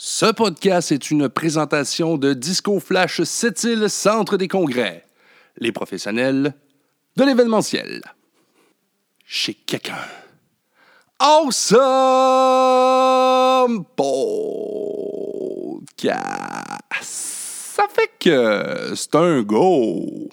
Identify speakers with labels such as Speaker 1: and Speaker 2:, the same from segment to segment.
Speaker 1: Ce podcast est une présentation de Disco Flash Sept-Îles Centre des Congrès. Les professionnels de l'événementiel. Chez quelqu'un. Awesome Podcast. Ça fait que c'est un go.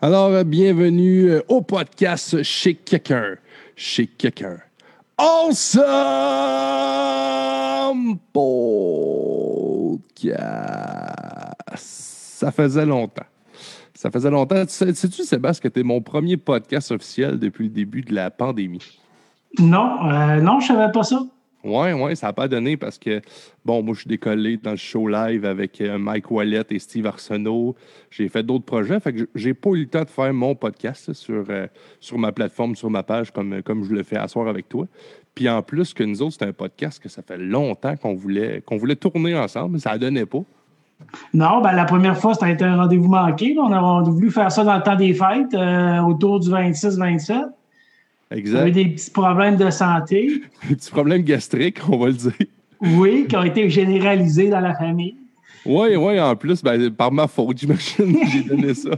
Speaker 1: Alors, euh, bienvenue euh, au podcast Chez quelqu'un. Chez quelqu'un. Awesome Podcast. Ça faisait longtemps. Ça faisait longtemps. Sais- Sais-tu, Sébastien, que tu es mon premier podcast officiel depuis le début de la pandémie?
Speaker 2: Non, euh, non, je savais pas ça.
Speaker 1: Ouais, ouais, ça n'a pas donné parce que, bon, moi, je suis décollé dans le show live avec euh, Mike Wallet et Steve Arsenault. J'ai fait d'autres projets, fait que j'ai pas eu le temps de faire mon podcast sur, euh, sur ma plateforme, sur ma page, comme, comme je le fais à soir avec toi. Puis en plus que nous autres, c'est un podcast que ça fait longtemps qu'on voulait, qu'on voulait tourner ensemble, mais ça ne donnait pas.
Speaker 2: Non, ben, la première fois, c'était un rendez-vous manqué. On a voulu faire ça dans le temps des fêtes, euh, autour du 26-27. On a eu
Speaker 1: Exact.
Speaker 2: des petits problèmes de santé,
Speaker 1: Des petits problèmes gastriques, on va le dire.
Speaker 2: oui, qui ont été généralisés dans la famille.
Speaker 1: Oui, oui, en plus, ben, par ma faute, j'imagine, j'ai donné ça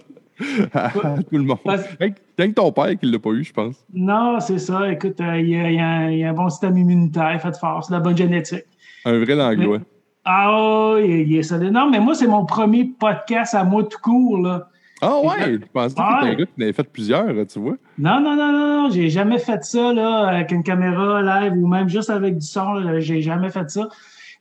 Speaker 1: à, tout le monde. Rien que- ton père qui ne l'a pas eu, je pense.
Speaker 2: Non, c'est ça. Écoute, euh, il y, a- y un- il y a un bon système immunitaire, fait de la bonne génétique.
Speaker 1: Un vrai langlois.
Speaker 2: Ah, oui, il est solide. Non, mais moi, c'est mon premier podcast à moi tout court, là.
Speaker 1: Ah ouais, je pensais que t'étais un gars qui en avait fait plusieurs, tu vois.
Speaker 2: Non, non, non, non, non, j'ai jamais fait ça là, avec une caméra live ou même juste avec du son. J'ai jamais fait ça.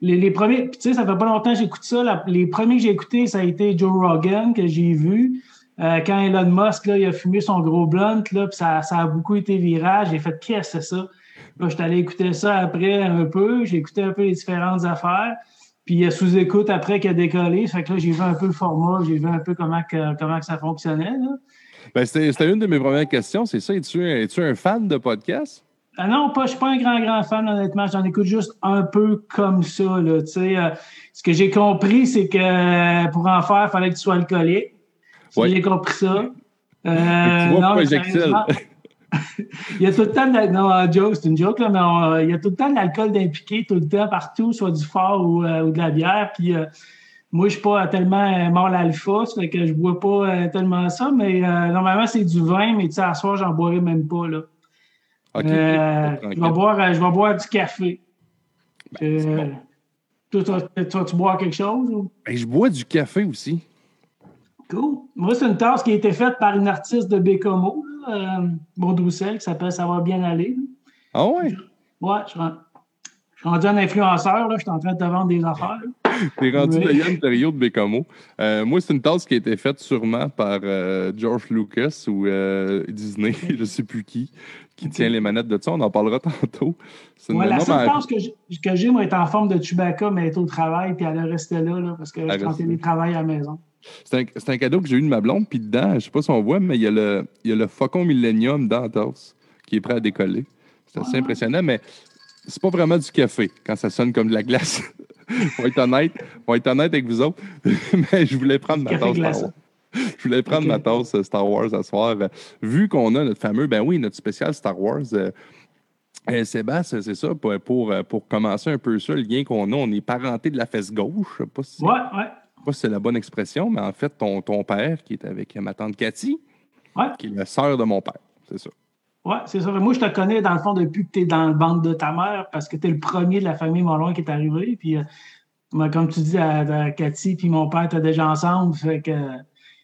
Speaker 2: Les, les premiers, tu sais, ça fait pas longtemps que j'écoute ça. la- les premiers que j'ai écoutés, ça a été Joe Rogan que j'ai vu. Euh, quand Elon Musk là, il a fumé son gros blunt, là, puis ça, ça a beaucoup été viral. J'ai fait qu'est-ce que c'est ça? Là, j'étais allé écouter ça après un peu. J'ai écouté un peu les différentes affaires. Puis il y a sous-écoute après qui a décollé. Fait que là, j'ai vu un peu le format, j'ai vu un peu comment, que, comment que ça fonctionnait.
Speaker 1: Ben, c'était une de mes premières questions, c'est ça. Es-tu un, es-tu un fan de podcast?
Speaker 2: Ah non, pas, je suis pas un grand, grand fan, honnêtement. J'en écoute juste un peu comme ça. Là, tu sais. Euh, ce que j'ai compris, c'est que euh, pour en faire, il fallait que tu sois alcoolique.
Speaker 1: Ouais.
Speaker 2: J'ai compris ça. Euh,
Speaker 1: tu vois
Speaker 2: sérieusement, il y a tout le temps de. Non, joke, c'est une joke, là, mais on- il y a tout le temps de l'alcool d'impliqué, tout le temps, partout, soit du fort ou, euh, ou de la bière. Puis euh, moi, je suis pas tellement euh, mort l'alpha, ça fait que je bois pas euh, tellement ça, mais euh, normalement, c'est du vin, mais tu sais, à soir, j'en boirai même pas, là. Euh, je, vais boire, euh, je vais boire du café.
Speaker 1: Ben,
Speaker 2: Euh,
Speaker 1: bon.
Speaker 2: toi, tu bois quelque chose? ou?
Speaker 1: Ben, je bois du café aussi.
Speaker 2: Cool. Moi, c'est une tasse qui a été faite par une artiste de Bécomo, euh, Baudroussel, qui s'appelle Ça va bien aller.
Speaker 1: Ah ouais?
Speaker 2: Ouais, je suis ren- je suis rendu un influenceur, là, je suis en train de te vendre des affaires.
Speaker 1: T'es rendu
Speaker 2: Oui.
Speaker 1: le Yann Terriot de Bécamo. Euh, moi, c'est une tasse qui a été faite sûrement par euh, George Lucas ou euh, Disney, je sais plus qui, qui tient les manettes de ça. On en parlera tantôt. C'est
Speaker 2: Ouais, la seule
Speaker 1: mais-
Speaker 2: tasse que j'ai- moi, est en forme de Chewbacca, mais elle est au travail, puis elle est restée là, là, parce que je
Speaker 1: Elle
Speaker 2: suis en télétravail à la maison.
Speaker 1: C'est un, un cadeau que j'ai eu de ma blonde, puis dedans, je sais pas si on voit, mais il y a le, il y a le Faucon Millennium dans la tasse qui est prêt à décoller. C'est assez
Speaker 2: Ah.
Speaker 1: impressionnant, mais c'est pas vraiment du café quand ça sonne comme de la glace. on va être honnête, on être honnête avec vous autres, mais je voulais prendre ma tasse Star. Wars. Je voulais prendre ma tasse euh, Star Wars à soir. Vu qu'on a notre fameux, ben oui, notre spécial Star Wars. euh, euh, Sébastien, c'est ça, pour, pour, euh, pour commencer un peu ça, le lien qu'on a, on est parenté de la fesse gauche. Je sais pas si
Speaker 2: Ouais, ouais.
Speaker 1: Sais pas si c'est la bonne expression, mais en fait, ton, ton père, qui est avec ma tante Cathy,
Speaker 2: Ouais.
Speaker 1: qui est la sœur de mon père, c'est ça.
Speaker 2: Ouais, c'est ça. Moi, je te connais, dans le fond, depuis que tu es dans le ventre de ta mère, parce que tu es le premier de la famille Monloin qui est arrivé. Puis, euh, comme tu dis, à, à Cathy puis mon père étaient déjà ensemble. Fait que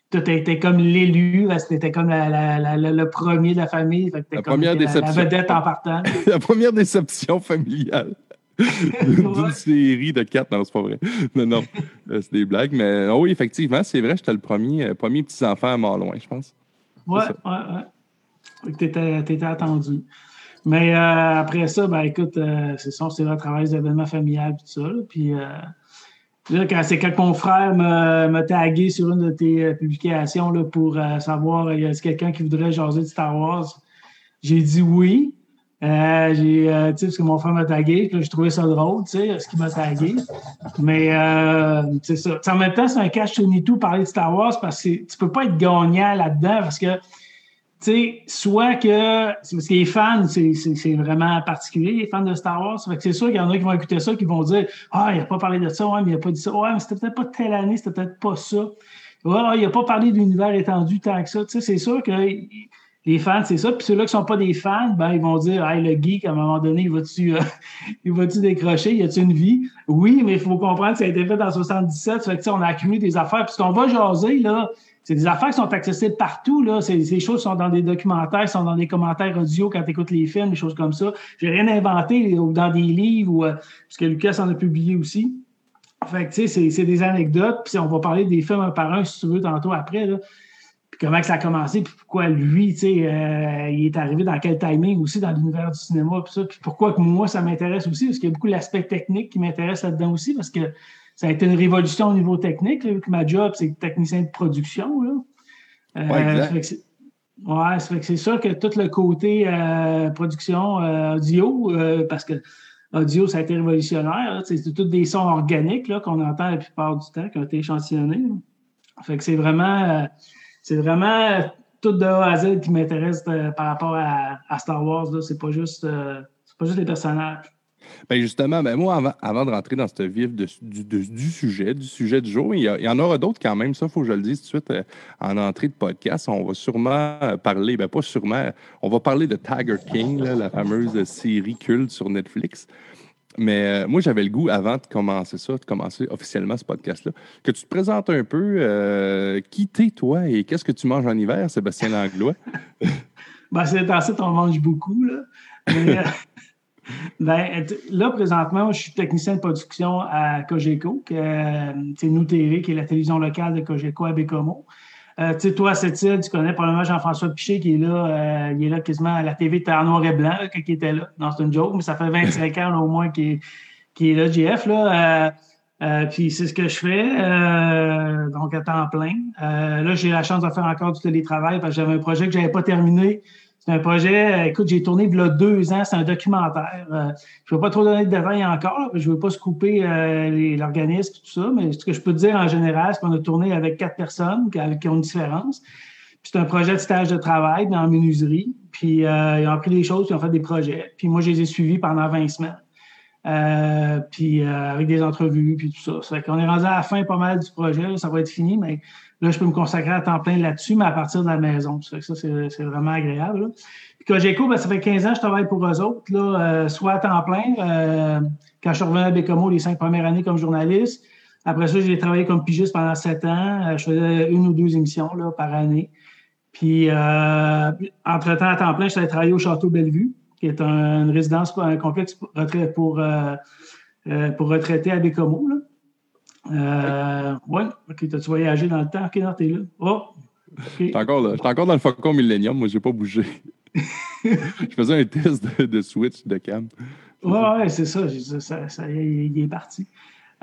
Speaker 2: toi, t'étais comme l'élu. Comme la- la- la- la- le premier de la famille. Fait que t'es
Speaker 1: La
Speaker 2: comme
Speaker 1: première
Speaker 2: la- la,
Speaker 1: déception.
Speaker 2: vedette en partant.
Speaker 1: la première déception familiale d'une série de quatre. Non, c'est pas vrai. Non, non, euh, c'est des blagues. Mais oh oui, effectivement, c'est vrai, j'étais le premier, euh, premier petit-enfant à Malouin, je pense.
Speaker 2: Ouais, ouais, ouais. T'étais, t'étais attendu. Mais euh, après ça, ben écoute, euh, c'est ça, c'est le travail d'événements familial et tout ça. là. Puis euh, là, quand, c'est quand mon frère m'a, m'a tagué sur une de tes euh, publications là, pour euh, savoir, y a quelqu'un qui voudrait jaser de Star Wars? J'ai dit oui. Euh, euh, parce que mon frère m'a tagué, puis j'ai trouvé ça drôle, tu sais, ce qu'il m'a tagué. Mais, euh, c'est ça. en même temps, c'est un cash to tout parler de Star Wars parce que tu peux pas être gagnant là-dedans parce que, tu sais, soit que, c'est parce que les fans, c'est, vraiment particulier, les fans de Star Wars. Fait c'est sûr qu'il y en a qui vont écouter ça, qui vont dire, ah, il a pas parlé de ça, ouais, mais il a pas dit ça. Ouais, mais c'était peut-être pas telle année, c'était peut-être pas ça. Ouais, il a pas parlé d'univers étendu tant que ça. Tu sais, c'est sûr que, les fans, c'est ça. Puis ceux-là qui ne sont pas des fans, ben, ils vont dire Hey, le geek, à un moment donné, il va-tu euh, décrocher? Y a-t-il une vie? Oui, mais il faut comprendre que ça a été fait en 77. Ça fait que, on a accumulé des affaires. Puis ce qu'on va jaser, là, c'est des affaires qui sont accessibles partout. Là. Ces choses sont dans des documentaires, sont dans des commentaires audio quand tu écoutes les films, des choses comme ça. J'ai rien inventé ou dans des livres, euh, parce que Lucas en a publié aussi. Fait que, tu sais, c'est des anecdotes. Puis on va parler des films un par un, si tu veux, tantôt après. Là comment ça a commencé, puis pourquoi lui, tu sais, euh, il est arrivé dans quel timing aussi dans l'univers du cinéma, puis ça, puis pourquoi que moi, ça m'intéresse aussi, parce qu'il y a beaucoup l'aspect technique qui m'intéresse là-dedans aussi, parce que ça a été une révolution au niveau technique, vu que ma job, c'est technicien de production, là.
Speaker 1: Euh, ouais,
Speaker 2: Ouais, c'est c'est sûr que tout le côté euh, production audio, parce que audio, ça a été révolutionnaire. C'est tous des sons organiques qu'on entend la plupart du temps, qui ont été échantillonnés. Fait que c'est vraiment c'est vraiment tout de A à Z qui m'intéresse euh, par rapport à, Star Wars. C'est pas juste euh, pas juste les personnages.
Speaker 1: Bien justement, ben moi, avant, de rentrer dans ce vif du, sujet, du sujet du jour, il y, en aura d'autres quand même, ça, il faut que je le dise tout de suite euh, en entrée de podcast. On va sûrement parler, ben pas sûrement, on va parler de Tiger King, la fameuse série culte sur Netflix. Mais euh, moi, j'avais le goût, avant de commencer ça, de commencer officiellement ce podcast-là, que tu te présentes un peu euh, qui t'es, toi, et qu'est-ce que tu manges en hiver, Sébastien Langlois?
Speaker 2: ben, c'est assez, on mange beaucoup, là. Euh, ben, là, présentement, je suis technicien de production à Cogeco, c'est TV, qui est la télévision locale de Cogeco à Bécomo. Euh, tu sais, toi, cette île, tu connais probablement Jean-François Piché qui est là, euh, il est là quasiment à la TV de en noir et blanc, qui était là. Non, c'est une joke, mais ça fait 25 ans au moins qu'il est, là, JF. Là, euh, puis c'est ce que je fais, donc à temps plein. là, j'ai la chance de faire encore du télétravail parce que j'avais un projet que je n'avais pas terminé c'est un projet, euh, écoute, j'ai tourné il y a deux ans, c'est un documentaire. Euh, je ne vais pas trop donner de détails encore, je ne veux pas se couper euh, l'organisme tout ça, mais ce que je peux te dire en général, c'est qu'on a tourné avec quatre personnes qui, ont une différence. c'est un projet de stage de travail dans la menuiserie. Puis ils ont appris des choses, puis ils ont fait des projets. Puis moi, je les ai suivis pendant 20 semaines. puis avec des entrevues, puis tout ça. Fait qu'on est rendu à la fin pas mal du projet. ça va être fini, mais Là, je peux me consacrer à temps plein là-dessus, mais à partir de la maison. Ça, ça c'est vraiment agréable. Là. Puis Cogeco, ben, ça fait 15 ans que je travaille pour eux autres, euh, soit à temps plein. Euh, quand je suis revenu à Bécomo les cinq premières années comme journaliste. Après ça, j'ai travaillé comme pigiste pendant sept ans. Euh, je faisais une ou deux émissions par année. Puis, entre-temps, à temps plein, je suis travailler au Château Bellevue, qui est une résidence, un complexe pour, pour, pour retraités à Bécomo. Euh, oui, OK, t'as-tu voyagé dans le temps? OK, non, t'es là. Oh!
Speaker 1: Je suis encore, encore, dans le Falcon Millennium, moi, j'ai pas bougé. je faisais un test de, switch de cam.
Speaker 2: Oui, ouais, c'est ça, ça, ça, il est parti.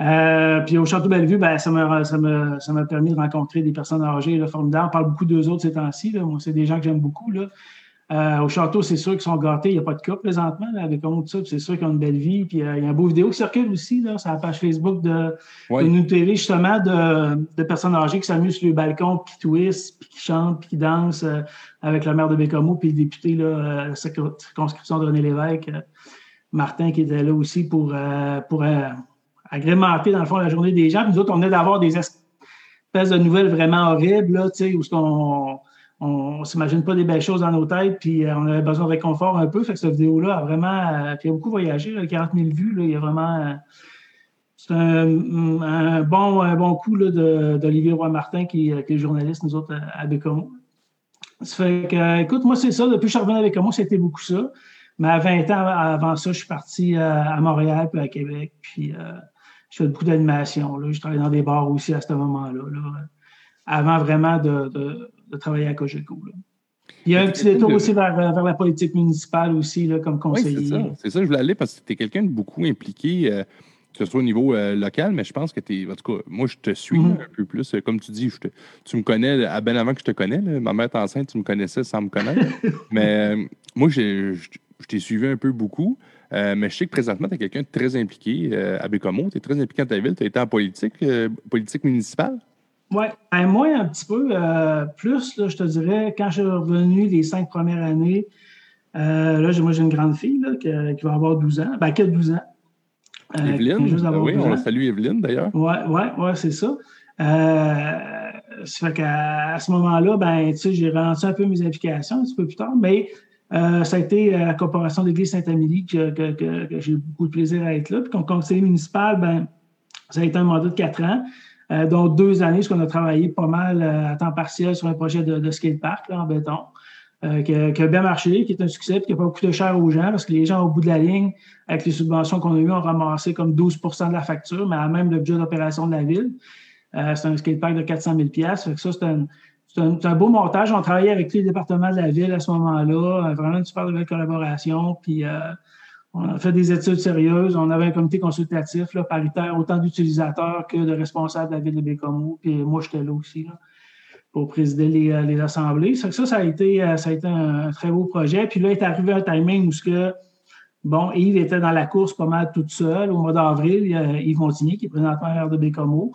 Speaker 2: Euh, puis au Château Bellevue, ben, ça m'a ça ça permis de rencontrer des personnes âgées là, formidables. On parle beaucoup d'eux autres ces temps-ci. Moi, c'est des gens que j'aime beaucoup. Là. Euh, au château, c'est sûr qu'ils sont gâtés. Il n'y a pas de cas présentement avec tout ça. C'est sûr qu'ils ont une belle vie. Puis euh, il y a un beau vidéo qui circule aussi là, sur la page Facebook de, ouais. télé, justement, de, personnes âgées qui s'amusent sur le balcon, qui twistent, puis qui chantent, puis qui dansent euh, avec le maire de Bécamo, puis le député là, la circonscription de René Lévesque, Martin, qui était là aussi pour, pour agrémenter, dans le fond, la journée des gens. Puis nous autres, on est d'avoir des espèces de nouvelles vraiment horribles, là, où ce qu'on on, ne s'imagine pas des belles choses dans nos têtes, puis euh, on avait besoin de réconfort un peu. Fait que cette vidéo-là a vraiment. Euh, il a beaucoup voyagé, 40 000 vues. Là, il y a vraiment. Euh, c'est un, bon, un bon coup d'Olivier Roy-Martin, qui, est journaliste, nous autres, à, Bécomo. Ça fait que, écoute, moi, c'est ça. Depuis que je suis revenu à Bécomo, c'était beaucoup ça. Mais à 20 ans avant ça, je suis parti à Montréal, puis à Québec. Puis je fais beaucoup d'animation. Je travaille dans des bars aussi à ce moment-là. avant vraiment de travailler à Cogeco. Il y a un petit détour aussi vers, la politique municipale aussi, là, comme conseiller.
Speaker 1: Oui, c'est ça. C'est ça, je voulais aller parce que tu es quelqu'un de beaucoup impliqué, euh, que ce soit au niveau euh, local, mais je pense que tu es. En tout cas, moi, je te suis mm-hmm. un peu plus. Comme tu dis, tu me connais à ben avant que je te connais. Ma mère est enceinte, tu me connaissais sans me connaître. mais euh, moi, je je t'ai suivi un peu beaucoup. mais je sais que présentement, tu es quelqu'un de très impliqué à Bécomo. Tu es très impliqué dans ta ville. Tu as été en politique, politique municipale?
Speaker 2: Oui, ben, moi, un petit peu plus, je te dirais, quand je suis revenu les cinq premières années, là, moi, j'ai une grande fille qui, va avoir 12 ans, ben, qui a 12 ans.
Speaker 1: Evelyne, ben oui, on salue Evelyne d'ailleurs.
Speaker 2: Oui, ouais, ouais, c'est ça. Euh, ça fait qu'à ce moment-là, ben, j'ai relancé un peu mes implications un petit peu plus tard, mais euh, ça a été la Corporation d'Église Saint-Amélie que, que, j'ai beaucoup de plaisir à être là. Puis comme conseiller municipal, ben, ça a été un mandat de quatre ans, euh, dont deux années, parce qu'on a travaillé pas mal à temps partiel sur un projet de, de skatepark en béton. qui, a, bien marché, qui est un succès, puis qui n'a pas coûté cher aux gens, parce que les gens, au bout de la ligne, avec les subventions qu'on a eues, ont ramassé comme 12% de la facture, mais à même le budget d'opération de la ville. Euh, c'est un skatepark de 400 000 Ça, c'est un, beau montage. On travaillait avec tous les départements de la ville à ce moment-là. Euh, vraiment une super belle collaboration. Puis, euh, on a fait des études sérieuses. On avait un comité consultatif paritaire, autant d'utilisateurs que de responsables de la ville de Bécomo. Puis moi, j'étais là aussi pour présider les, les assemblées. Ça, ça, a été, ça a été un, très beau projet. Puis là, est arrivé un timing où ce que, bon, Yves était dans la course pas mal toute seule. Au mois d'avril, Yves Montigny, qui est présentement de Bécomo.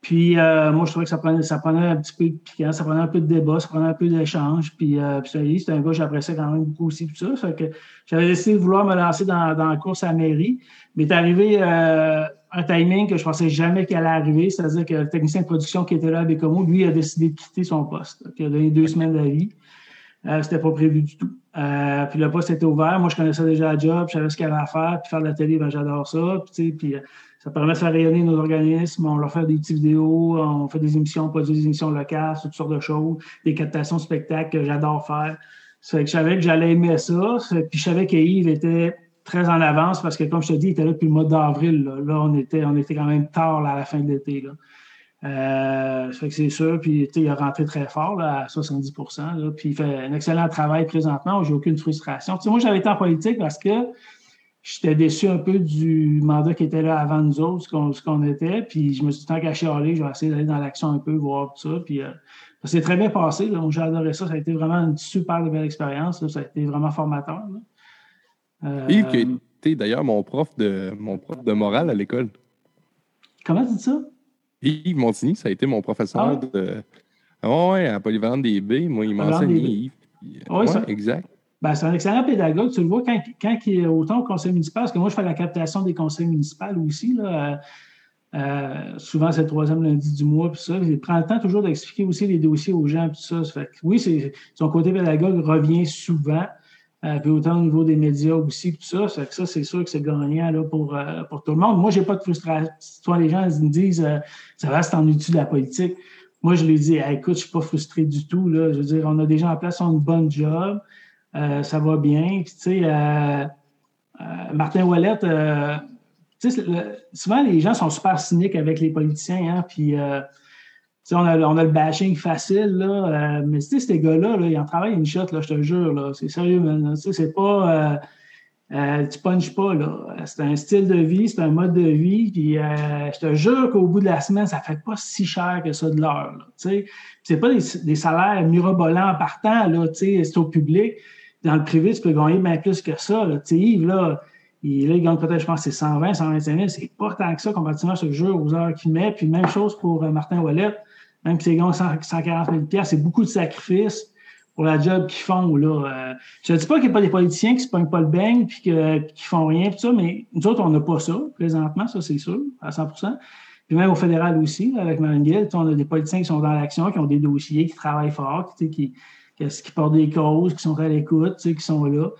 Speaker 2: Puis euh, moi, je trouvais que ça prenait, ça prenait un petit peu de piquant, ça prenait un peu de débat, ça prenait un peu d'échange. Puis, euh, puis c'était un gars que j'appréciais quand même beaucoup aussi, tout ça. Fait que j'avais décidé de vouloir me lancer dans, dans la course à la mairie. Mais est arrivé euh, un timing que je pensais jamais qu'il allait arriver, c'est-à-dire que le technicien de production qui était là à Bécomo, lui, a décidé de quitter son poste. Il a donné deux semaines d'avis. Euh, c'était pas prévu du tout. Euh, puis le poste était ouvert. Moi, je connaissais déjà le job, je savais ce qu'il y avait à faire. Puis faire de la télé, ben, j'adore ça. Puis euh, ça permet de faire rayonner nos organismes. On leur fait des petites vidéos, on fait des émissions, on produit des émissions locales, toutes sortes de choses, des captations spectacles que j'adore faire. Ça que je savais que j'allais aimer ça. Puis je savais qu'Yves était très en avance parce que, comme je te dis, il était là depuis le mois d'avril. Là. on, était, on était quand même tard à la fin de l'été. Euh, fait que c'est sûr. Puis il a rentré très fort là, à 70 là, Puis il fait un excellent travail présentement. J'ai aucune frustration. moi, j'avais été en politique parce que j'étais déçu un peu du mandat qui était là avant nous autres, ce qu'on était. Puis je me suis dit, tant qu'à chialer, je vais essayer d'aller dans l'action un peu, voir tout ça. Puis euh, ça s'est très bien passé. J'ai adoré ça. Ça a été vraiment une super belle expérience. Ça a été vraiment formateur.
Speaker 1: Euh, Yves, qui a été d'ailleurs mon prof de mon prof de morale à l'école.
Speaker 2: Comment tu dis ça?
Speaker 1: Yves Montigny, ça a été mon professeur ah. de. oui, à Polyvalente des B. Moi, il m'a enseigné Yves.
Speaker 2: Oui,
Speaker 1: ouais, exact.
Speaker 2: Ben, c'est un excellent pédagogue. Tu le vois quand, quand il est autant au conseil municipal, parce que moi, je fais la captation des conseils municipaux aussi. Là, euh, euh, souvent, c'est le troisième lundi du mois, puis ça. Il prend le temps toujours d'expliquer aussi les dossiers aux gens, puis ça. fait oui, son côté pédagogue revient souvent. Euh, puis autant au niveau des médias aussi, tout ça. Ça, ça c'est sûr que c'est gagnant là, pour, pour tout le monde. Moi, j'ai pas de frustration. Toi, les gens ils me disent ça va, c'est en de la politique. Moi, je lui dis écoute, je suis pas frustré du tout. Là. Je veux dire, on a des gens en place qui ont une bonne job. Ça va bien. Puis, tu sais, Martin tu sais, souvent les gens sont super cyniques avec les politiciens, hein, puis on a, on a le bashing facile, là, euh, mais ces gars-là, là, ils en travaillent une shot, là, je te jure. C'est sérieux. C'est pas. Euh, euh, tu punches pas, là. C'est un style de vie, c'est un mode de vie. Puis je te jure qu'au bout de la semaine, ça fait pas si cher que ça de l'heure. C'est pas des, salaires mirobolants partant, là, c'est au public. Dans le privé, tu peux gagner bien plus que ça. Là. Yves, là, il, là, gagne peut-être, je pense, c'est 120, 125 000. C'est pas tant que ça comparativement ce jeu aux heures qu'il met. Puis même chose pour Martin Wallet même si c'est 140 000 c'est beaucoup de sacrifices pour la job qu'ils font. Là. Euh, je ne dis pas qu'il n'y a pas des politiciens qui ne se pognent pas le beigne puis qui ne font rien, tout ça, mais nous autres, on n'a pas ça présentement, ça c'est sûr, à 100% Puis même au fédéral aussi, avec Marine on a des politiciens qui sont dans l'action, qui ont des dossiers, qui travaillent fort, qui, qui, qui portent des causes, qui sont à l'écoute, qui sont là.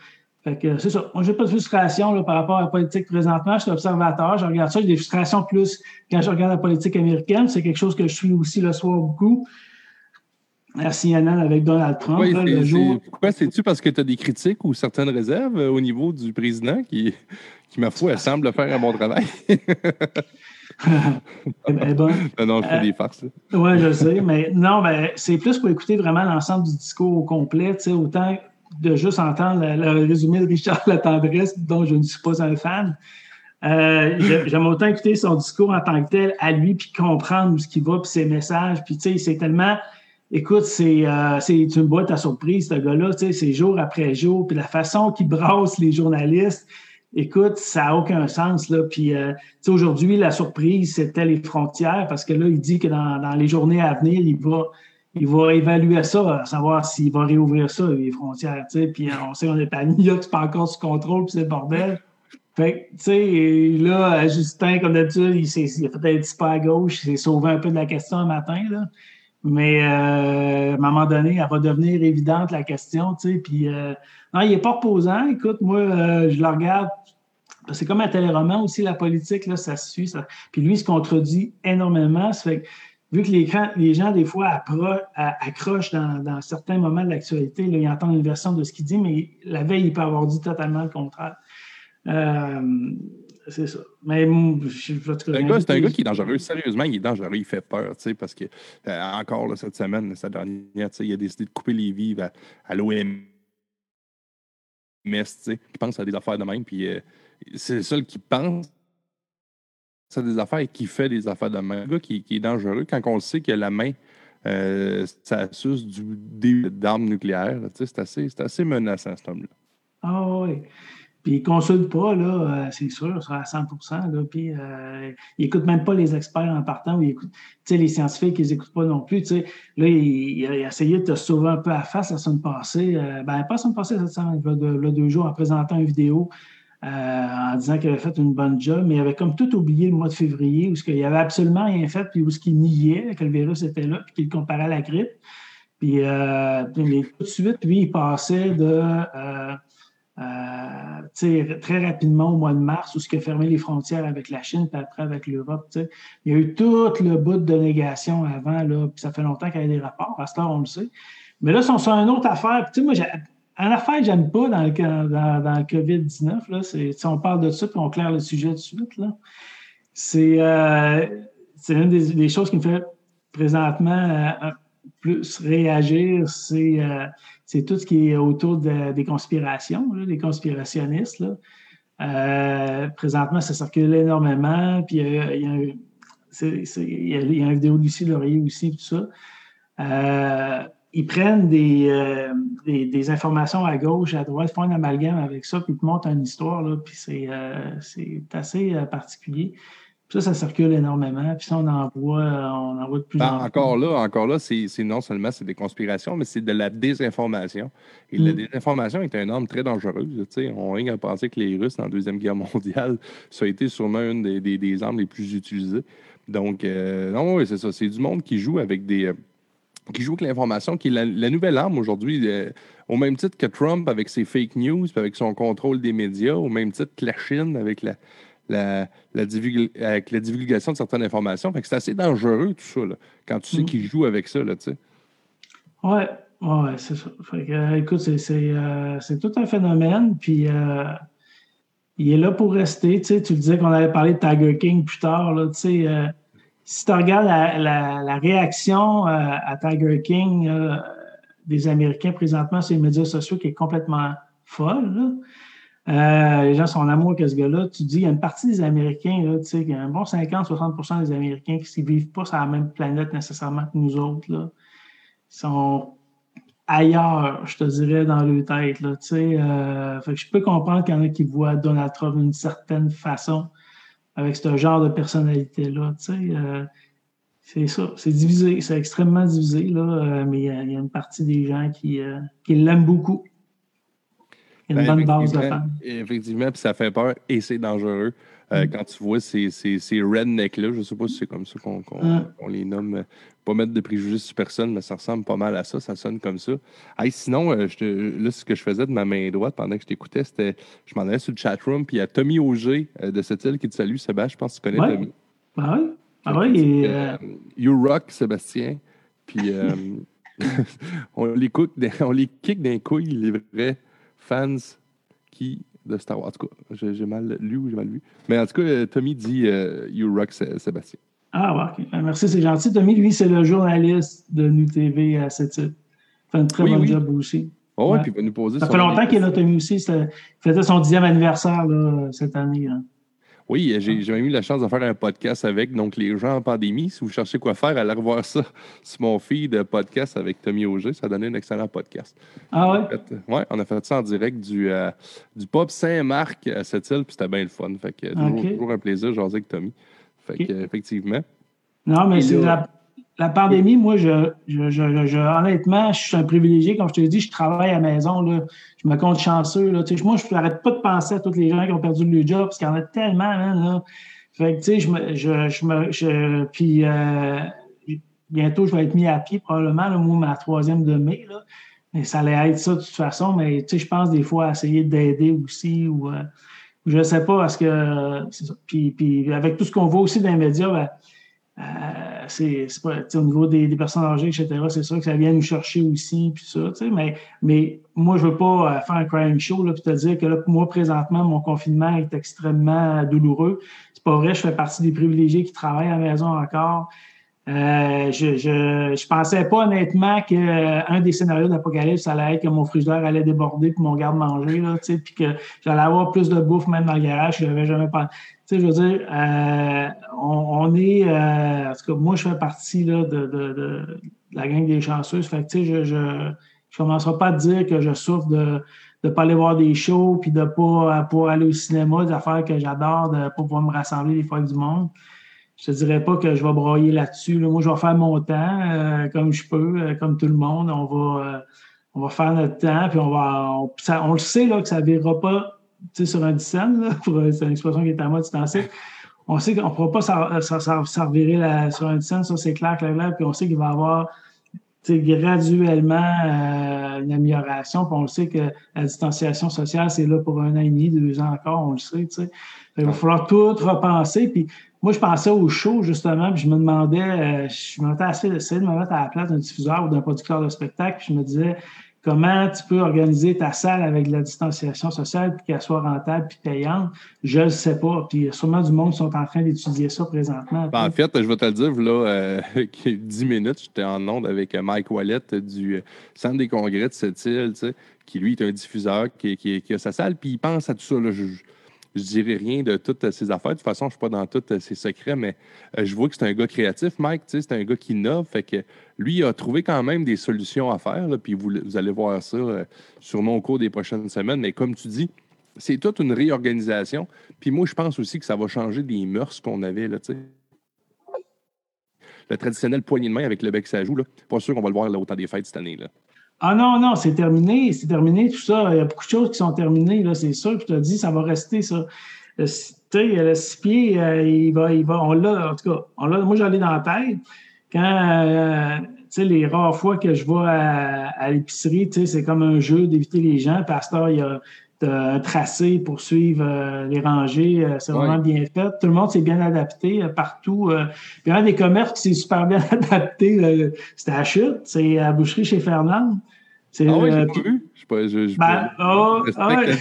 Speaker 2: Fait que c'est ça. Moi, j'ai pas de frustration là, par rapport à la politique présentement. Je suis observateur. Je regarde ça. J'ai des frustrations plus quand je regarde la politique américaine. C'est quelque chose que je suis aussi le soir beaucoup. À CNN avec Donald Trump.
Speaker 1: Oui, le jour... Pourquoi c'est-tu? Parce que tu as des critiques ou certaines réserves euh, au niveau du président qui, qui ma foi, semble faire un bon travail?
Speaker 2: eh ben,
Speaker 1: non, non, je fais des farces.
Speaker 2: Oui, je sais, mais non, ben, c'est plus pour écouter vraiment l'ensemble du discours au complet, autant de juste entendre le, résumé de Richard La Tendresse, dont je ne suis pas un fan. Euh, J'aime autant écouter son discours en tant que tel à lui, puis comprendre ce qu'il va, puis ses messages. Puis, tu sais, c'est tellement Écoute, c'est euh, une boîte à surprise, ce gars-là. C'est jour après jour. Puis la façon qu'il brasse les journalistes, écoute, ça n'a aucun sens. Là. Puis euh, aujourd'hui, la surprise, c'était les frontières parce que là, il dit que dans, les journées à venir, il va, il va évaluer ça, savoir s'il va réouvrir ça, les frontières. Puis on sait qu'on est à New York, c'est pas encore sous contrôle, puis c'est le bordel. Fait tu sais, là, Justin, comme d'habitude, il, il, a fait un petit pas à gauche, il s'est sauvé un peu de la question un matin, là. Mais euh, à un moment donné, elle va devenir évidente, la question. Puis, euh, non, il n'est pas reposant. Écoute, moi, euh, je le regarde. C'est comme un téléroman aussi, la politique, là, ça se suit. Ça. Puis lui, il se contredit énormément. Ça fait vu que les, les gens, des fois, accrochent dans, dans certains moments de l'actualité, ils entendent une version de ce qu'il dit, mais la veille, il peut avoir dit totalement le contraire. Euh, c'est ça. Mais
Speaker 1: c'est un, gars, un gars qui est dangereux. Sérieusement, il est dangereux. Il fait peur, tu sais, parce que euh, encore cette semaine, cette dernière, il a décidé de couper les vives à, à l'OMS. Tu sais, il pense à des affaires de même, puis euh, c'est le seul qui pense à des affaires et qui fait des affaires de gars qui, est dangereux quand on le sait que la main, euh, ça suce du d'armes nucléaires. C'est assez, assez menaçant, cet homme-là.
Speaker 2: Ah oui. Puis il ne consulte pas, là, euh, c'est sûr, à 100 là, Puis euh, il n'écoute même pas les experts en partant. Ou il écoute, les scientifiques, ils n'écoutent pas non plus. Là, il, a essayé de te sauver un peu à face la semaine passée. Euh, ben, pas la semaine passée, cette semaine, deux jours, en présentant une vidéo en disant qu'il avait fait une bonne job, mais il avait comme tout oublié le mois de février, où il avait absolument rien fait, puis où ce qu'il niait que le virus était là, puis qu'il comparait à la grippe. Puis, tout de suite, lui, il passait de euh, très rapidement au mois de mars, où ce qui a fermé les frontières avec la Chine, puis après avec l'Europe. Il y a eu tout le bout de négation avant, là, puis ça fait longtemps qu'il y a des rapports, à ce temps, on le sait. Mais là, sont sur une autre affaire. Puis, moi, en affaire, j'aime pas dans le, dans, dans le COVID-19. On parle de ça, puis on claire le sujet de suite. C'est euh, une des, choses qui me fait présentement euh, plus réagir, c'est c'est tout ce qui est autour des conspirations, des conspirationnistes. Euh, présentement, ça circule énormément. Puis il y a, une vidéo d'ici, Laurier aussi, tout ça. Euh, ils prennent euh, des, des, informations à gauche, à droite, font un amalgame avec ça, puis ils te montrent une histoire, là, puis c'est assez particulier. Ça, ça circule énormément. Puis ça, on en voit, on en voit de plus ben, en
Speaker 1: plus. Encore là, encore là, c'est non seulement c'est des conspirations, mais c'est de la désinformation. Et la mm. désinformation est une arme très dangereuse. On rien à penser que les Russes, dans la Deuxième Guerre mondiale, ça a été sûrement une des, des, armes les plus utilisées. Donc, euh, non, oui, c'est ça. C'est du monde qui joue avec des. Qui joue avec l'information, qui est la, nouvelle arme aujourd'hui, euh, au même titre que Trump avec ses fake news, avec son contrôle des médias, au même titre que la Chine avec la, la, avec la divulgation de certaines informations. Fait que c'est assez dangereux, tout ça, quand tu sais mm. qu'il joue avec ça, là, tu sais.
Speaker 2: Ouais, ouais, c'est ça. Fait que, euh, écoute, euh, c'est, tout un phénomène, puis il est là pour rester. Tu, sais, tu disais qu'on allait parler de Tiger King plus tard, là, tu sais. Si tu regardes la, réaction à Tiger King des Américains présentement sur les médias sociaux qui est complètement folle, euh, les gens sont en amour avec ce gars-là. Tu dis, il y a une partie des Américains, tu sais, il y a un bon 50-60% des Américains qui ne vivent pas sur la même planète nécessairement que nous autres. Ils sont ailleurs, je te dirais, dans leur tête. Tu sais, euh, que je peux comprendre qu'il y en a qui voient Donald Trump d'une certaine façon avec ce genre de personnalité-là. Tu sais, euh, c'est ça, c'est divisé, c'est extrêmement divisé, là, mais il y, a, une partie des gens qui, qui l'aiment beaucoup. Il y a une ben, bonne base de fans.
Speaker 1: Effectivement, puis ça fait peur et c'est dangereux. Euh, mm. Quand tu vois ces, ces, ces rednecks-là, je ne sais pas si c'est comme ça qu'on mm. les nomme, pas mettre de préjugés sur personne, mais ça ressemble pas mal à ça, ça sonne comme ça. sinon, euh, je là, ce que je faisais de ma main droite pendant que je t'écoutais, c'était, je m'en allais sur le chatroom, puis il y a Tommy Auger euh, de cette île qui te salue, Sébastien, je pense que tu connais Tommy.
Speaker 2: Ah oui, ah. Et,
Speaker 1: you rock, Sébastien. Puis on, les on les kick d'un coup, il est vrai fans qui de Star Wars. En tout cas, j'ai mal lu ou j'ai mal vu. Mais en tout cas, euh, Tommy dit euh, You Rock Sébastien.
Speaker 2: Ah, ok. Ben, merci, c'est gentil. Tommy, lui, c'est le journaliste de Nous TV à cette Il fait un très bon job aussi.
Speaker 1: Oh, ouais, puis il va nous poser
Speaker 2: Ça fait longtemps qu'il est là, Tommy aussi. Il fêtait son dixième anniversaire là, cette année.
Speaker 1: Oui, j'ai jamais eu la chance de faire un podcast avec. Donc, les gens en pandémie, si vous cherchez quoi faire, allez revoir ça sur mon feed podcast avec Tommy Auger. Ça a donné un excellent podcast.
Speaker 2: Ah ouais?
Speaker 1: Oui, on a fait ça en direct du, euh, du pub Saint-Marc à cette île, puis c'était bien le fun. Fait que toujours, un plaisir de jaser avec Tommy. Fait que, effectivement.
Speaker 2: Non, mais c'est la, la pandémie, moi, je, je, je, honnêtement, je suis un privilégié. Comme je te dit, je travaille à la maison. Là. Je me compte chanceux. Là. Tu sais, moi, je n'arrête pas de penser à tous les gens qui ont perdu le job parce qu'il y en a tellement. Là. Fait que, tu sais, je me. Je, je me je, puis, euh, bientôt, je vais être mis à pied, probablement, là, moi, ma troisième de mai. Là. Et ça allait être ça de toute façon. Mais, tu sais, je pense des fois à essayer d'aider aussi. ou euh, Je ne sais pas parce que. Puis, puis, avec tout ce qu'on voit aussi dans les médias, ben, euh, c'est au niveau des, personnes âgées, etc., c'est sûr que ça vient nous chercher aussi, puis ça, mais, moi, je veux pas euh, faire un crime show, là, puis te dire que moi, présentement, mon confinement est extrêmement douloureux. C'est pas vrai, je fais partie des privilégiés qui travaillent à la maison encore. Euh, je, je, je pensais pas honnêtement qu'un des scénarios d'Apocalypse, allait être que mon frigidaire allait déborder puis mon garde-manger, puis que j'allais avoir plus de bouffe même dans le garage, je n'avais jamais pensé. Sais, je veux dire, euh, on, est, euh, en tout cas, moi, je fais partie là, de, de, de, la gang des chanceuses. Fait que, tu sais, je, je, je commencerai pas à dire que je souffre de ne pas aller voir des shows, puis de pas pour aller au cinéma, des affaires que j'adore, de pas pouvoir me rassembler des fois du monde. Je te dirais pas que je vais broyer là-dessus. Moi, je vais faire mon temps euh, comme je peux, comme tout le monde. On va, on va faire notre temps, puis on va. On, on le sait là, que ça ne pas sur un scène, c'est une expression qui est à moi distanciée, on sait qu'on ne pourra pas s'en sur un scène, ça c'est clair, clair, clair, puis on sait qu'il va y avoir graduellement euh, une amélioration, puis on le sait que la distanciation sociale, c'est là pour un an et demi, deux ans encore, on le sait, Il va falloir tout repenser, puis moi, je pensais au show, justement, puis je me demandais, euh, je me mettais essayer de me mettre à la place d'un diffuseur ou d'un producteur de spectacle, puis je me disais, comment tu peux organiser ta salle avec de la distanciation sociale puis qu'elle soit rentable puis payante, je ne sais pas. Puis il y a sûrement du monde qui sont en train d'étudier ça présentement.
Speaker 1: Ben, en fait, je vais te le dire, là, euh, 10 minutes, j'étais en onde avec euh, Mike Wallet du euh, Centre des congrès de cette île, qui lui est un diffuseur, qui, a sa salle, puis il pense à tout ça. Là, je dirais rien de toutes ces affaires. De toute façon, je ne suis pas dans tous ses secrets, mais euh, je vois que c'est un gars créatif, Mike. C'est un gars qui innove. Fait que lui, a trouvé quand même des solutions à faire. puis vous, allez voir ça euh, sûrement au cours des prochaines semaines. Mais comme tu dis, c'est toute une réorganisation. Puis moi, je pense aussi que ça va changer des mœurs qu'on avait. Là, le traditionnel poignée de main avec le bec ça joue, pas sûr qu'on va le voir là, au des fêtes cette année. Là.
Speaker 2: Ah non, non, c'est terminé, c'est terminé tout ça. Il y a beaucoup de choses qui sont terminées, c'est sûr. Je te dis, ça va rester ça. Tu sais, le six pieds, euh, il va, il va, on l'a, en tout cas, on l'a, moi ai dans la tête. Quand, euh, tu sais, les rares fois que je vais à, à l'épicerie, tu sais, c'est comme un jeu d'éviter les gens. Pasteur, il y a, un tracé pour suivre euh, les rangées. Euh, c'est vraiment bien fait. Tout le monde s'est bien adapté euh, partout. il y a des commerces qui s'est super bien adapté. C'était à Chute. C'est à la boucherie chez Fernand.
Speaker 1: Ah oui, j'ai pas vu. Je, pas, je, je, ben, oh,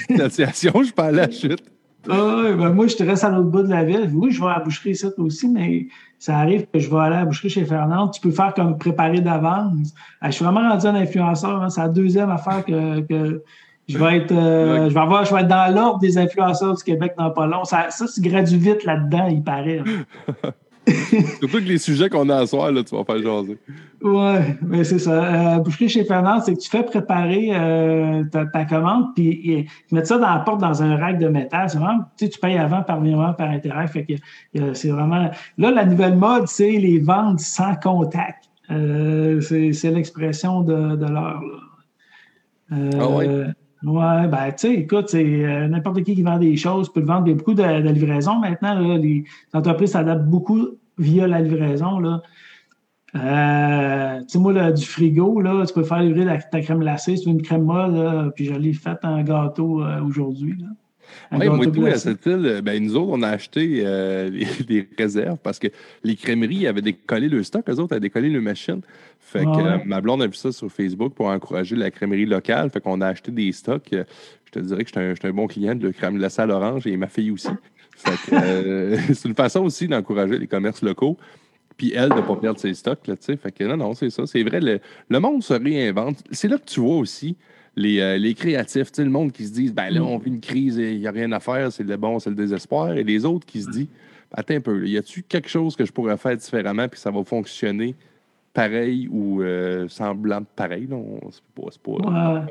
Speaker 1: la situation, je pas à la Chute.
Speaker 2: Ah, ben moi, je te reste à l'autre bout de la ville. Oui, je vais à la boucherie ici aussi, mais ça arrive que je vais aller à la boucherie chez Fernand. Tu peux faire comme préparer d'avance. Je suis vraiment rendu un influenceur. Hein. C'est la deuxième affaire que, que je vais être, euh, je vais avoir, je vais être dans l'ordre des influenceurs du Québec dans pas long. Ça, ça c'est gradu vite là-dedans, il paraît.
Speaker 1: Surtout que les sujets qu'on a à soir, là, tu vas faire jaser.
Speaker 2: Oui, mais c'est ça. Euh, boucherie chez Fernand, c'est que tu fais préparer euh, ta, commande, puis mettre ça dans la porte dans un rack de métal. C'est vraiment, tu sais, tu payes avant par virement, par intérêt. Fait que c'est vraiment. Là, la nouvelle mode, c'est les ventes sans contact. Euh, c'est l'expression de, de l'heure. ah oui. Oui, ben, tu sais, écoute, euh, n'importe qui qui vend des choses peut vendre. Il y a beaucoup de, livraison maintenant. les entreprises s'adaptent beaucoup via la livraison. Euh, tu sais, moi, du frigo, là, tu peux faire livrer ta crème glacée, c'est une crème molle, puis je l'ai faite en gâteau euh, aujourd'hui.
Speaker 1: Oui, moi, tout, à cette île, ben, nous autres, on a acheté des réserves parce que les crèmeries avaient décollé le stock, eux autres avaient décollé le machine. Fait que euh, ma blonde a vu ça sur Facebook pour encourager la crèmerie locale. Fait qu'on a acheté des stocks. Euh, je te dirais que je suis un, bon client de crème glacée à l'orange et ma fille aussi. Fait que euh, c'est une façon aussi d'encourager les commerces locaux. Puis elle, de ne pas perdre ses stocks. Là, fait que non, non, c'est ça. C'est vrai, le, monde se réinvente. C'est là que tu vois aussi les, les créatifs, le monde qui se dit ben là, on vit une crise et il n'y a rien à faire, c'est le bon, c'est le désespoir. Et les autres qui se disent attends un peu, y a-tu quelque chose que je pourrais faire différemment puis ça va fonctionner pareil ou euh, semblant pareil. C'est pas.
Speaker 2: pas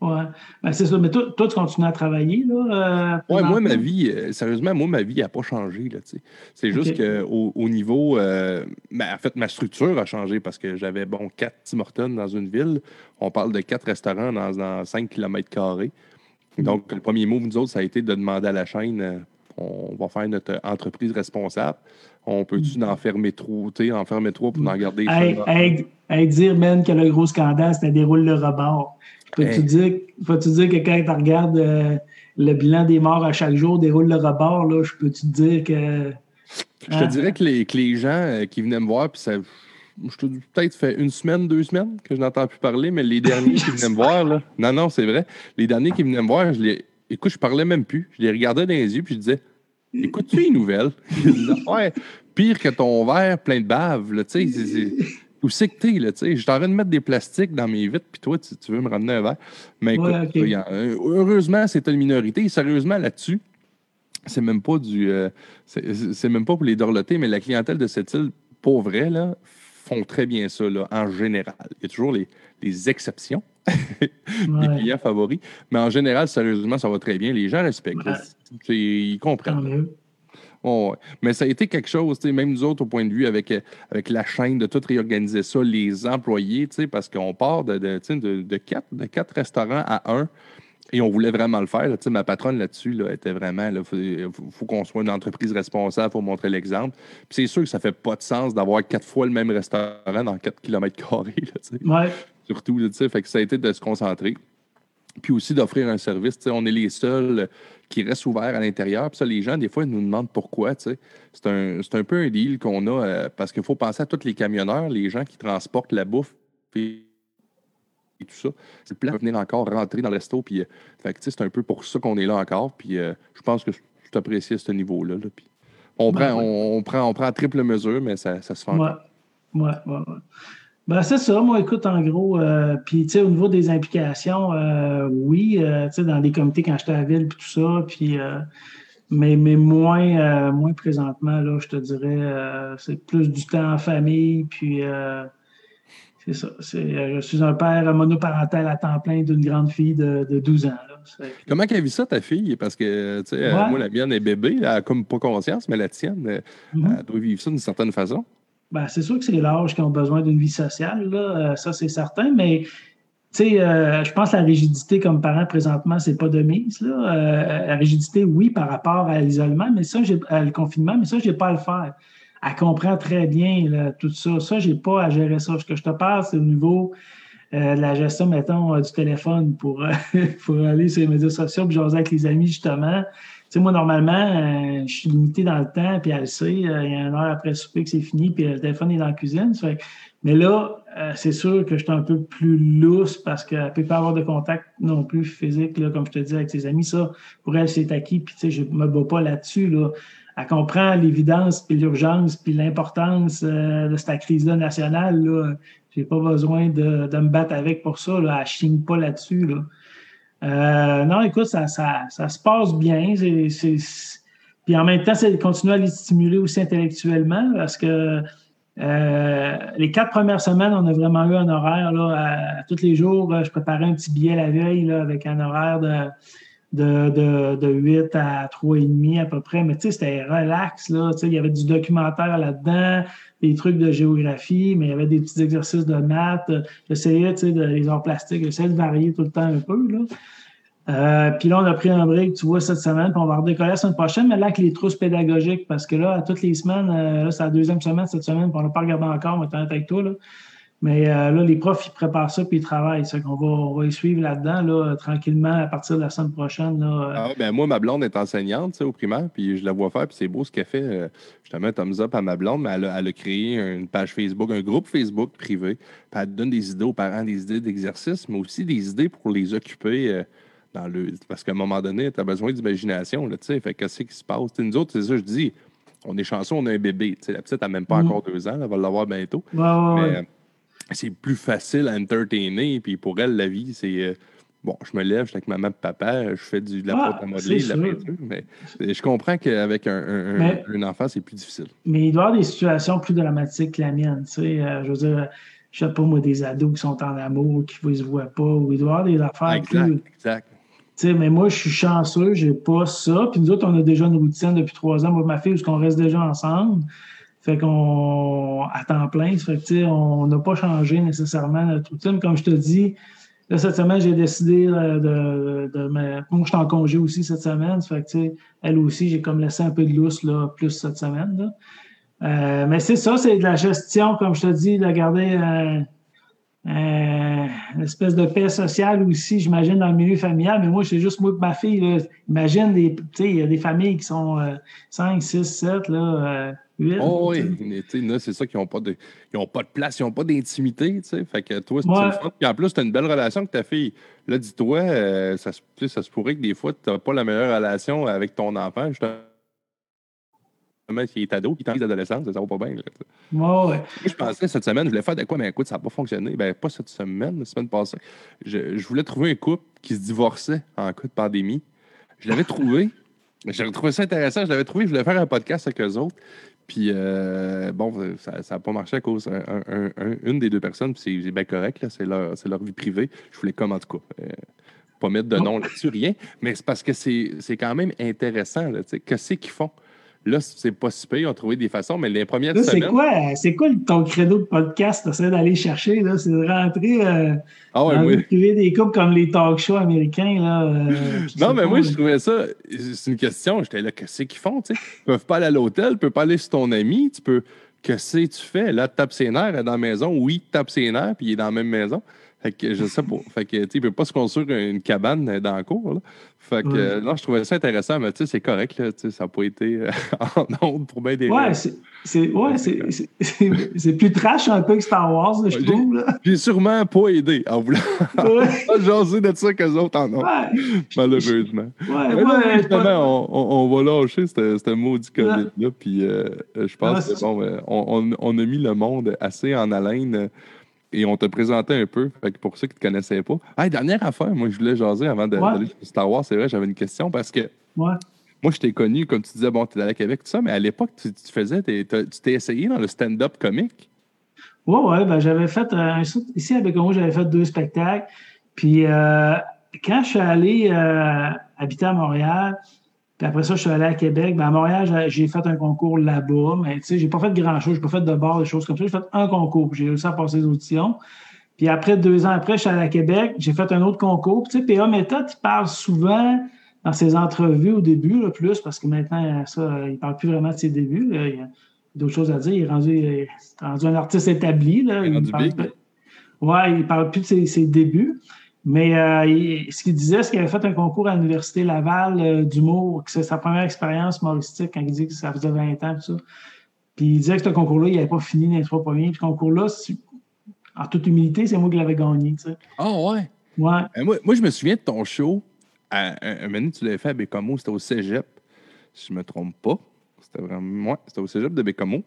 Speaker 2: ouais. Ben, c'est ça. Mais toi, toi, tu continues à travailler. Là,
Speaker 1: euh, moi, ma vie, euh, sérieusement, moi, ma vie n'a pas changé. C'est juste qu'au au niveau. Ben, en fait, ma structure a changé parce que j'avais, bon, quatre Tim Hortons dans une ville. On parle de quatre restaurants dans, dans 5 km. Donc, le premier mot, nous autres, ça a été de demander à la chaîne on va faire notre entreprise responsable. On peut-tu mm. en fermer trop, en fermer trop pour en garder
Speaker 2: hey, dire, man, que le gros scandale, c'était des roules de rebord. Peux-tu dire, dire que quand tu regardes euh, le bilan des morts à chaque jour, des roules de rebord, là, je peux-tu te dire que.
Speaker 1: Je te hein? dirais que les, que les gens euh, qui venaient me voir, puis ça. Je te peut-être fait une semaine, deux semaines que je n'entends plus parler, mais les derniers qui venaient me voir, là, non, non, c'est vrai. Les derniers qui venaient me voir, je les, écoute, je parlais même plus. Je les regardais dans les yeux, puis je disais Écoute-tu les nouvelles? Ouais, pire que ton verre plein de bave, là, tu sais. Où c'est que t'es, là, tu sais? Je suis en train de mettre des plastiques dans mes vitres, puis toi, tu, veux me ramener un verre. Mais écoute, heureusement, c'est une minorité. Sérieusement, là-dessus, c'est même pas du. Euh, c'est même pas pour les dorloter, mais la clientèle de cette île, pour vrai, là, font très bien ça, là, en général. Il y a toujours les, les exceptions. les clients favoris. Mais en général, sérieusement, ça va très bien. Les gens respectent. Ils comprennent. Mais ça a été quelque chose, même nous autres, au point de vue avec, avec la chaîne, de tout réorganiser ça, les employés, parce qu'on part de, de, de, quatre, de quatre restaurants à un. Et on voulait vraiment le faire. ma patronne là-dessus là, était vraiment, il faut, qu'on soit une entreprise responsable, il faut montrer l'exemple. Puis c'est sûr que ça fait pas de sens d'avoir quatre fois le même restaurant dans 4 km.
Speaker 2: Ouais
Speaker 1: surtout. fait que ça a été de se concentrer. Puis aussi d'offrir un service. On est les seuls qui restent ouverts à l'intérieur. Puis ça, les gens, des fois, ils nous demandent pourquoi. C'est un, un, peu un deal qu'on a euh, parce qu'il faut penser à tous les camionneurs, les gens qui transportent la bouffe et, tout ça. C'est plein de venir encore rentrer dans le resto. Puis, euh, c'est un peu pour ça qu'on est là encore. Puis euh, je pense que je t'apprécie à ce niveau-là. Puis, on, ben prend, on, prend, on prend triple mesure, mais ça, ça se fait
Speaker 2: ouais. Ouais, ouais, ouais. Ben, c'est ça. Moi, écoute, en gros, euh, puis, tu sais, au niveau des implications, euh, oui, euh, tu sais, dans les comités quand j'étais à la ville, puis tout ça, puis, mais, mais moins, moins présentement, là, je te dirais, c'est plus du temps en famille, puis, c'est ça. je suis un père monoparental à temps plein d'une grande fille de, de 12 ans. Là.
Speaker 1: Comment qu'elle vit ça, ta fille? Parce que, tu sais, moi, la mienne est bébé, elle a comme pas conscience, mais la tienne, mm-hmm. elle doit vivre ça d'une certaine façon.
Speaker 2: Ben, c'est sûr que c'est l'âge qui ont besoin d'une vie sociale, là, euh, ça c'est certain, mais sais, euh, je pense que la rigidité comme parent présentement, c'est pas de mise. Là. Euh, la rigidité, oui, par rapport à l'isolement, mais ça, j'ai, le confinement, mais ça, j'ai pas à le faire. Elle comprend très bien tout ça. Ça, j'ai pas à gérer ça. Ce que je te parle, c'est au niveau de la gestion, mettons, du téléphone pour, pour aller sur les médias sociaux, puis jaser avec les amis, justement sais, moi, normalement, euh, je suis limité dans le temps, puis elle le sait. Euh, il y a une heure après le souper que c'est fini, puis le téléphone est dans la cuisine. mais là, euh, c'est sûr que je suis un peu plus lousse parce qu'elle ne peut pas avoir de contact non plus physique, là, comme je te dis, avec ses amis. Ça, pour elle, c'est acquis, puis tu sais, je me bats pas là-dessus. Là. Elle comprend l'évidence, puis l'urgence, puis l'importance de cette crise-là nationale. Là. J'ai pas besoin de, me battre avec pour ça. Là. Elle chigne pas là-dessus. Là. Euh, non, écoute, ça, se passe bien. Puis en même temps, c'est de continuer à les stimuler aussi intellectuellement parce que euh, les quatre premières semaines, on a vraiment eu un horaire à, tous les jours. Je préparais un petit billet la veille avec un horaire de, de, de, de 8 à 3,5 à peu près. Mais tu sais, c'était relax. Là, il y avait du documentaire là-dedans, des trucs de géographie, mais il y avait des petits exercices de maths. J'essayais, tu sais, de, les arts plastiques, j'essayais de varier tout le temps un peu. Là. Euh, puis là, on a pris un break, tu vois, cette semaine, puis on va redécoller la semaine prochaine, mais là, avec les trousses pédagogiques, parce que là, à toutes les semaines, euh, là, c'est la deuxième semaine cette semaine, puis on n'a pas regardé encore, on va être avec toi, là. Mais euh, là, les profs, ils préparent ça puis ils travaillent. Ça qu'on va, on va y suivre là-dedans, là, tranquillement, à partir de la semaine prochaine. Là.
Speaker 1: Ah, ben, moi, ma blonde est enseignante au primaire, puis je la vois faire, puis c'est beau ce qu'elle fait. Euh, je te mets un thumbs up à ma blonde, mais elle a, elle a, créé une page Facebook, un groupe Facebook privé, puis elle donne des idées aux parents, des idées d'exercice, mais aussi des idées pour les occuper. Euh, dans le... Parce qu'à un moment donné, tu as besoin d'imagination, tu sais. Fait qu'est-ce qui se passe? nous autres, c'est ça, je dis, on est chanceux, on a un bébé. la petite n'a même pas mm. encore deux ans, elle va l'avoir bientôt.
Speaker 2: mais,
Speaker 1: c'est plus facile à entertainer. Puis pour elle, la vie, c'est euh, bon, je me lève, je suis avec maman et papa, je fais du, de la pâte à modeler, de la peinture, mais je comprends qu'avec un, un, enfant, c'est plus difficile.
Speaker 2: Mais il doit y avoir des situations plus dramatiques que la mienne. Tu sais, euh, je veux dire, je sais pas, moi, des ados qui sont en amour, qui ne se voient pas, ou il doit y avoir des affaires
Speaker 1: exact,
Speaker 2: plus.
Speaker 1: Exact.
Speaker 2: Tu sais, mais moi, je suis chanceux, j'ai pas ça. Puis nous autres, on a déjà une routine depuis trois ans, moi ma fille, parce qu'on reste déjà ensemble. Fait qu'on, à temps plein, fait que, on n'a pas changé nécessairement notre routine. Comme je te dis, là, cette semaine, j'ai décidé de, de, de Moi, je suis en congé aussi cette semaine. Fait que, elle aussi, j'ai comme laissé un peu de lousse, là, plus cette semaine, là. Euh, mais c'est ça, c'est de la gestion, comme je te dis, de garder euh, euh, une espèce de paix sociale aussi, j'imagine, dans le milieu familial. Mais moi, c'est juste moi et ma fille. Là. Imagine, il y a des familles qui sont 5, 6, 7, là,
Speaker 1: Oh oui, c'est ça, qui n'ont pas, de, pas de place, ils n'ont pas d'intimité. Fait que toi, c'est ouais. fun. Puis en plus, tu as une belle relation avec ta fille. Là, dis-toi, euh, ça, ça, se pourrait que des fois, tu n'as pas la meilleure relation avec ton enfant. Justement, qui est ado, qui est en d'adolescence, ça va pas bien.
Speaker 2: Là, ouais.
Speaker 1: je pensais cette semaine, je voulais faire de quoi, mais écoute, ça n'a pas fonctionné. Ben, pas cette semaine, la semaine passée. Je, je voulais trouver un couple qui se divorçait en cas de pandémie. Je l'avais trouvé. J'avais trouvé ça intéressant. Je l'avais trouvé. Je voulais faire un podcast avec eux autres. Puis, euh, bon, ça n'a pas marché à cause d'une des deux personnes, puis c'est bien correct, c'est leur, leur, vie privée. Je voulais comme, en tout cas, euh, pas mettre de nom là-dessus, rien, mais c'est parce que c'est quand même intéressant, sais, qu'est-ce qu'ils font? Là, c'est pas si pire, ils ont trouvé des façons, mais les premières
Speaker 2: là, semaines... C'est quoi, quoi ton credo de podcast? T'essaies d'aller chercher, là? C'est de rentrer euh,
Speaker 1: ah ouais, oui.
Speaker 2: des couples comme les talk shows américains, là. Euh,
Speaker 1: non, mais moi, je trouvais ça... C'est une question. J'étais là, qu'est-ce qu'ils font, tu sais? Ils peuvent pas aller à l'hôtel, tu peux pas aller chez ton ami, tu peux... Qu'est-ce que tu fais? Là, tu tapes ses nerfs, elle est dans la maison. Oui, tu tapes ses nerfs, puis il est dans la même maison. Fait que je sais pas. Fait que, tu sais, il peut pas se construire une cabane dans le cours, là. Fait que, non, je trouvais ça intéressant, mais tu sais, c'est correct, là, ça n'a pas été euh, en onde pour bien des
Speaker 2: Ouais, c'est ouais, plus trash un peu que Star Wars, je trouve.
Speaker 1: J'ai sûrement pas aidé en voulant ouais. jaser de ça qu'eux autres en ont, malheureusement.
Speaker 2: Ouais, mais ouais,
Speaker 1: justement, on, on, va lâcher ce maudit COVID-là, puis euh, je pense que, bon, on, on, a mis le monde assez en haleine et on te présentait un peu. Fait que pour ceux qui ne te connaissaient pas. Hey, dernière affaire, moi, je voulais jaser avant d'aller sur Star Wars. C'est vrai, j'avais une question parce que.
Speaker 2: Moi,
Speaker 1: je t'ai connu, comme tu disais, bon, tu es allé à Québec, tout ça, mais à l'époque, tu, faisais, tu t'es essayé dans le stand-up comique?
Speaker 2: Oui, oui, ben, j'avais fait, euh, ici à Bécomo, j'avais fait deux spectacles. Puis euh, quand je suis allé euh, habiter à Montréal, puis après ça, je suis allé à Québec. Ben, à Montréal, j'ai fait un concours là-bas, mais tu sais, j'ai pas fait grand-chose. J'ai pas fait de bord, des choses comme ça. J'ai fait un concours. J'ai réussi à passer les auditions. Puis après, deux ans après, je suis allé à Québec. J'ai fait un autre concours. Tu sais, PA Méthode, il parle souvent dans ses entrevues au début, le plus, parce que maintenant, ça, il parle plus vraiment de ses débuts. Il y a d'autres choses à dire. Il est rendu, rendu un artiste établi. Là.
Speaker 1: Il, parle,
Speaker 2: ouais, il parle plus de ses débuts. Mais euh, ce qu'il disait, c'est qu'il avait fait un concours à l'Université Laval euh, d'humour, que c'est sa première expérience humoristique quand il dit que ça faisait 20 ans, tout ça. Puis il disait que ce concours-là, il n'avait pas fini dans les trois premiers. Puis ce concours-là, en toute humilité, c'est moi qui l'avais gagné.
Speaker 1: Oh, ouais?
Speaker 2: Ouais.
Speaker 1: Euh, moi, moi, je me souviens de ton show. À, un, moment tu l'avais fait à Bécomo, c'était au cégep, si je ne me trompe pas. C'était vraiment. moi, c'était au cégep de Bécomo.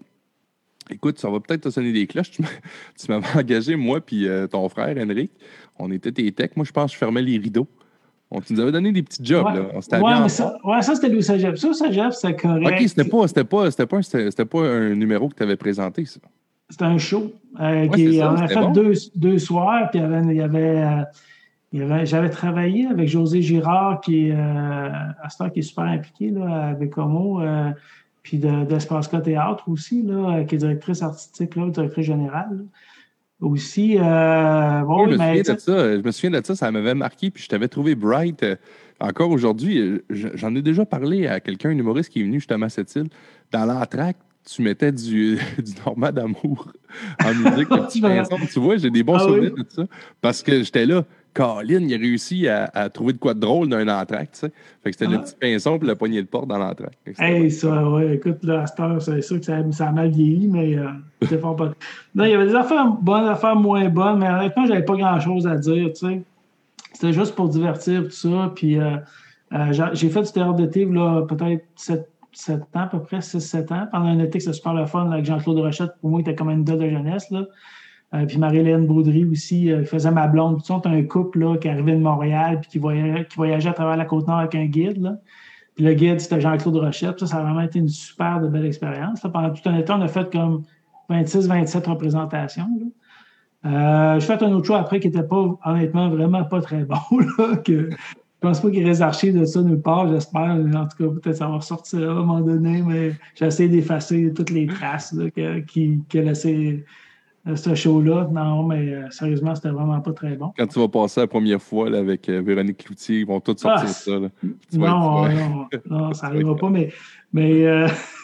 Speaker 1: Écoute, ça va peut-être te sonner des cloches. Tu m'avais engagé, moi, puis ton frère, Henrik. On était tes techs. Moi, je pense que je fermais les rideaux. On tu nous avait donné des petits jobs.
Speaker 2: Ouais,
Speaker 1: là.
Speaker 2: On ouais, mais ça, ouais, ça c'était le Cégep. Ça, Cégep, c'était correct.
Speaker 1: OK, c'était pas, c'était pas, c'était pas, c'était pas un numéro que tu avais présenté, ça.
Speaker 2: C'était un show. Euh, qui, ça, on a fait bon. deux, deux, soirs, puis il y avait, il y avait, euh, il y avait j'avais travaillé avec José Girard, qui est, euh, à qui est super impliqué là, avec Homo, euh, puis d'Espace de, Théâtre aussi, là, qui est directrice artistique, là, directrice générale. Là aussi. Euh, bon,
Speaker 1: je, me
Speaker 2: mais,
Speaker 1: souviens de ça, je me souviens de ça, ça m'avait marqué, puis je t'avais trouvé bright. Euh, encore aujourd'hui, j'en ai déjà parlé à quelqu'un, un humoriste qui est venu justement à cette île. Dans l'entraque, tu mettais du, du Normand d'amour en musique. tu vois, j'ai des bons ah, souvenirs oui? de ça. Parce que j'étais là. Colin, il a réussi à, à, trouver de quoi de drôle d'un sais. Fait que c'était ah. le petit pinceau puis la poignée de porte dans l'entraque.
Speaker 2: Hey, ça, ouais, écoute, là, à cette heure, c'est sûr que ça, ça, a mal vieilli, mais euh, c'était pas. Non, il y avait des affaires bonnes, des affaires moins bonnes, mais honnêtement, j'avais pas grand-chose à dire, tu sais. C'était juste pour divertir, tout ça. Puis euh, euh, j'ai fait du théâtre d'été, là, peut-être 7, 7 ans, à peu près, 6-7 ans. Pendant un été, c'était super le fun, là, avec Jean-Claude Rochette, pour moi, il était comme une date de jeunesse, là. Euh, puis Marie-Hélène Baudry aussi, euh, faisait ma blonde. Puis, tu un couple là, qui arrivait de Montréal puis qui voyageait, à travers la Côte-Nord avec un guide. Puis le guide, c'était Jean-Claude Rochette. Ça, ça a vraiment été une super belle expérience. Pendant tout un été, on a fait comme 26-27 représentations. Euh, je fait un autre choix après qui n'était pas, honnêtement, vraiment pas très bon. Là, que, je pense pas qu'il reste archi de ça nulle part, j'espère. En tout cas, peut-être ça va ressortir à un moment donné, mais j'ai essayé d'effacer toutes les traces là, que, qui, ce show-là. Non, mais euh, sérieusement, c'était vraiment pas très bon.
Speaker 1: Quand tu vas passer la première fois là, avec euh, Véronique Cloutier, ils vont tous sortir ah, ça. Là.
Speaker 2: Non, non, non, ça n'arrivera pas, mais, mais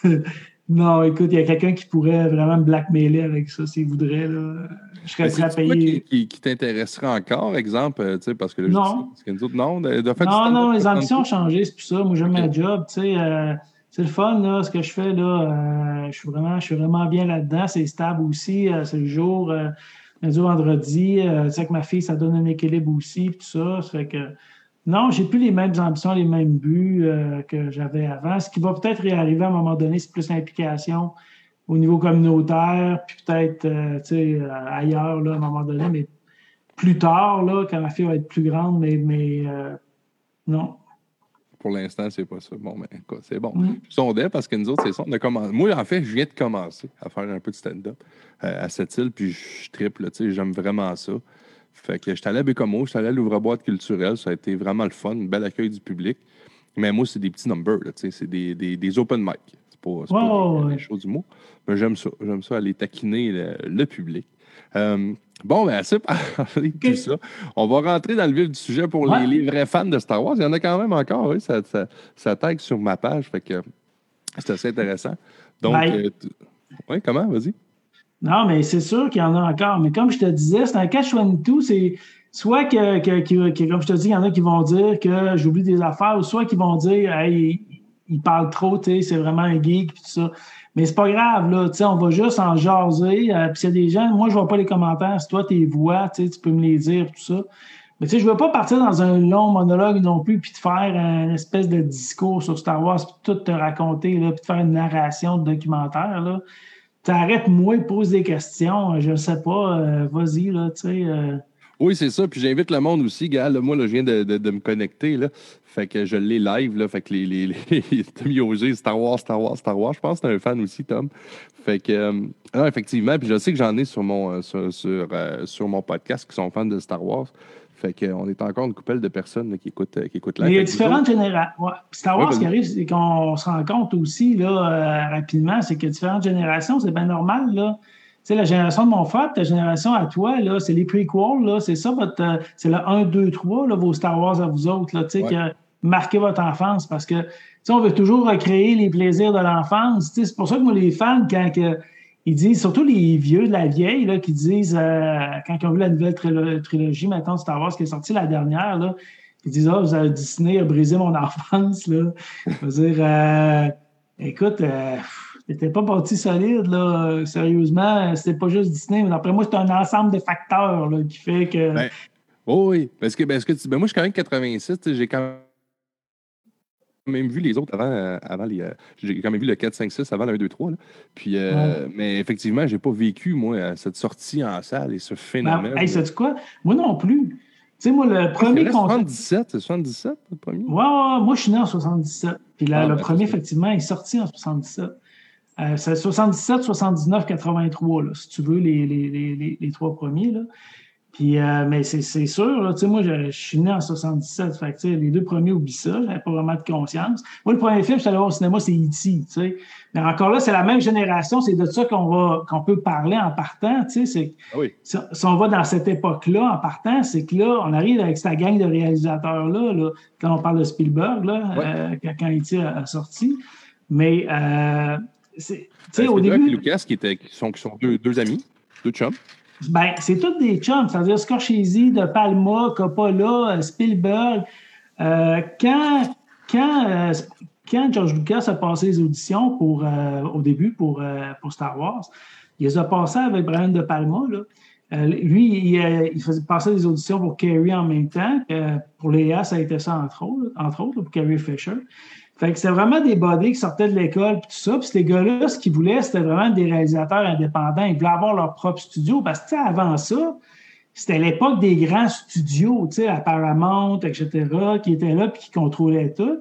Speaker 2: non, écoute, il y a quelqu'un qui pourrait vraiment me blackmailer avec ça s'il voudrait. Là. Je serais prêt à payer.
Speaker 1: Qui, qui, t'intéresserait encore, exemple, tu sais, parce que là,
Speaker 2: non.
Speaker 1: Je dis, non,
Speaker 2: de, de fait, non, non, les ambitions ont changé, c'est pour ça. Moi, j'aime okay. ma job, tu sais. Euh, c'est le fun, là, ce que je fais, là. Euh, je, suis vraiment, bien là-dedans. C'est stable aussi. Euh, c'est le jour, lundi vendredi. tu sais, avec ma fille, ça donne un équilibre aussi, tout ça. Ça que non, j'ai plus les mêmes ambitions, les mêmes buts euh, que j'avais avant. Ce qui va peut-être réarriver à un moment donné, c'est plus l'implication au niveau communautaire, puis peut-être euh, euh, ailleurs là, à un moment donné, mais plus tard, là, quand ma fille va être plus grande, mais non.
Speaker 1: Pour l'instant, c'est pas ça. Bon, mais ben, c'est bon. Mm. Je sondais parce que nous autres, c'est ça. On a commencé. Moi, en fait, je viens de commencer à faire un peu de stand-up à cette île, puis je triple, tu sais, j'aime vraiment ça. Fait que j'étais allé à Bécomo, j'étais allé à l'ouvre-boîte culturelle, ça a été vraiment le fun, un bel accueil du public. Mais moi, c'est des petits numbers, c'est des, des, des, open mic. C'est pas, pas des, choses du mot. Mais j'aime ça. J'aime ça aller taquiner le, public. Euh, bon, ben, assez parlé de tout ça. On va rentrer dans le vif du sujet pour les, vrais fans de Star Wars. Il y en a quand même encore, oui, ça, ça, ça tag sur ma page. Fait que c'est assez intéressant. Donc, euh, oui, comment? Vas-y.
Speaker 2: Non, mais c'est sûr qu'il y en a encore. Mais comme je te disais, c'est un catch-22. C'est soit que, que, comme je te dis, il y en a qui vont dire que j'oublie des affaires, ou soit qui vont dire, hey, il, parle trop, tu sais, c'est vraiment un geek, puis tout ça. Mais c'est pas grave, là, on va juste en jaser. Euh, puis s'il y a des gens, moi, je vois pas les commentaires. Si toi, tes voix, tu peux me les dire, tout ça. Mais tu sais, je veux pas partir dans un long monologue non plus, puis te faire une espèce de discours sur Star Wars, puis tout te raconter, là, puis te faire une narration de documentaire, là t'arrêtes-moi, pose des questions, je ne sais pas, euh, vas-y, là, tu sais. Euh.
Speaker 1: Oui, c'est ça. Puis j'invite le monde aussi, gars. moi, là, je viens de, de, me connecter. Là. Fait que je l'ai live. Là, fait que les, les, les Star Wars, Star Wars, Star Wars. Je pense que t'es un fan aussi, Tom. Fait que, euh, effectivement. Puis je sais que j'en ai sur mon, sur, sur, sur, mon podcast qui sont fans de Star Wars. Fait qu'on est encore une couple de personnes qui, écoutent, qui écoutent
Speaker 2: la Il y a différentes générations. Star Wars, ce qui arrive, c'est qu'on se rend compte aussi là, euh, rapidement, c'est que différentes générations, c'est bien normal. Là. Sais, la génération de mon frère, ta génération à toi, là, c'est les prequels, là, c'est ça, votre, euh, c'est le 1, 2, 3, là, vos Star Wars à vous autres, là, tu sais, qui a marqué votre enfance parce que, tu sais, on veut toujours recréer les plaisirs de l'enfance. Tu sais, c'est pour ça que moi, les fans, quand que, ils disent, surtout les vieux de la vieille, là, qui disent, euh, quand ils ont vu la nouvelle trilogie, maintenant Star Wars qui est sortie la dernière, là, ils disent, ah, oh, Disney a brisé mon enfance, là. Je veux dire, euh, écoute, euh, t'étais pas parti solide, là. Sérieusement, c'était pas juste Disney, mais d'après moi, c'est un ensemble de facteurs, là, qui fait que.
Speaker 1: Ben, oui, parce que, parce que ben, moi, je suis quand même 86, j'ai quand même vu les autres avant, euh, avant les. Euh, j'ai quand même vu le 4, 5, 6 avant le 1, 2, 3. Là. Puis, euh, Mais effectivement, j'ai pas vécu, moi, cette sortie en salle et ce phénomène.
Speaker 2: Ben, hey, sais quoi? Moi non plus. Tu sais, moi, le premier
Speaker 1: contact. 77, c'est 77, le premier?
Speaker 2: Ouais, ouais, moi, je suis né en 77. Puis là, ah, le ben, premier, effectivement, est sorti en 77. C'est 77, 79, 83, là, si tu veux, les, les, les, les trois premiers. Là. Puis, euh, mais c'est sûr, là, moi, je, je, suis né en 77. Fait que, les deux premiers, oublie ça. J'avais pas vraiment de conscience. Moi, le premier film, je suis allé voir au cinéma, c'est E.T. Mais encore là, c'est la même génération. C'est de ça qu'on va qu'on peut parler en partant.
Speaker 1: Ah oui.
Speaker 2: si, on va dans cette époque-là, en partant, c'est que là, on arrive avec cette gang de réalisateurs-là. Là, quand on parle de Spielberg, là, euh, quand E.T. a, sorti. Mais, euh, c'est,
Speaker 1: ben, au début. Lucas, qui, étaient, qui sont, qui sont deux, deux amis, deux chums.
Speaker 2: Ben, c'est tous des chums, c'est-à-dire Scorsese, De Palma, Coppola, euh, Spielberg. Euh, quand, quand, euh, quand George Lucas a passé les auditions pour, au début pour, pour Star Wars, il les a passées avec Brian De Palma. Là. lui, il, faisait passer des auditions pour Carrie en même temps. pour Léa, ça a été ça, entre autres, entre autres pour Carrie Fisher. Fait que c'était vraiment des bodies qui sortaient de l'école, puis tout ça. Puis ces gars-là, ce qu'ils voulaient, c'était vraiment des réalisateurs indépendants. Ils voulaient avoir leur propre studio. Parce que, avant ça, c'était l'époque des grands studios, tu sais, à Paramount, etc., qui étaient là puis qui contrôlaient tout.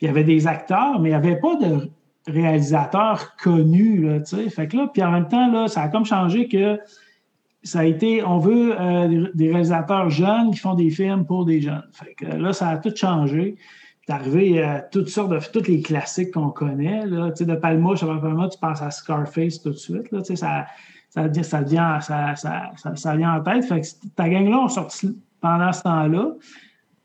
Speaker 2: Il y avait des acteurs, mais il n'y avait pas de réalisateurs connus, tu sais. Puis en même temps, là, ça a comme changé que ça a été, on veut euh, des réalisateurs jeunes qui font des films pour des jeunes. Fait que là, ça a tout changé. C'est arrivé à toutes sortes de, tous les classiques qu'on connaît, là. De Palma, je Palma, tu penses à Scarface tout de suite, là, ça ça, ça, vient, ça, ça, ça, vient en tête. Fait que ta gang-là ont sorti pendant ce temps-là.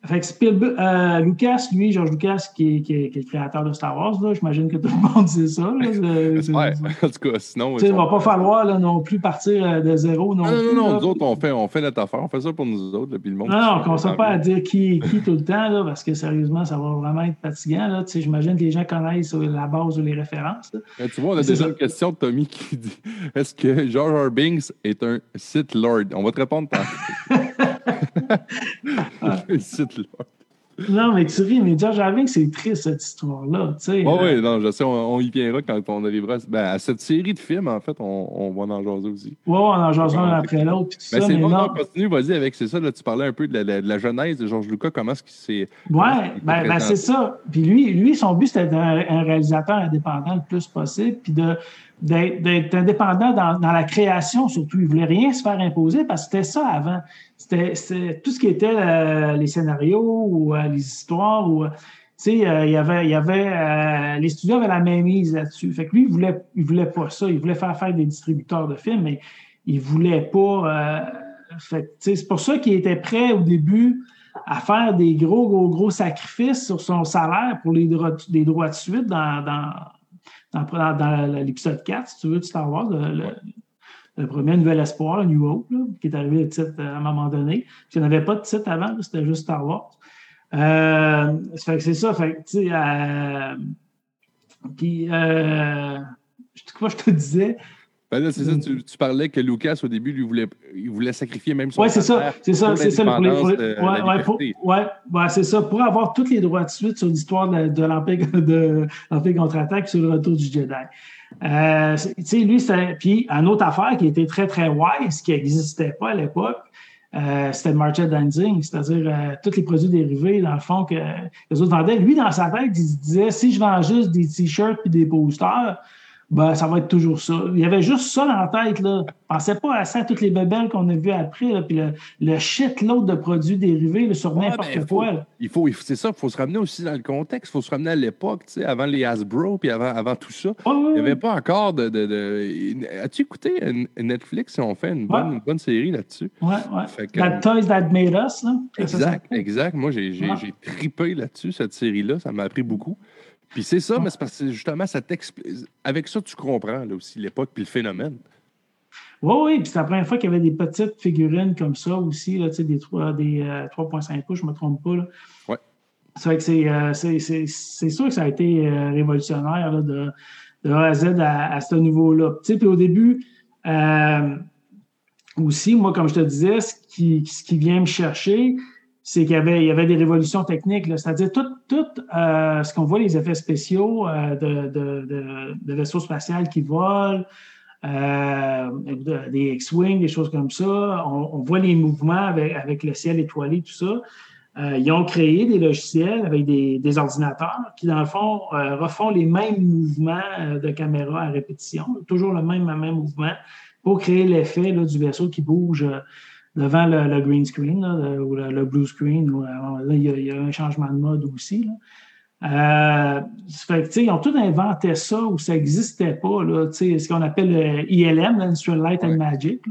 Speaker 2: Fait que Spielberg, euh, Lucas, lui, George Lucas, qui est, qui, est, qui est, le créateur de Star Wars, j'imagine que tout le monde sait ça. Là,
Speaker 1: ouais, en tout cas, sinon.
Speaker 2: Il ne va pas falloir là, non plus partir euh, de zéro. Non,
Speaker 1: non,
Speaker 2: plus,
Speaker 1: non, non, nous autres, on fait, on fait notre affaire, on fait ça pour nous autres, puis le monde.
Speaker 2: Non, non, on ne commence pas à dire qui qui tout le temps, là, parce que sérieusement, ça va vraiment être fatigant. Là. J'imagine que les gens connaissent la base ou les références.
Speaker 1: tu vois, on a déjà une question de Tommy qui dit Est-ce que George R. Binks est un Sith Lord? On va te répondre par. un.
Speaker 2: Non, mais tu ris, mais George que c'est triste, cette histoire-là.
Speaker 1: Oui, euh... oui, non, je sais, on, y viendra quand on arrivera ben, à cette série de films, en fait, on, on va en jaser aussi.
Speaker 2: Oui, on en jase un après l'autre.
Speaker 1: Ben, c'est bon, non, continue, vas-y avec, c'est ça, là, tu parlais un peu de la, de la genèse de Georges Lucas, comment est-ce qu'il s'est.
Speaker 2: Oui, ben, ben c'est ça. Puis lui, lui, son but, c'était d'être un, réalisateur indépendant le plus possible, puis de d'être indépendant dans, dans, la création surtout. Il voulait rien se faire imposer parce que c'était ça avant. C'était tout ce qui était euh, les scénarios ou euh, les histoires ou euh, tu sais, il y avait, il y avait les studios avaient la même mise là-dessus. Fait que lui, il voulait, il voulait pas ça. Il voulait faire faire des distributeurs de films, mais il voulait pas. fait c'est pour ça qu'il était prêt au début à faire des gros, gros, gros sacrifices sur son salaire pour les droits, des droits de suite dans, dans, dans, dans l'épisode 4, si tu veux, de Star Wars, le, le premier Nouvel Espoir, New Hope, qui est arrivé le titre euh, à un moment donné. Il n'y avait pas de titre avant, c'était juste Star Wars. Euh, c'est ça, fait tu sais, euh, puis, euh, quoi je te disais?
Speaker 1: Ben c'est ça, tu, parlais que Lucas, au début, lui, voulait, il voulait sacrifier même son
Speaker 2: Oui, c'est ça, c'est ça, c'est ça. ouais, c'est ça. Pour avoir tous les droits de suite sur l'histoire de, de l'Empire contre-attaque sur le retour du Jedi. Euh, tu sais, lui, c'était. Puis, une autre affaire qui était très, très wise, qui n'existait pas à l'époque, euh, c'était le merchandising, c'est-à-dire euh, tous les produits dérivés, dans le fond, que les autres vendaient. Lui, dans sa tête, il se disait si je vends juste des t-shirts et des posters, ben, ça va être toujours ça. Il y avait juste ça dans la tête. Là. pensait pas à ça, à toutes les bébelles qu'on a vues après, là, puis le, le shitload de produits dérivés sur n'importe quoi.
Speaker 1: Il faut, c'est ça, il faut se ramener aussi dans le contexte, il faut se ramener à l'époque, avant les Hasbro, puis avant, avant tout ça. il n'y avait pas encore de. de, As-tu écouté Netflix? On fait une bonne, une bonne série là-dessus?
Speaker 2: Ouais, ouais. That Toys That Made Us. Là.
Speaker 1: Exact, exact. Moi, j'ai tripé là-dessus, cette série-là. Ça m'a appris beaucoup. Puis c'est ça, mais c'est parce que justement, ça avec ça, tu comprends là, aussi l'époque puis le phénomène.
Speaker 2: Oui, oui, puis c'est la première fois qu'il y avait des petites figurines comme ça aussi, là, des, 3, des 3.5 euh, pouces, je ne me trompe pas.
Speaker 1: Oui.
Speaker 2: C'est que euh, c'est, sûr que ça a été euh, révolutionnaire là, de, de A à Z à, ce niveau-là. Puis au début, aussi, moi, comme je te disais, ce qui, ce qui vient me chercher, c'est qu'il y avait, il y avait des révolutions techniques, c'est-à-dire tout, tout euh, ce qu'on voit, les effets spéciaux euh, de, de, de, vaisseaux spatiaux qui volent, euh, des X-Wing, des choses comme ça. On, voit les mouvements avec, avec, le ciel étoilé, tout ça. ils ont créé des logiciels avec des, des ordinateurs qui, dans le fond, refont les mêmes mouvements de caméra à répétition, toujours le même, le même mouvement, pour créer l'effet du vaisseau qui bouge devant le, green screen ou le, blue screen. là, il y, a, un changement de mode aussi. Là. Euh, ils ont tout inventé ça où ça n'existait pas, là, ce qu'on appelle le ILM, Industrial Light and Magic.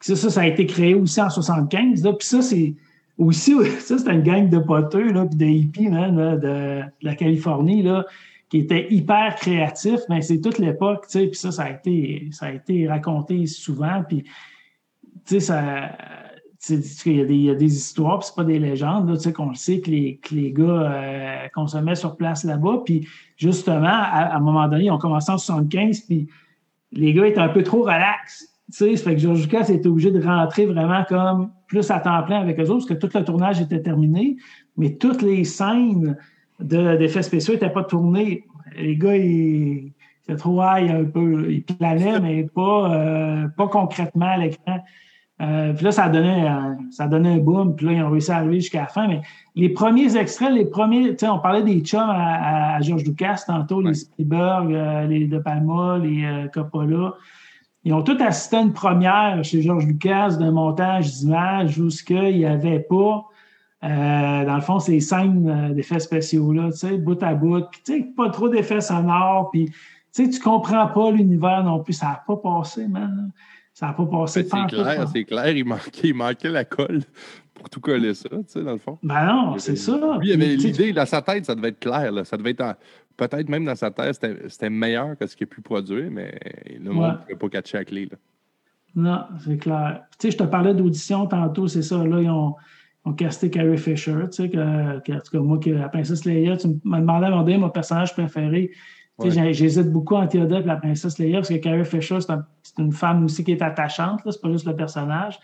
Speaker 2: Ça, ça, a été créé aussi en 75. Puis ça, c'est aussi, ça, c'est une gang de poteux, là, puis de hippies, de, la Californie, là, qui étaient hyper créatifs, mais c'est toute l'époque, puis ça, ça a été, ça a été raconté souvent, puis tu sais, ça. Il y, a des, il y a des histoires, c'est pas des légendes, là, qu'on le sait que les, que les gars euh, consommaient sur place là-bas. Puis justement, à, un moment donné, ils ont commencé en 75, puis les gars étaient un peu trop relax. Ça fait que George Lucas était obligé de rentrer vraiment comme plus à temps plein avec eux autres, parce que tout le tournage était terminé, mais toutes les scènes d'effets spéciaux n'était pas tourné. Les gars, ils étaient trop high un peu. Ils planaient, mais pas, euh, pas concrètement à l'écran. Euh, puis là, ça donnait, ça donnait un boom. Puis là, ils ont réussi à arriver jusqu'à la fin. Mais les premiers extraits, les premiers, tu sais, on parlait des chums à, George Lucas tantôt, les Spielberg, euh, les De Palma, les euh, Coppola. Ils ont tous assisté à une première chez George Lucas d'un montage d'images où il n'y avait pas, dans le fond, ces scènes d'effets spéciaux-là, tu sais, bout à bout. Puis, tu sais, pas trop d'effets sonores. Puis, tu sais, tu comprends pas l'univers non plus. Ça n'a pas passé, man. Ça n'a pas passé.
Speaker 1: Ben, c'est clair, c'est clair. Il manquait, il manquait la colle pour tout coller ça, tu sais, dans le fond.
Speaker 2: Ben non, c'est ça.
Speaker 1: Lui, il avait l'idée, dans sa tête, ça devait être clair. Là. Ça devait être Peut-être même dans sa tête, c'était meilleur que ce qu'il a pu produire, mais le monde ne pouvait pas catcher la clé. Là.
Speaker 2: Non, c'est clair. Tu sais, je te parlais d'audition tantôt, c'est ça. Là, ils ont, ont casté Carrie Fisher, tu sais, que, que, en tout cas, moi, que la princesse Leia, tu m'as demandé mon personnage préféré. J'hésite beaucoup entre Yoda et la princesse Leia parce que Carrie Fisher, c'est une femme aussi qui est attachante, c'est pas juste le personnage.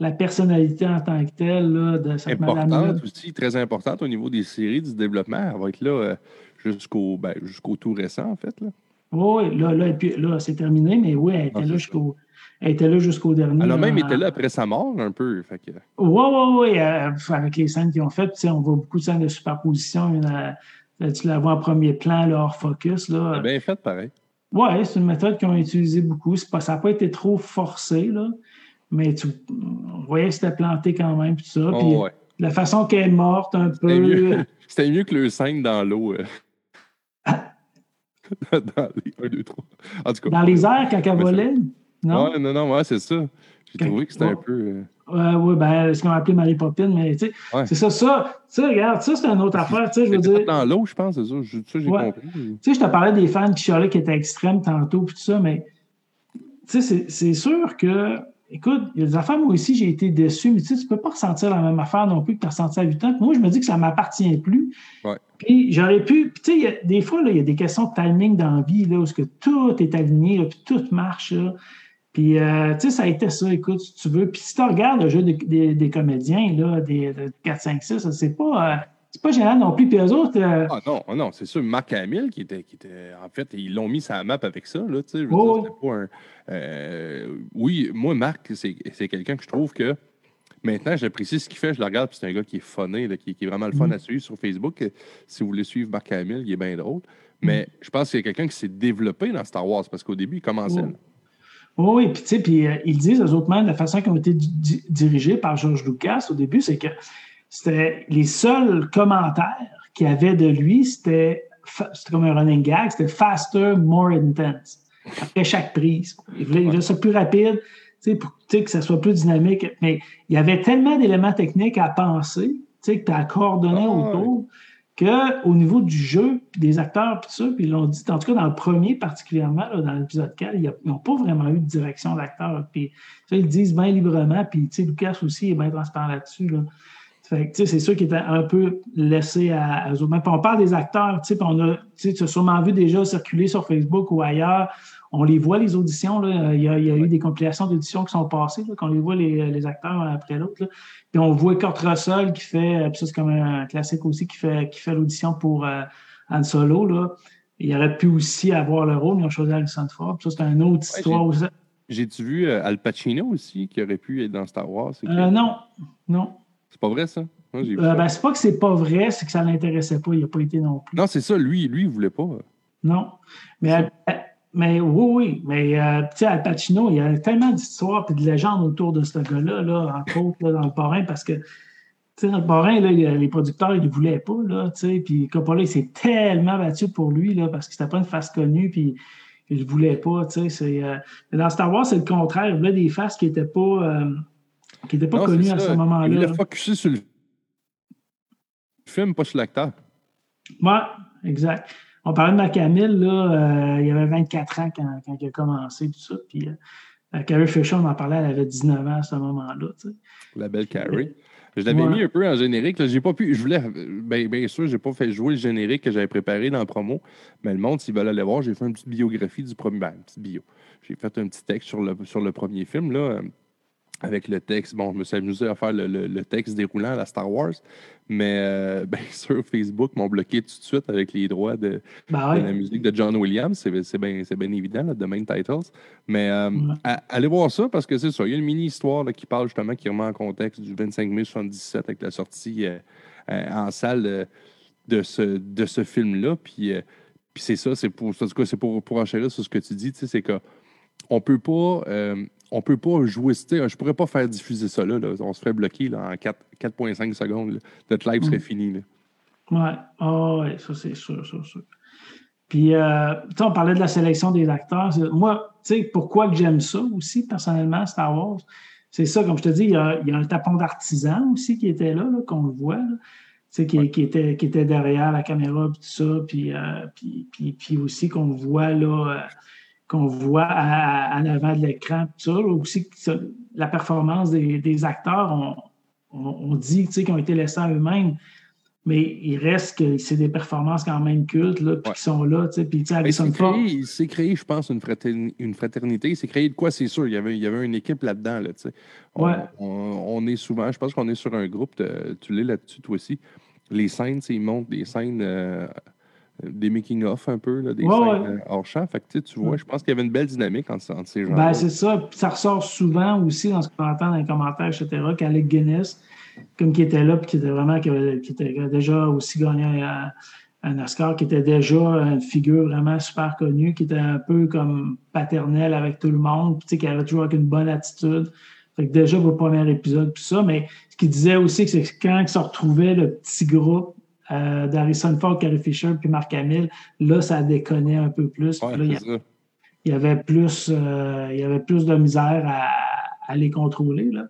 Speaker 2: La personnalité en tant que telle là, de cette
Speaker 1: Importante aussi, très importante au niveau des séries, du développement. Elle va être là euh, jusqu'au ben, jusqu'au tout récent, en fait. Là.
Speaker 2: Oui, là, là, là c'est terminé, mais oui, elle était là jusqu'au. Elle était là jusqu'au dernier.
Speaker 1: Elle a même été là après sa mort, un peu. Oui,
Speaker 2: oui, oui. avec les scènes qu'ils ont faites, on voit beaucoup de scènes de superposition. Une, tu la vois en premier plan, là, hors focus. Là.
Speaker 1: Bien fait, pareil.
Speaker 2: Oui, c'est une méthode qu'ils ont utilisée beaucoup. Pas, ça n'a pas été trop forcé, là, mais tu on voyait que c'était planté quand même. Tout ça. Oh, La façon qu'elle est morte, un peu.
Speaker 1: C'était mieux, que le 5 dans l'eau. Euh. dans les 1, 2, 3. En tout cas,
Speaker 2: dans les airs, quand elle volait?
Speaker 1: Non, non, non, ouais, c'est ça. J'ai trouvé que c'était un peu. Euh,
Speaker 2: oui, ouais, ben, ce qu'on appelé Marie Poppins, mais tu sais, c'est ça, ça, ça, regarde, ça, c'est une autre affaire, tu sais, je veux dire.
Speaker 1: dans l'eau, je pense, c'est ça, ça j'ai compris.
Speaker 2: Tu sais, je te parlais des fans qui chialaient qui étaient extrêmes tantôt, puis tout ça, mais, tu sais, c'est sûr que, écoute, il y a des affaires, moi aussi, j'ai été déçu, mais tu sais, tu peux pas ressentir la même affaire non plus que tu as ressenti à 8 ans. Moi, je me dis que ça m'appartient plus. Puis j'aurais pu, tu sais, des fois, il y a des questions de timing dans la vie, là, où que tout est aligné, puis tout marche, là. Puis, euh, tu sais, ça a été ça, écoute, si tu veux. Puis, si tu regardes le jeu des, des, comédiens, là, des, 4, 5, 6, c'est pas. Euh, c'est pas génial non plus. Puis eux autres. Euh,
Speaker 1: ah non, ah non c'est sûr. Marc Hamill, qui était, qui était. En fait, ils l'ont mis sur la map avec ça. Là, tu sais, pas un, oui, moi, Marc, c'est quelqu'un que je trouve que. Maintenant, j'apprécie ce qu'il fait. Je le regarde, puis c'est un gars qui est funné, là, qui, qui, est vraiment le fun mm. à suivre sur Facebook. Si vous voulez suivre Marc Hamill, il est bien drôle. Mais mm. je pense que c'est quelqu'un qui s'est développé dans Star Wars parce qu'au début, il commençait.
Speaker 2: Oui, puis tu sais, puis euh, ils disent aux autres de la façon qu'ils ont été dirigés par George Lucas au début, c'est que c'était les seuls commentaires qu'il y avait de lui, c'était comme un running gag, c'était faster, more intense. Après chaque prise. Il voulait, ça plus rapide, tu sais, pour que ça soit plus dynamique. Mais il y avait tellement d'éléments techniques à penser, tu sais, que tu as coordonné autour qu'au niveau du jeu, puis des acteurs, puis ça, puis ils l'ont dit, en tout cas dans le premier particulièrement, dans l'épisode 4, ils n'ont pas vraiment eu de direction d'acteur. Puis ils disent bien librement, puis Lucas aussi est bien transparent là-dessus. Là. c'est sûr qu'il était un peu laissé à, eux autres. on parle des acteurs, on a, tu as sûrement vu déjà circuler sur Facebook ou ailleurs on les voit, les auditions. Là. Il, y a, eu des compilations d'auditions qui sont passées, là, qu'on les voit, les, acteurs après l'autre. Puis on voit Kurt Russell qui fait, euh, puis ça c'est comme un classique aussi, qui fait, qui fait l'audition pour euh, Han Solo. Là. Il aurait pu aussi avoir le rôle, mais ils ont choisi Alison Ford. ça, c'est une autre histoire aussi.
Speaker 1: J'ai-tu vu euh, Al Pacino aussi, qui aurait pu être dans Star Wars?
Speaker 2: non, non.
Speaker 1: C'est pas vrai, ça?
Speaker 2: ben, c'est pas que c'est pas vrai, c'est que ça l'intéressait pas. Il n'a pas été non plus.
Speaker 1: Non, c'est ça. Lui, lui, il voulait pas.
Speaker 2: Non. Mais mais oui, oui. Mais euh, tu sais, Al Pacino, il y a tellement d'histoires et de légendes autour de ce gars-là, là, entre autres, là, dans le parrain, parce que dans le parrain, là, les producteurs, ils ne voulaient pas. Là, puis Coppola, il s'est tellement battu pour lui là, parce que c'était pas une face connue. Puis il ne voulait pas. Euh... dans Star Wars, c'est le contraire. Il voulait des faces qui n'étaient pas, euh, qui étaient pas connues à ce moment-là. Il
Speaker 1: voulait focusé sur le film, pas sur l'acteur.
Speaker 2: Oui, exact. On parlait de Macamille, là, euh, il avait 24 ans quand, quand, il a commencé, tout ça. Puis euh, Carrie Fisher, on en parlait, elle avait 19 ans à ce moment-là.
Speaker 1: La belle Carrie. Je l'avais mis un peu en générique. J'ai pas pu. Je voulais. Bien, bien sûr, j'ai pas fait jouer le générique que j'avais préparé dans le promo. Mais le monde, s'ils veulent aller voir, j'ai fait une petite biographie du premier. Ben, une petite bio. J'ai fait un petit texte sur le, sur le premier film. Là. Avec le texte. Bon, je me suis amusé à faire le, texte déroulant à la Star Wars, mais euh, ben, sur Facebook, m'ont bloqué tout de suite avec les droits de,
Speaker 2: ben
Speaker 1: la musique de John Williams. C'est bien, évident, le main titles. Mais euh, allez voir ça parce que c'est ça. Il y a une mini-histoire qui parle justement, qui remet en contexte du 25 mai 1977 avec la sortie euh, en salle de, ce, de ce film-là. Puis, puis c'est ça, c'est pour, c'est pour, pour enchérir sur ce que tu dis, c'est que on peut pas on peut pas jouer. Je pourrais pas faire diffuser ça là. On se ferait bloquer là, en 4,5 secondes. Notre live serait mm. fini. Là.
Speaker 2: Ouais, oh, ouais, ça c'est sûr, sûr, sûr. Puis, euh, on parlait de la sélection des acteurs. Moi, tu sais, pourquoi que j'aime ça aussi, personnellement, Star Wars, c'est ça, comme je te dis, il y a, il y a un tapon d'artisan aussi qui était là, qu'on le voit, qui, qui, était, qui était derrière la caméra, tout ça, puis, euh, puis, puis, puis, aussi qu'on voit là, euh, qu'on voit à, l'avant de l'écran. Aussi, la performance des, acteurs, on, on, dit qu'ils ont été laissés à eux-mêmes, mais il reste que c'est des performances quand même cultes, là, puis qui sont là. Puis,
Speaker 1: c'est créé, c'est créé, je pense, une fraternité. Une fraternité. C'est créé de quoi, c'est sûr. Il y, avait, il y avait une équipe là-dedans. Là, on, on, est souvent, je pense qu'on est sur un groupe, tu l'es là-dessus, toi aussi. Les scènes, ils montent des scènes. Euh, des making-of un peu, là, des scènes euh, hors champ. Fait que, tu vois, je pense qu'il y avait une belle dynamique entre, ces gens.
Speaker 2: Ben, c'est ça. Ça ressort souvent aussi dans ce qu'on entend dans les commentaires, etc., qu'Alec Guinness, comme qui était là, puis qui était vraiment, qui, était déjà aussi gagné un, un, Oscar, qui était déjà une figure vraiment super connue, qui était un peu comme paternel avec tout le monde, puis qui avait toujours avec une bonne attitude. Fait que déjà, pour le premier épisode, tout ça, mais ce qu'il disait aussi, c'est que quand il se retrouvait le petit groupe euh, d'Harrison Ford, Carrie Fisher, puis Marc Hamill, là, ça déconnait un peu plus. il, y avait plus, euh, il y avait plus de misère à, les contrôler. Là.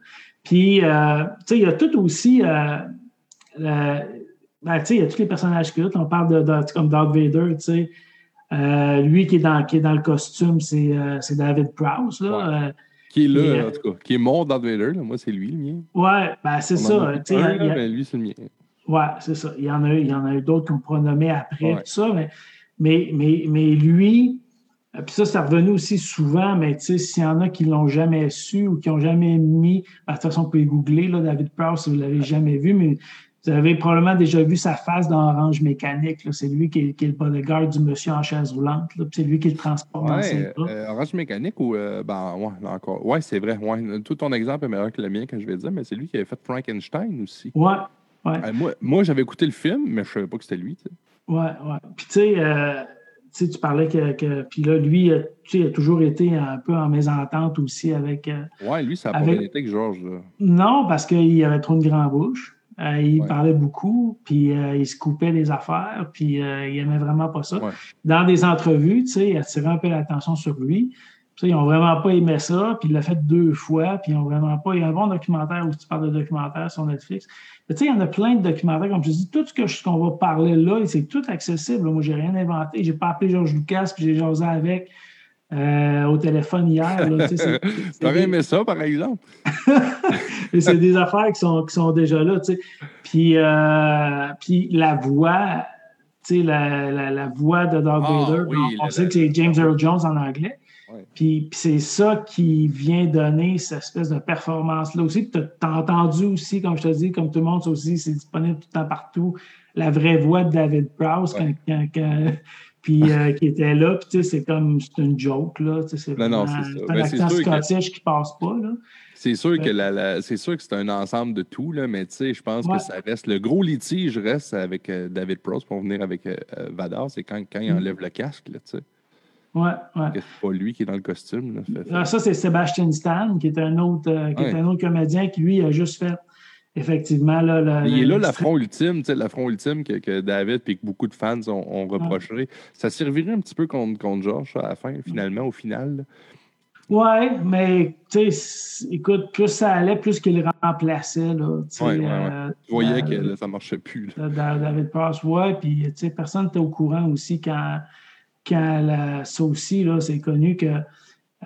Speaker 2: Puis, euh, tu sais, il y a tout aussi. ben, tu sais, il y a tous les personnages cultes. On parle de, comme Darth Vader, tu sais. lui qui est, dans, qui est dans le costume, c'est David Prowse. Là.
Speaker 1: Qui est là, en tout cas. Qui est mon Darth Vader. Là. Moi, c'est lui, le mien.
Speaker 2: Ouais, ben, c'est ça.
Speaker 1: Un, ben, lui, c'est le mien.
Speaker 2: Oui, c'est ça. Il y en a eu, il y en a eu d'autres qu'on pourra nommer après, tout ça, mais, mais, mais, mais lui, euh, puis ça, c'est revenu aussi souvent, mais tu sais, s'il y en a qui ne l'ont jamais su ou qui n'ont jamais mis, ben, de toute façon, vous pouvez googler là, David Prowse si vous ne l'avez jamais vu, mais vous avez probablement déjà vu sa face dans Orange Mécanique. C'est lui qui est, qui est, le bodyguard du monsieur en chaise roulante. C'est lui qui le transporte dans ses
Speaker 1: bras. Euh, Orange Mécanique ou. Euh, ben, ouais, encore. Ouais, c'est vrai. Ouais. Tout ton exemple est meilleur que le mien, que je vais dire, mais c'est lui qui avait fait Frankenstein aussi.
Speaker 2: Ouais,
Speaker 1: euh, moi, moi j'avais écouté le film, mais je ne savais pas que c'était lui.
Speaker 2: Oui, oui. Puis tu sais, euh, tu parlais que, Puis là, lui, il a toujours été un peu en mésentente aussi avec. Euh,
Speaker 1: oui, lui, ça n'a pas été que Georges.
Speaker 2: Non, parce qu'il avait trop une grande bouche. il parlait beaucoup, puis il se coupait des affaires, puis il n'aimait vraiment pas ça. Dans des entrevues, tu sais, il attirait un peu l'attention sur lui ils n'ont vraiment pas aimé ça, puis il l'a fait deux fois, puis ils n'ont vraiment pas. Il y a un bon documentaire où tu parles de documentaire sur Netflix. Tu sais, il y en a plein de documentaires, comme je dis, tout ce que qu'on va parler là, c'est tout accessible. Moi, j'ai rien inventé. J'ai pas appelé Georges Lucas, puis j'ai jasé avec euh, au téléphone hier.
Speaker 1: Tu aurais aimé ça, par exemple?
Speaker 2: c'est des affaires qui sont, qui sont déjà là, tu sais. Puis, euh, puis la voix, tu sais, la, la, la, voix de Darth ah, Vader, on, sait que c'est James Earl Jones en anglais. Puis, c'est ça qui vient donner cette espèce de performance-là aussi. Tu as, entendu aussi, comme je te dis, comme tout le monde, ça aussi, c'est disponible tout le temps partout, la vraie voix de David Prowse puis, euh, qui était là. Puis, tu sais, c'est comme, c'est une joke, là. C'est
Speaker 1: non, non, c'est
Speaker 2: un ben, accent scottish qui passe pas, là.
Speaker 1: C'est sûr, que la, c'est sûr que c'est un ensemble de tout, là, mais tu sais, je pense que ça reste. Le gros litige reste avec euh, David Prowse pour venir avec euh, Vadar, c'est quand, quand il mm. enlève le casque, là, tu sais.
Speaker 2: Ouais, ouais.
Speaker 1: C'est pas lui qui est dans le costume.
Speaker 2: Ah, ça, c'est Sébastien Stan, qui est un autre, euh, qui est un autre comédien qui, lui, a juste fait effectivement. Là,
Speaker 1: il est là l'affront ultime, l'affront ultime que, que, David et que beaucoup de fans ont, reproché. Ça servirait un petit peu contre, contre George à la fin, finalement, au final.
Speaker 2: Ouais, mais tu sais, écoute, plus ça allait, plus qu'il remplaçait. Là,
Speaker 1: ouais, euh, tu voyais que ça marchait plus.
Speaker 2: David Pass, ouais, puis personne n'était au courant aussi quand quand ça aussi, c'est connu que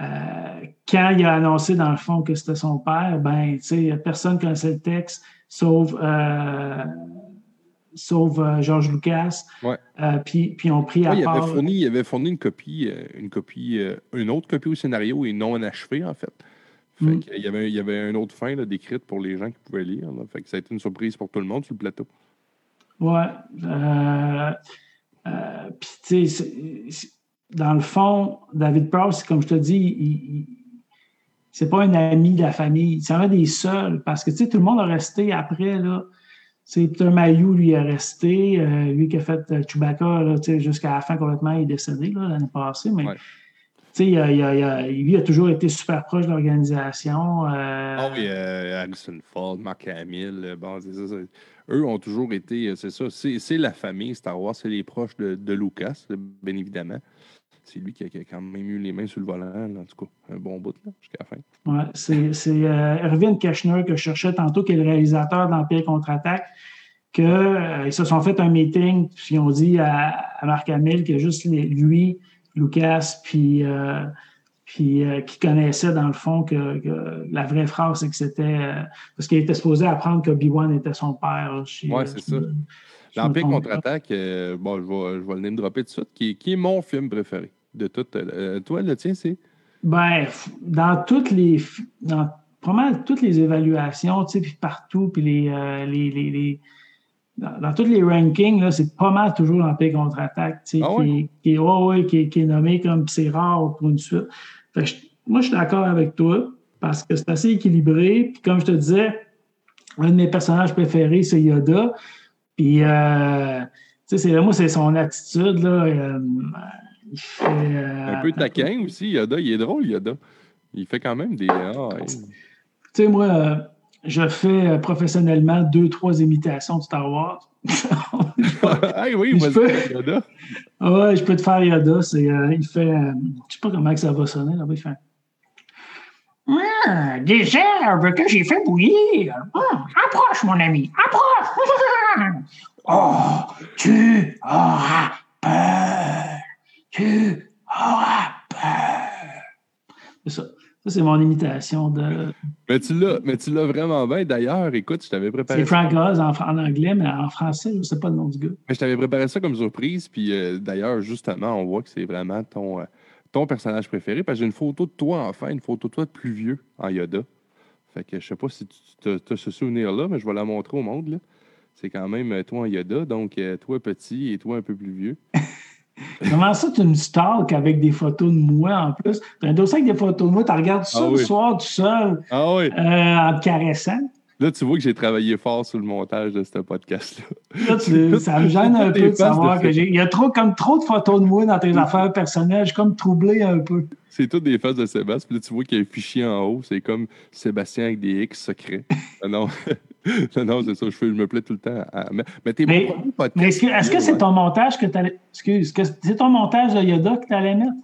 Speaker 2: euh, quand il a annoncé dans le fond que c'était son père, ben, personne ne connaissait le texte, sauf, euh, sauf euh, George Lucas. puis, puis on pris à
Speaker 1: il Avait fourni, il avait fourni une copie, une copie, une autre copie au scénario et non inachevé, en fait. Mm. il, y avait, il y avait une autre fin décrite pour les gens qui pouvaient lire. Fait que ça a été une surprise pour tout le monde sur le plateau.
Speaker 2: Ouais. Euh, euh, puis, tu sais, dans le fond, David Prowse, comme je te dis, il, c'est pas un ami de la famille. C'est un des seuls. Parce que, tu sais, tout le monde a resté après, là. C'est Peter Mayou, lui, est resté. Euh, lui qui a fait Chewbacca, jusqu'à la fin, complètement, il est décédé, l'année passée. Mais, tu sais, il, a, lui a toujours été super proche de l'organisation.
Speaker 1: Euh... Oh oui, euh, Harrison Ford, Mark Hamill, bon, c'est ça, Eux ont toujours été, euh, c'est ça, c'est la famille Star Wars, c'est les proches de, Lucas, bien évidemment. C'est lui qui a, quand même eu les mains sur le volant, en tout cas, un bon bout jusqu'à la fin.
Speaker 2: C'est euh, Erwin Keschner que je cherchais tantôt, qui est le réalisateur d'Empire contre-attaque, qu'ils euh, se sont fait un meeting, puis ils ont dit à, à Marc Hamill que juste lui, Lucas, puis, euh, puis euh, qui connaissait dans le fond que, la vraie phrase, c'est que c'était euh, parce qu'il était supposé apprendre que Obi-Wan était son père.
Speaker 1: Oui, c'est ça. L'Empire contre-attaque, bon, je vais, je vais, le name dropper tout de suite, qui, qui est mon film préféré de tout. toi, le tien, c'est?
Speaker 2: Ben, dans toutes les. Dans toutes les évaluations, tu sais, puis partout, puis les, les, les dans, tous les rankings, c'est pas mal toujours l'Empire contre-attaque, ah qui, qui, est nommé comme c'est rare pour une suite. Moi, je suis d'accord avec toi parce que c'est assez équilibré. Puis comme je te disais, un de mes personnages préférés, c'est Yoda. Puis, euh, tu sais, moi, c'est son attitude, là. Euh,
Speaker 1: il fait, euh, un peu taquin aussi, Yoda. Il est drôle, Yoda. Il fait quand même des. Ah,
Speaker 2: tu sais, moi, je fais euh, professionnellement deux, trois imitations de Star Wars.
Speaker 1: ah oui, je peux... Yoda.
Speaker 2: Ouais, je peux te faire Yoda. C'est, euh, il fait. Euh, je sais pas comment ça va sonner. Là, il fait. Mmh, des herbes que j'ai fait bouillir? Mmh, approche, mon ami, approche. oh, tu auras peur. Tu auras peur. C'est ça. Ça, c'est mon imitation de.
Speaker 1: Mais tu l'as, mais tu l'as vraiment bien. D'ailleurs, écoute, je t'avais préparé.
Speaker 2: C'est Frank Oz en, anglais, mais en français, je ne sais pas le nom du gars.
Speaker 1: Mais je t'avais préparé ça comme surprise. Puis euh, d'ailleurs, justement, on voit que c'est vraiment ton, euh, ton personnage préféré. Parce que j'ai une photo de toi, enfin, une photo de toi de plus vieux en Yoda. Fait que je sais pas si tu as ce souvenir-là, mais je vais la montrer au monde. C'est quand même euh, toi en Yoda, donc toi petit et toi un peu plus vieux.
Speaker 2: Comment ça, tu me stalk avec des photos de moi en plus? Tu as un dossier avec des photos de moi, tu regardes ça ah le soir tout seul
Speaker 1: ah
Speaker 2: euh, en te caressant.
Speaker 1: Là, tu vois que j'ai travaillé fort sur le montage de ce podcast-là.
Speaker 2: ça me gêne un peu de savoir que j'ai. Il y a trop, comme trop de photos de moi dans tes affaires personnelles. Je suis comme troublé un peu.
Speaker 1: C'est toutes des faces de Sébastien. Puis là, tu vois qu'il y a un fichier en haut. C'est comme Sébastien avec des X secrets. Non, non, c'est ça. Je, me plais tout le temps. À... Mais, t'es
Speaker 2: mais, mais est-ce que c'est ton montage que tu allais. Excuse, c'est ton montage de Yoda que tu allais mettre?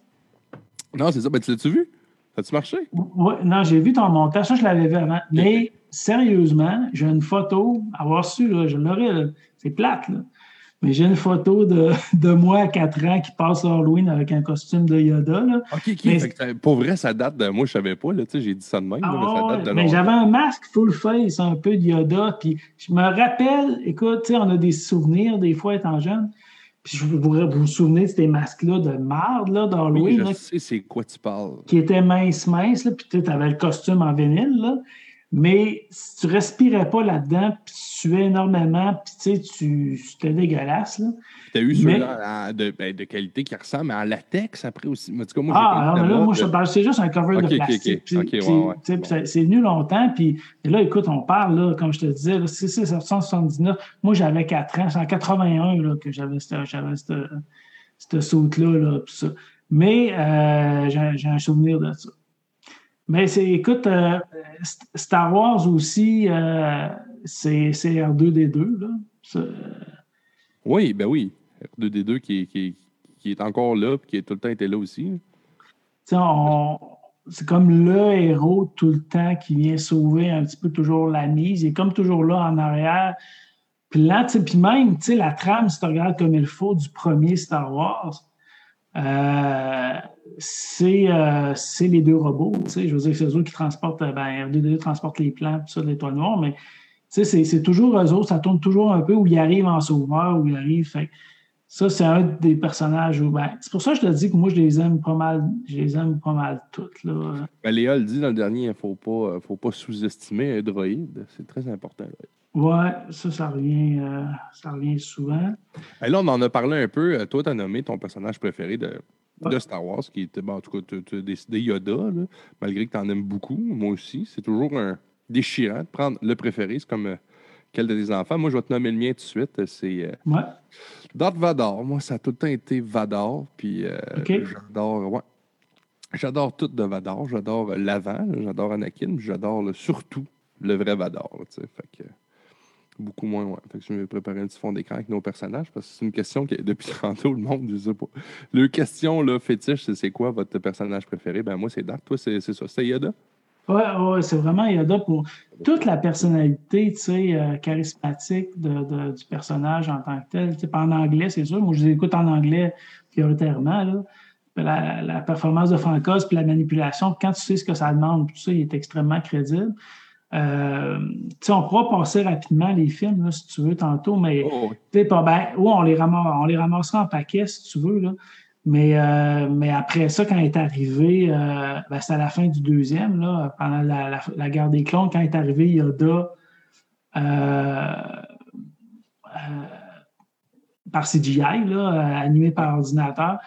Speaker 1: Non, c'est ça. Ben, tu l'as-tu vu? As-tu marché?
Speaker 2: Oui, non, j'ai vu ton montage. Ça, je l'avais vu avant. Mais sérieusement, j'ai une photo, avoir su, là, je l'aurais, c'est plate, là. Mais j'ai une photo de, de, moi à 4 ans qui passe Halloween avec un costume de Yoda. Là.
Speaker 1: OK, OK. pour vrai, ça date de. Moi, je savais pas, là, j'ai dit ça de même. mais ça
Speaker 2: date de mais j'avais un masque full face, un peu de Yoda. Puis je me rappelle, écoute, on a des souvenirs des fois étant jeune. Puis je vous, vous, vous souvenez de ces masques-là de marde là, d'Halloween.
Speaker 1: Oui, je sais c'est quoi tu parles.
Speaker 2: Qui étaient mince, mince, là, puis tu avais le costume en vinyle. Là. Mais si tu respirais pas là-dedans, puis tu suais énormément, puis tu sais, tu, c'était dégueulasse. Là.
Speaker 1: Tu as eu ceux-là de, ben, de, qualité qui ressemble à latex après aussi.
Speaker 2: moi, ah, non, mais là, moi, je parle, c'est juste un cover de plastique. c'est venu longtemps, puis là, écoute, on parle, là, comme je te disais, c'est 1979. Moi, j'avais 4 ans. C'est en 81 là, que j'avais cette saute-là. Là, Mais euh, j'ai un souvenir de ça. Mais c'est, écoute, euh, Star Wars aussi, euh, c'est, R2D2. Là.
Speaker 1: Oui, ben oui. R2D2 qui, qui, qui, est encore là et qui a tout le temps été là aussi.
Speaker 2: c'est comme le héros tout le temps qui vient sauver un petit peu toujours la mise. Il est comme toujours là en arrière. Puis là, puis même, la trame, si tu regardes comme il faut du premier Star Wars, euh, euh, c'est les deux robots. Je veux dire, c'est eux qui transportent, euh, ben, R2D2 transporte les plans, ça, de l'étoile noire, mais c'est toujours eux autres, ça tourne toujours un peu où ils arrivent en sauveur, où ils arrivent. Ça, c'est un des personnages où, ben, c'est pour ça que je te dis que moi, je les aime pas mal, je les aime pas mal toutes, là.
Speaker 1: Ben, Léa le dit dans le dernier, il ne faut pas, faut pas sous-estimer un droïde. C'est très important.
Speaker 2: Ouais, ça, ça revient, euh, ça revient souvent.
Speaker 1: Et là, on en a parlé un peu. Toi, tu as nommé ton personnage préféré de, de Star Wars, qui était, bon, en tout cas, tu as décidé Yoda, là, malgré que tu en aimes beaucoup. Moi aussi. C'est toujours un déchirant de prendre le préféré. C'est comme euh, quel de tes enfants? Moi, je vais te nommer le mien tout de suite. C'est euh,
Speaker 2: ouais.
Speaker 1: Darth Vador. Moi, ça a tout le temps été Vador. Puis euh, j'adore. Ouais. J'adore tout de Vador. J'adore l'avant. J'adore Anakin. J'adore surtout le vrai Vador. Fait que, beaucoup moins, ouais. Fait que je vais préparer un petit fond d'écran avec nos personnages parce que c'est une question qui, depuis tantôt, le monde, je sais pas. Le question là, fétiche, c'est quoi votre personnage préféré? Ben moi, c'est Dark. Toi, c'est ça. C'est Yoda?
Speaker 2: Oui, ouais, c'est vraiment Yoda pour toute la personnalité, euh, charismatique de, du personnage en tant que tel. En anglais, c'est sûr. Moi, je les écoute en anglais prioritairement, là. La, la, performance de Francos puis la manipulation, quand tu sais ce que ça demande, tout ça, il est extrêmement crédible. Euh, on pourra passer rapidement les films, là, si tu veux, tantôt, mais oh, pas ben, on, les ramasse, on les ramassera en paquet, si tu veux. Là. Mais, euh, mais après ça, quand est arrivé, euh, ben, c'est à la fin du deuxième, là, pendant la, guerre des clones, quand est arrivé Yoda euh, par CGI, là, animé par ordinateur,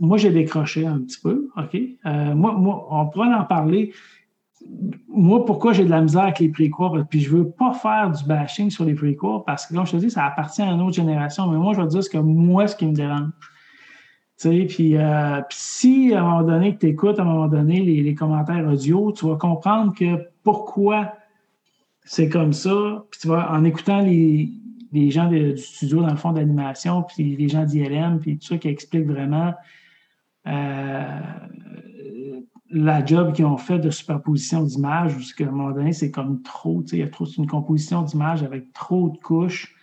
Speaker 2: moi, j'ai décroché un petit peu, OK? moi, moi, on pourrait en parler moi, pourquoi j'ai de la misère avec les préquels, puis je veux pas faire du bashing sur les préquels, parce que, comme je te dis, ça appartient à une autre génération, mais moi, je vais dire ce que moi, ce qui me dérange. Tu sais, puis, euh, puis si, à un moment donné, que tu écoutes, à un moment donné, les, commentaires audio, tu vas comprendre que pourquoi c'est comme ça, puis tu vas, en écoutant les, les gens du studio, dans le fond, d'animation, puis les gens d'ILM, puis tout ça qui expliquent vraiment euh, la job qu'ils ont fait de superposition d'images, parce qu'à un moment donné, c'est comme trop, tu sais, il y a trop, une composition d'images avec trop de couches.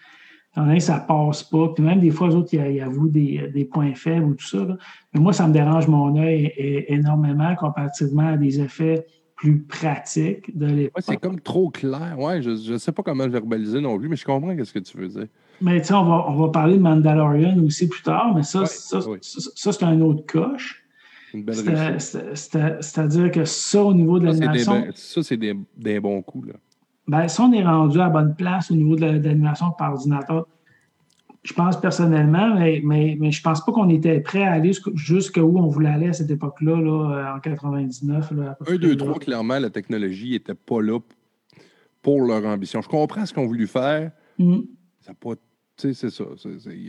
Speaker 2: À un moment donné, ça passe pas. Puis même des fois, eux autres, ils avouent des, des points faibles ou tout ça. Mais moi, ça me dérange mon œil énormément comparativement à des effets plus pratiques de l'époque.
Speaker 1: Ouais, c'est comme trop clair. Ouais, je ne sais pas comment le verbaliser non plus, mais je comprends ce que tu veux dire.
Speaker 2: Mais tu sais, on va, on va parler de Mandalorian aussi plus tard, mais ça, ça, ça c'est un autre coche. C'est-à-dire que ça, au niveau de l'animation.
Speaker 1: Ça, c'est des, des, bons coups. Là.
Speaker 2: Ben, si on est rendu à la bonne place au niveau de l'animation par ordinateur, je pense personnellement, mais, mais, mais je pense pas qu'on était prêt à aller jusqu'où on voulait aller à cette époque-là, là, en 99. Là,
Speaker 1: 1, 2, 3, clairement, la technologie n'était pas là pour leur ambition. Je comprends ce qu'ils ont voulu faire. Mm. Ça pas c'est ça.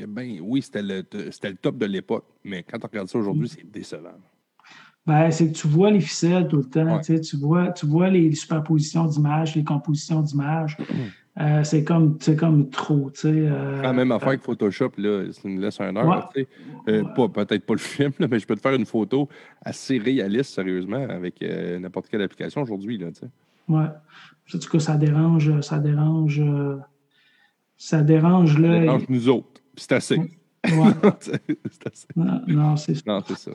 Speaker 1: Ben, oui, c'était le, le, top de l'époque, mais quand on regarde ça aujourd'hui, mm. c'est décevant.
Speaker 2: Ben, c'est que tu vois les ficelles tout le temps, tu, vois, tu vois les superpositions d'images, les compositions d'images. Hmm. Euh, c'est comme, comme trop. Tu sais, euh,
Speaker 1: la même affaire avec Photoshop, là, c'est une laisse un heure. Euh, peut-être pas le film, mais je peux te faire une photo assez réaliste, sérieusement, avec n'importe quelle application aujourd'hui. Là, tu sais.
Speaker 2: Ouais. En tout cas, ça dérange, ça dérange, ça dérange là. Ça
Speaker 1: dérange nous autres. C'est assez.
Speaker 2: Ouais. non, c'est ça.
Speaker 1: Non, c'est ça.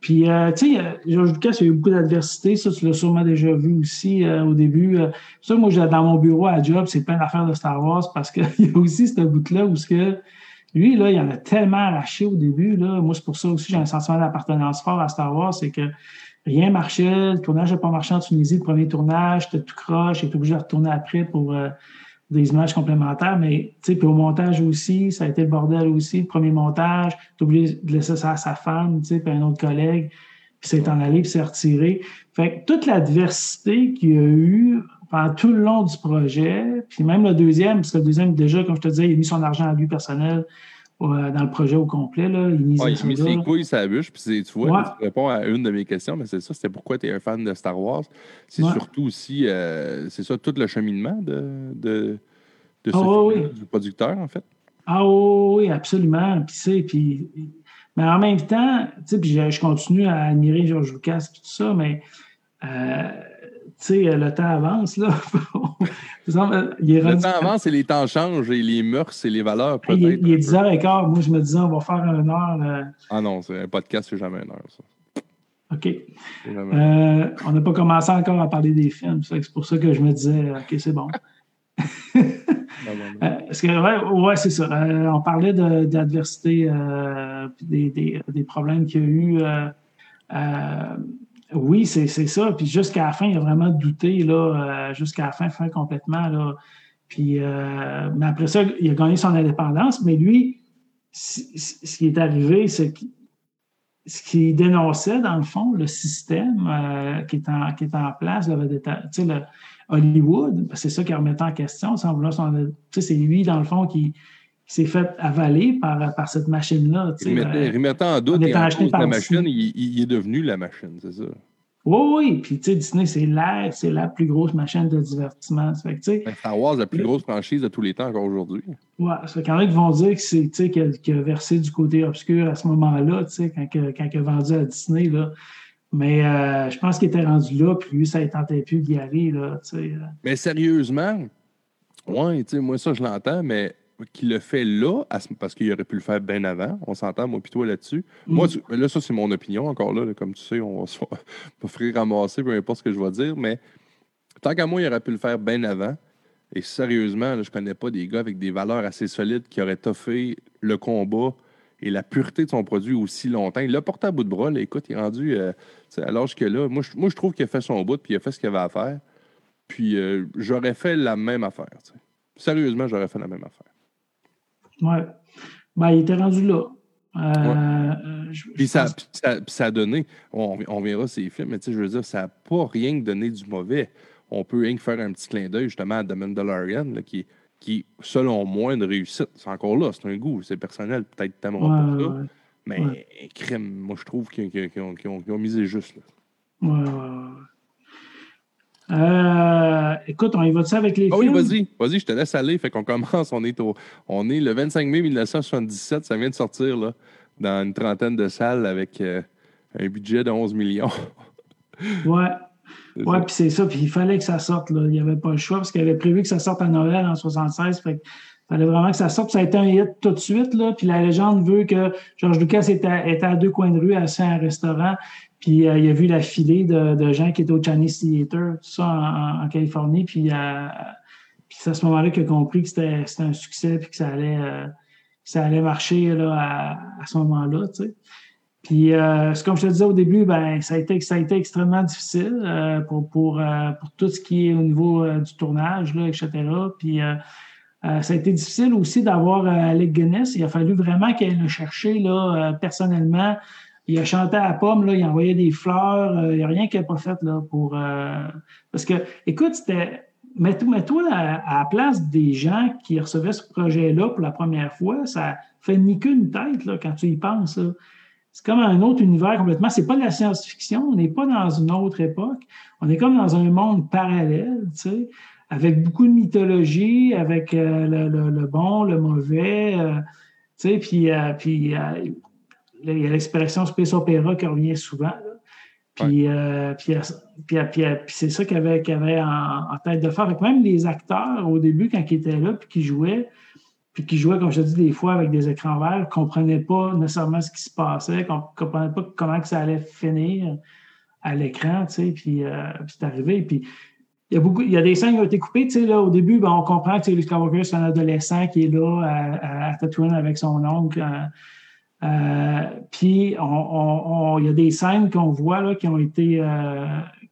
Speaker 2: Puis, euh, tu sais, Georges Lucas, il y a eu beaucoup d'adversité. Ça, tu l'as sûrement déjà vu aussi euh, au début. Euh, ça, moi, dans mon bureau à Job, c'est plein d'affaires de Star Wars parce qu'il y a aussi cette bout-là où ce que lui, là, il en a tellement arraché au début. Là. Moi, c'est pour ça aussi j'ai un sentiment d'appartenance fort à Star Wars. C'est que rien marchait. Le tournage n'a pas marché en Tunisie. Le premier tournage, c'était tout croche. J'étais obligé de retourner après pour des images complémentaires, mais tu sais, puis au montage aussi, ça a été le bordel aussi, le premier montage, tu oublié de laisser ça à sa femme, tu sais, puis un autre collègue, puis c'est en allé, puis c'est retiré. Fait que toute l'adversité qu'il y a eu pendant tout le long du projet, puis même le deuxième, parce que le deuxième, déjà, comme je te disais, il a mis son argent à lui personnel dans le projet au complet. Là.
Speaker 1: Il, il a mis ses couilles, sa bûche, puis tu vois, tu réponds à une de mes questions, mais c'est ça, c'était pourquoi tu es un fan de Star Wars? C'est surtout aussi, euh, c'est ça, tout le cheminement de, de, de ce film, du producteur, en fait.
Speaker 2: Ah oui, absolument. Puis, puis, mais en même temps, puis je, je, continue à admirer George Lucas et tout ça, mais euh, sais, le temps avance, là.
Speaker 1: le temps avance et les temps changent et les mœurs et les valeurs,
Speaker 2: peut-être. Il, est 10h15. Moi, je me disais, on va faire une heure.
Speaker 1: Ah non, c'est un podcast, c'est jamais une heure, ça.
Speaker 2: OK. Euh, on n'a pas commencé encore à parler des films. C'est pour ça que je me disais, OK, c'est bon. Parce que, ouais, c'est ça. on parlait d'adversité, des, des, des, problèmes qu'il y a eu. Oui, c'est ça. Puis jusqu'à la fin, il a vraiment douté, là, jusqu'à la fin, fin complètement. Là. Puis, mais après ça, il a gagné son indépendance, mais lui, ce qui est arrivé, c'est que ce qui dénonçait, dans le fond, le système euh, qui, est en, qui est en place, le, le Hollywood, c'est ça qui remettait en question. C'est lui, dans le fond, qui, s'est fait avaler par, par cette machine-là.
Speaker 1: Il, remettait en doute et en la machine, il, il, est devenu la machine, c'est ça.
Speaker 2: Oui, oui. Puis, tu sais, Disney, c'est la, c'est la plus grosse machine de divertissement. Ça fait que,
Speaker 1: ben, Star Wars, la plus grosse franchise de tous les temps encore aujourd'hui.
Speaker 2: Ouais, ça fait qu'il y en a qui vont dire que c'est, tu sais, qu'il a, versé du côté obscur à ce moment-là, tu sais, quand, quand il a vendu à Disney, là. Mais euh, je pense qu'il était rendu là, puis lui, ça ne tentait plus d'y aller, là, tu sais.
Speaker 1: Mais sérieusement, ouais, tu sais, moi, ça, je l'entends, mais qui le fait là, parce qu'il aurait pu le faire bien avant. On s'entend, moi, toi, là-dessus. Mm. Moi, là, ça, c'est mon opinion encore là. comme tu sais, on va se faire ramasser, peu importe ce que je vais dire. Mais tant qu'à moi, il aurait pu le faire bien avant. Et sérieusement, là, je connais pas des gars avec des valeurs assez solides qui auraient toffé le combat et la pureté de son produit aussi longtemps. Il l'a porté à bout de bras. écoute, il est rendu euh, à l'âge que là. Moi je, moi, je trouve qu'il a fait son bout puis il a fait ce qu'il avait à faire. Puis euh, j'aurais fait la même affaire. Sérieusement, j'aurais fait la même affaire.
Speaker 2: Oui. Ben, il était rendu là.
Speaker 1: Euh, puis, ça, ça, a donné, on, on verra ces films, mais je veux dire, ça n'a pas rien donné du mauvais. On peut rien que faire un petit clin d'œil justement à The Mandalorian, qui, qui, selon moi, une réussite. C'est encore là, c'est un goût, c'est personnel, peut-être que tu pas ça. Mais crème, moi je trouve qu'ils ont, ont, misé juste. Là.
Speaker 2: Ouais, ouais, euh, écoute, on y va-tu avec les
Speaker 1: ah
Speaker 2: films?
Speaker 1: Oui, vas-y, vas-y, je te laisse aller. Fait qu'on commence, on est, au, on est le 25 mai 1977, ça vient de sortir là, dans une trentaine de salles avec euh, un budget de 11 millions.
Speaker 2: ouais. Ouais, puis c'est ça, puis il fallait que ça sorte. Là. Il n'y avait pas le choix parce qu'il avait prévu que ça sorte à Noël en 76. Fait il fallait vraiment que ça sorte. Ça a été un hit tout de suite. Là. Puis la légende veut que George Lucas était, était à deux coins de rue, assis à un restaurant. Puis euh, il a vu la filée de, gens qui étaient au Chinese Theater, tout ça en, Californie. Puis, euh, puis c'est à ce moment-là qu'il a compris que c'était, un succès puis que ça allait, euh, marcher là, à, ce moment-là. Puis comme je te disais au début, ben, ça, a été, extrêmement difficile pour, tout ce qui est au niveau du tournage, etc. Puis ça a été difficile aussi d'avoir Alec Guinness. Il a fallu vraiment qu'elle le chercher là, personnellement il a chanté à la pomme, là, il envoyait des fleurs, euh, il n'y a rien qu'il n'a pas fait là, pour. Euh, parce que, écoute, c'était. Mets-toi à, la place des gens qui recevaient ce projet-là pour la première fois, ça fait ni qu'une tête là, quand tu y penses. C'est comme un autre univers complètement. C'est pas de la science-fiction, on n'est pas dans une autre époque. On est comme dans un monde parallèle, tu sais, avec beaucoup de mythologie, avec euh, le, bon, le mauvais, tu sais, puis, puis il y a l'expression space opéra qui revient souvent. Puis, euh, puis, puis, c'est ça qu'il avait, avait en, tête de faire. Avec même les acteurs, au début, quand ils étaient là, puis qui jouaient, puis qui jouaient, comme je te dis, des fois avec des écrans verts, ne comprenaient pas nécessairement ce qui se passait, ne comprenaient pas comment que ça allait finir à l'écran, tu sais, puis, euh, c'est arrivé. Puis il y a beaucoup, il y a des scènes qui ont été coupées, tu sais, là, au début, ben, on comprend que Luke Skywalker, c'est un adolescent qui est là à, à Tatooine avec son oncle. Euh, puis, il y a des scènes qu'on voit là, qui, ont été, euh,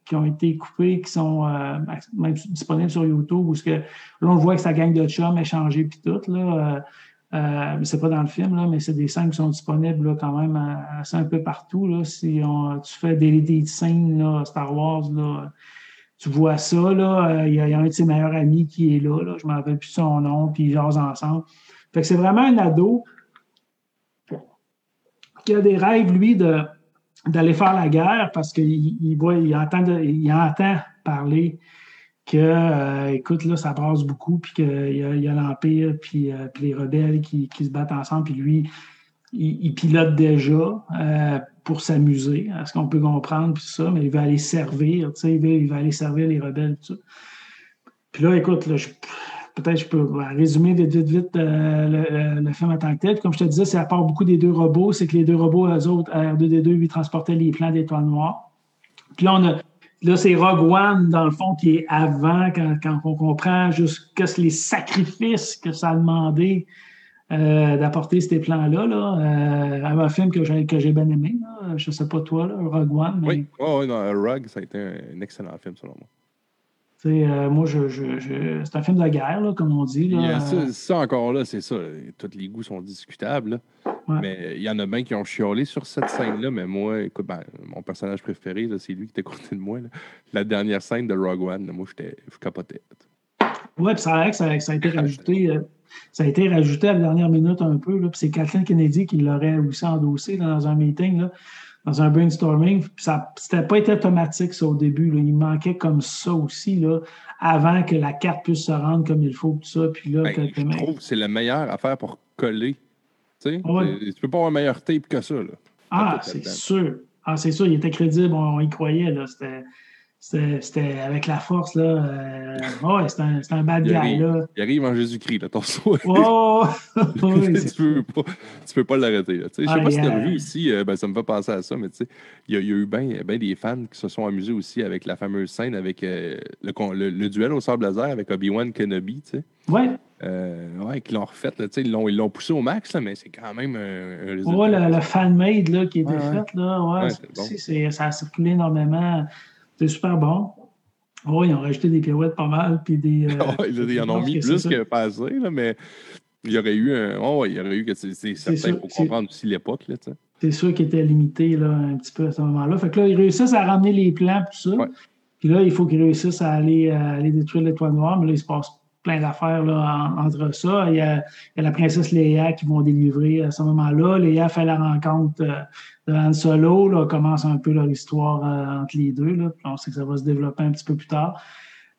Speaker 2: qui ont été coupées, qui sont euh, même disponibles sur YouTube, où que, là, on voit que sa gang de chums est changée, puis tout. Là, mais c'est pas dans le film, là, mais c'est des scènes qui sont disponibles là, quand même assez un peu partout. Là. Si tu fais des, des scènes là, Star Wars, là, tu vois ça. Là, il, y a, un de ses meilleurs amis qui est là. là je ne me rappelle plus son nom, puis ils jasent ensemble. Fait que c'est vraiment un ado qui a des rêves, lui, de, d'aller faire la guerre parce qu'il il voit, il entend, il entend parler que, euh, écoute, là, ça brasse beaucoup, puis qu'il y a, y a l'Empire, puis, euh, puis, les rebelles qui, qui, se battent ensemble, puis lui, il, pilote déjà euh, pour s'amuser, à ce qu'on peut comprendre, puis ça, mais il va aller servir, tu sais, il il va aller servir les rebelles, tout ça. Puis là, écoute, là, je, peut-être je peux résumer vite, vite, euh, le, film en tant que tel. Comme je te disais, c'est à part beaucoup des deux robots, c'est que les deux robots, eux autres, R2D2, lui, transportaient les plans d'étoiles noires. Puis là, on a, là, c'est Rogue One, dans le fond, qui est avant, quand, quand on comprend jusqu'à les sacrifices que ça a demandé euh, d'apporter ces plans-là. Là, euh, un film que j'ai, bien aimé. Je ne sais pas toi, là, Rogue One.
Speaker 1: Oui, oh, non, Rogue, ça a été un, excellent film, selon moi.
Speaker 2: Euh, moi, je, je, c'est un film de guerre, là, comme on dit. Là.
Speaker 1: Ça, encore là, c'est ça. Tous les goûts sont discutables. Mais il y en a bien qui ont chiolé sur cette scène-là. Mais moi, écoute, ben, mon personnage préféré, c'est lui qui était côté de moi. La dernière scène de Rogue One, moi, je capotais.
Speaker 2: Oui, puis ça, ça, ça a été rajouté. Euh, ça a été rajouté à la dernière minute un peu. Puis c'est Kathleen Kennedy qui l'aurait aussi endossé dans un meeting, là, dans un brainstorming. Puis ça n'était pas été automatique, ça, au début. Là. Il manquait comme ça aussi, là, avant que la carte puisse se rendre comme il faut. Tout ça. Puis là,
Speaker 1: ben, je trouve que c'est la meilleure affaire pour coller. Tu sais, tu peux pas avoir un meilleur tape que ça. Là,
Speaker 2: ah, c'est sûr. Ah, c'est sûr, il était crédible, on, y croyait. Là. C'était c'était avec la force, là. Euh, ouais, c'est un, un, bad guy, là.
Speaker 1: Il arrive en Jésus-Christ, là, ton souhait. Oh! oui, tu, peux pas, tu peux pas l'arrêter, Je sais pas si tu as vu ici, euh, ben, ça me fait penser à ça, mais tu sais, il y, a eu bien ben des fans qui se sont amusés aussi avec la fameuse scène avec euh, le, le, duel au sable laser avec Obi-Wan Kenobi, tu sais.
Speaker 2: Ouais.
Speaker 1: ouais, qu'ils l'ont refait, là, ils l'ont poussé au max, là, mais c'est quand même un,
Speaker 2: résultat. Ouais, le, fan-made, là, qui a été fait, là, ouais, ouais ça a circulé énormément. C'est super bon. Oh, ils ont rajouté des pirouettes pas mal. Puis des,
Speaker 1: euh, ils en ont mis plus que passé, là, mais il y aurait eu un. Oh, il y aurait eu que c'est certain pour comprendre aussi l'époque.
Speaker 2: C'est sûr qu'il était limité là, un petit peu à ce moment-là. Fait que là, ils réussissent à ramener les plans tout ça. Puis là, il faut qu'ils réussissent à aller, à aller détruire l'étoile noire, mais là, il se passe plein d'affaires entre ça. Il y, a, la princesse Léa qui vont délivrer à ce moment-là. Léa fait la rencontre euh, de Han Solo. Là, commence un peu leur histoire euh, entre les deux. Là. on sait que ça va se développer un petit peu plus tard.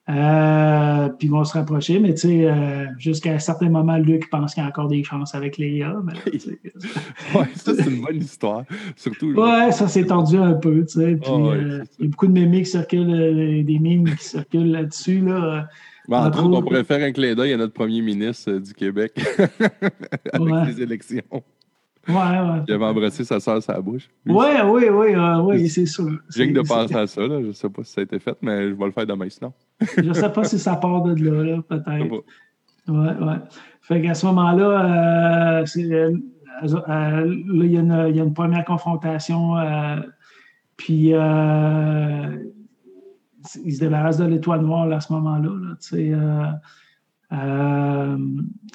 Speaker 2: Euh, puis ils vont se rapprocher, mais tu sais, jusqu'à un certain moment, Luc pense qu'il y a encore des chances avec Léa.
Speaker 1: ouais, ça, c'est une bonne histoire. Surtout.
Speaker 2: Ouais, ça s'est tendu un peu, tu sais. Puis il y a beaucoup de mémes qui circulent, des mimes qui circulent là-dessus. Là.
Speaker 1: Ben, entre autres, on pourrait faire un clin d'œil à notre premier ministre euh, du Québec avec les élections.
Speaker 2: Ouais, ouais.
Speaker 1: Il avait embrassé sa soeur sa bouche.
Speaker 2: Oui, oui, oui, oui, c'est sûr.
Speaker 1: J'ai que de penser à ça, là. je ne sais pas si ça a été fait, mais je vais le faire demain sinon.
Speaker 2: je ne sais pas si ça part de là, là peut-être. Oui, oui. Fait qu'à ce moment-là, euh, euh, il, y a une, il, y a une première confrontation, puis il se débarrasse de l'étoile noire à ce moment-là. Euh, euh,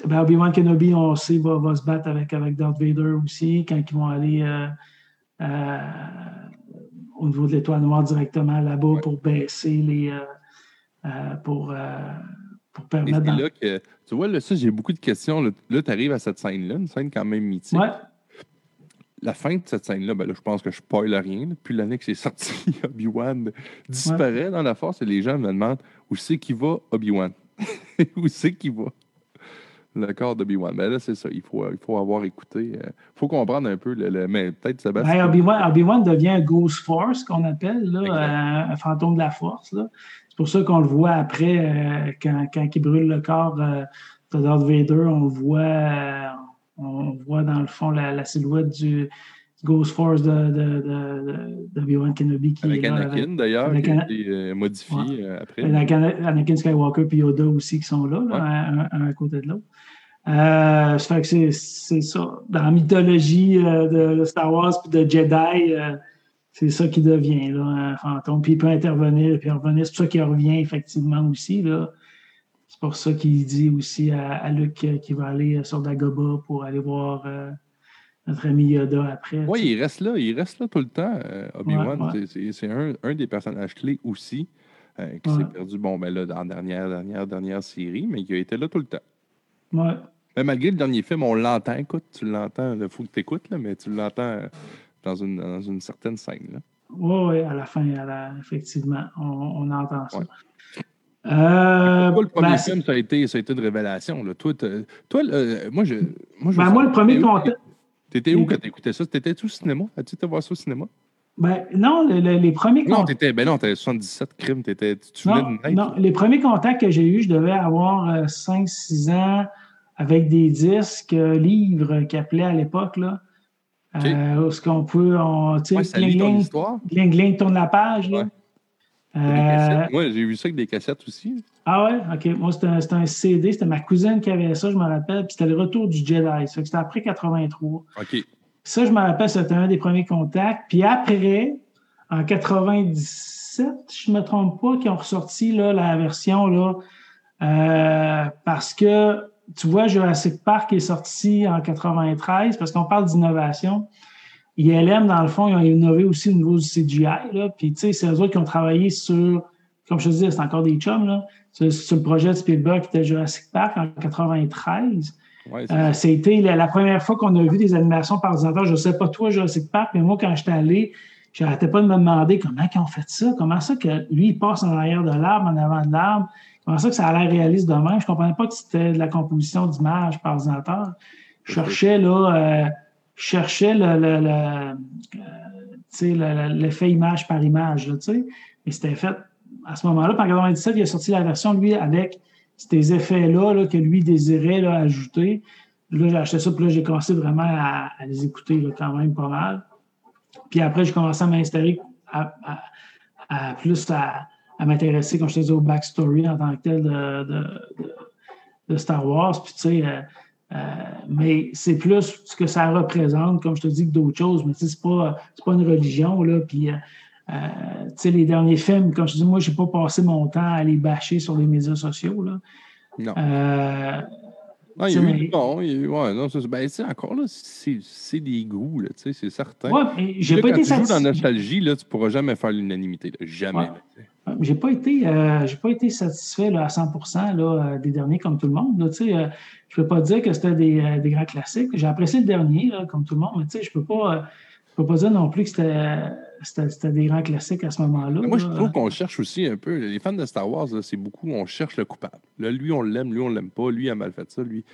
Speaker 2: ben, Obi-Wan Kenobi, on sait, va, va, se battre avec, avec Darth Vader aussi quand ils vont aller euh, au niveau de l'étoile noire directement là-bas pour baisser les. pour, pour permettre.
Speaker 1: Là que, tu vois, là, ça, j'ai beaucoup de questions. Là, tu arrives à cette scène-là, une scène quand même mythique.
Speaker 2: Ouais
Speaker 1: la fin de cette scène-là, ben là, je pense que je spoil rien. Depuis l'année que c'est sorti, Obi-Wan disparaît dans la force et les gens me demandent où c'est qu'il va, Obi-Wan? Où c'est qu'il va? Le corps d'Obi-Wan. Ben là, c'est ça. Il faut, il faut avoir écouté. Il euh, faut comprendre un peu. Le, mais peut-être
Speaker 2: Sébastien. Ben, Obi-Wan devient un Ghost Force, qu'on appelle, là, euh, un fantôme de la force. C'est pour ça qu'on le voit après, euh, quand, quand, il brûle le corps de Darth Vader, on le voit on voit dans le fond la, silhouette du Ghost Force de, de, de, Obi-Wan Kenobi. Qui
Speaker 1: avec Anakin, d'ailleurs, qui a été euh, modifié euh, après. Avec
Speaker 2: Anakin Skywalker et Yoda aussi qui sont là, un, à côté de l'autre. Euh, ça fait que c'est ça. Dans la mythologie de Star Wars et de Jedi, c'est ça qui devient là, un fantôme. Puis il peut intervenir, puis revenir. C'est pour ça qu'il revient effectivement aussi. Là. C'est pour ça qu'il dit aussi à, Luc qu'il va aller sur Dagobah pour aller voir euh, notre ami Yoda après.
Speaker 1: Oui, il reste là, il reste là tout le temps, euh, Obi-Wan. C'est un, des personnages clés aussi euh, qui s'est perdu, bon, ben là, dans la dernière, dernière, dernière série, mais qui a été là tout le temps.
Speaker 2: Ouais.
Speaker 1: Mais malgré le dernier film, on l'entend, écoute, tu l'entends, il faut que tu écoutes, mais tu l'entends dans une, dans une certaine scène.
Speaker 2: Oui, oui, à la fin, effectivement, on, entend ça.
Speaker 1: Euh, le premier ben, film, ça a, été, ça a été une révélation. Là. Toi, toi moi, je,
Speaker 2: moi, je ben, moi, le premier contact.
Speaker 1: T'étais où quand t'écoutais ça? T'étais-tu au cinéma? As-tu été voir ça au cinéma?
Speaker 2: Ben, non, les premiers
Speaker 1: contacts. Non, t'étais, ben non, t'avais 77 crimes. T'étais, tu
Speaker 2: non, de non, les premiers contacts que j'ai eus, je devais avoir 5-6 euh, ans avec des disques, euh, livres qui appelaient à l'époque, là. Okay. Euh, où ce qu'on peut, on, tu sais, ouais, Gling, Gling tourne la page, là.
Speaker 1: Moi, j'ai vu ça avec des cassettes aussi.
Speaker 2: Ah ouais? OK. Moi, c'était un, un, CD. C'était ma cousine qui avait ça, je me rappelle. Puis c'était le retour du Jedi. C'était après 83.
Speaker 1: OK.
Speaker 2: Ça, je me rappelle, c'était un des premiers contacts. Puis après, en 97, je ne me trompe pas, qui ont ressorti là, la version là, euh, parce que tu vois, Jurassic Park est sorti en 93 parce qu'on parle d'innovation. ILM, dans le fond, ils ont innové aussi au niveau du CGI. Là, puis, tu sais, c'est eux autres qui ont travaillé sur, comme je te disais, c'est encore des chums, là, sur, le projet de Spielberg qui était Jurassic Park en 93. Ouais, euh, C'était la, la, première fois qu'on a vu des animations par ordinateur. Je ne sais pas toi, Jurassic Park, mais moi, quand j'étais allé, je n'arrêtais pas de me demander comment ils ont fait ça, comment ça que lui, il passe en arrière de l'arbre, en avant de l'arbre, comment ça que ça a l'air réaliste de même. Je ne comprenais pas que c'était de la composition d'images par ordinateur. Je cherchais là, euh, le euh, l'effet image par image, là, mais c'était fait à ce moment-là. Par 97, il a sorti la version, lui, avec ces effets-là là, que lui désirait là, ajouter. Là, j'ai acheté ça, puis là, j'ai commencé vraiment à, les écouter là, quand même pas mal. Puis après, j'ai commencé à m'installer à, plus à, m'intéresser, comme je te disais, au backstory en tant que tel de, de, Star Wars. Puis, tu sais, euh, euh, mais c'est plus ce que ça représente, comme je te dis, que d'autres choses. Mais c'est pas, pas une religion, là. Puis, euh, tu sais, les derniers films, comme je te dis, moi, j'ai pas passé mon temps à les bâcher sur les médias sociaux, là.
Speaker 1: Non. Ah, il y a eu bon, il y a eu, ouais, non, ben, encore là, c'est des goûts, là, c'est certain.
Speaker 2: Ouais, mais j'ai pas été
Speaker 1: satisfait. Tu joues dans la nostalgie, là, tu pourras jamais faire l'unanimité, jamais.
Speaker 2: Ouais. J'ai pas été, euh, j'ai pas été satisfait là, à 100 là, euh, des derniers comme tout le monde. Là, euh, je peux pas dire que c'était des, euh, des, grands classiques. J'ai apprécié le dernier là, comme tout le monde, mais je peux pas, je peux pas dire non plus que c'était c'était des grands classiques à ce moment-là.
Speaker 1: Moi, je trouve qu'on cherche aussi un peu. Les fans de Star Wars, c'est beaucoup, on cherche le coupable. Là, lui, on l'aime, lui, on l'aime pas, lui a mal fait ça, lui.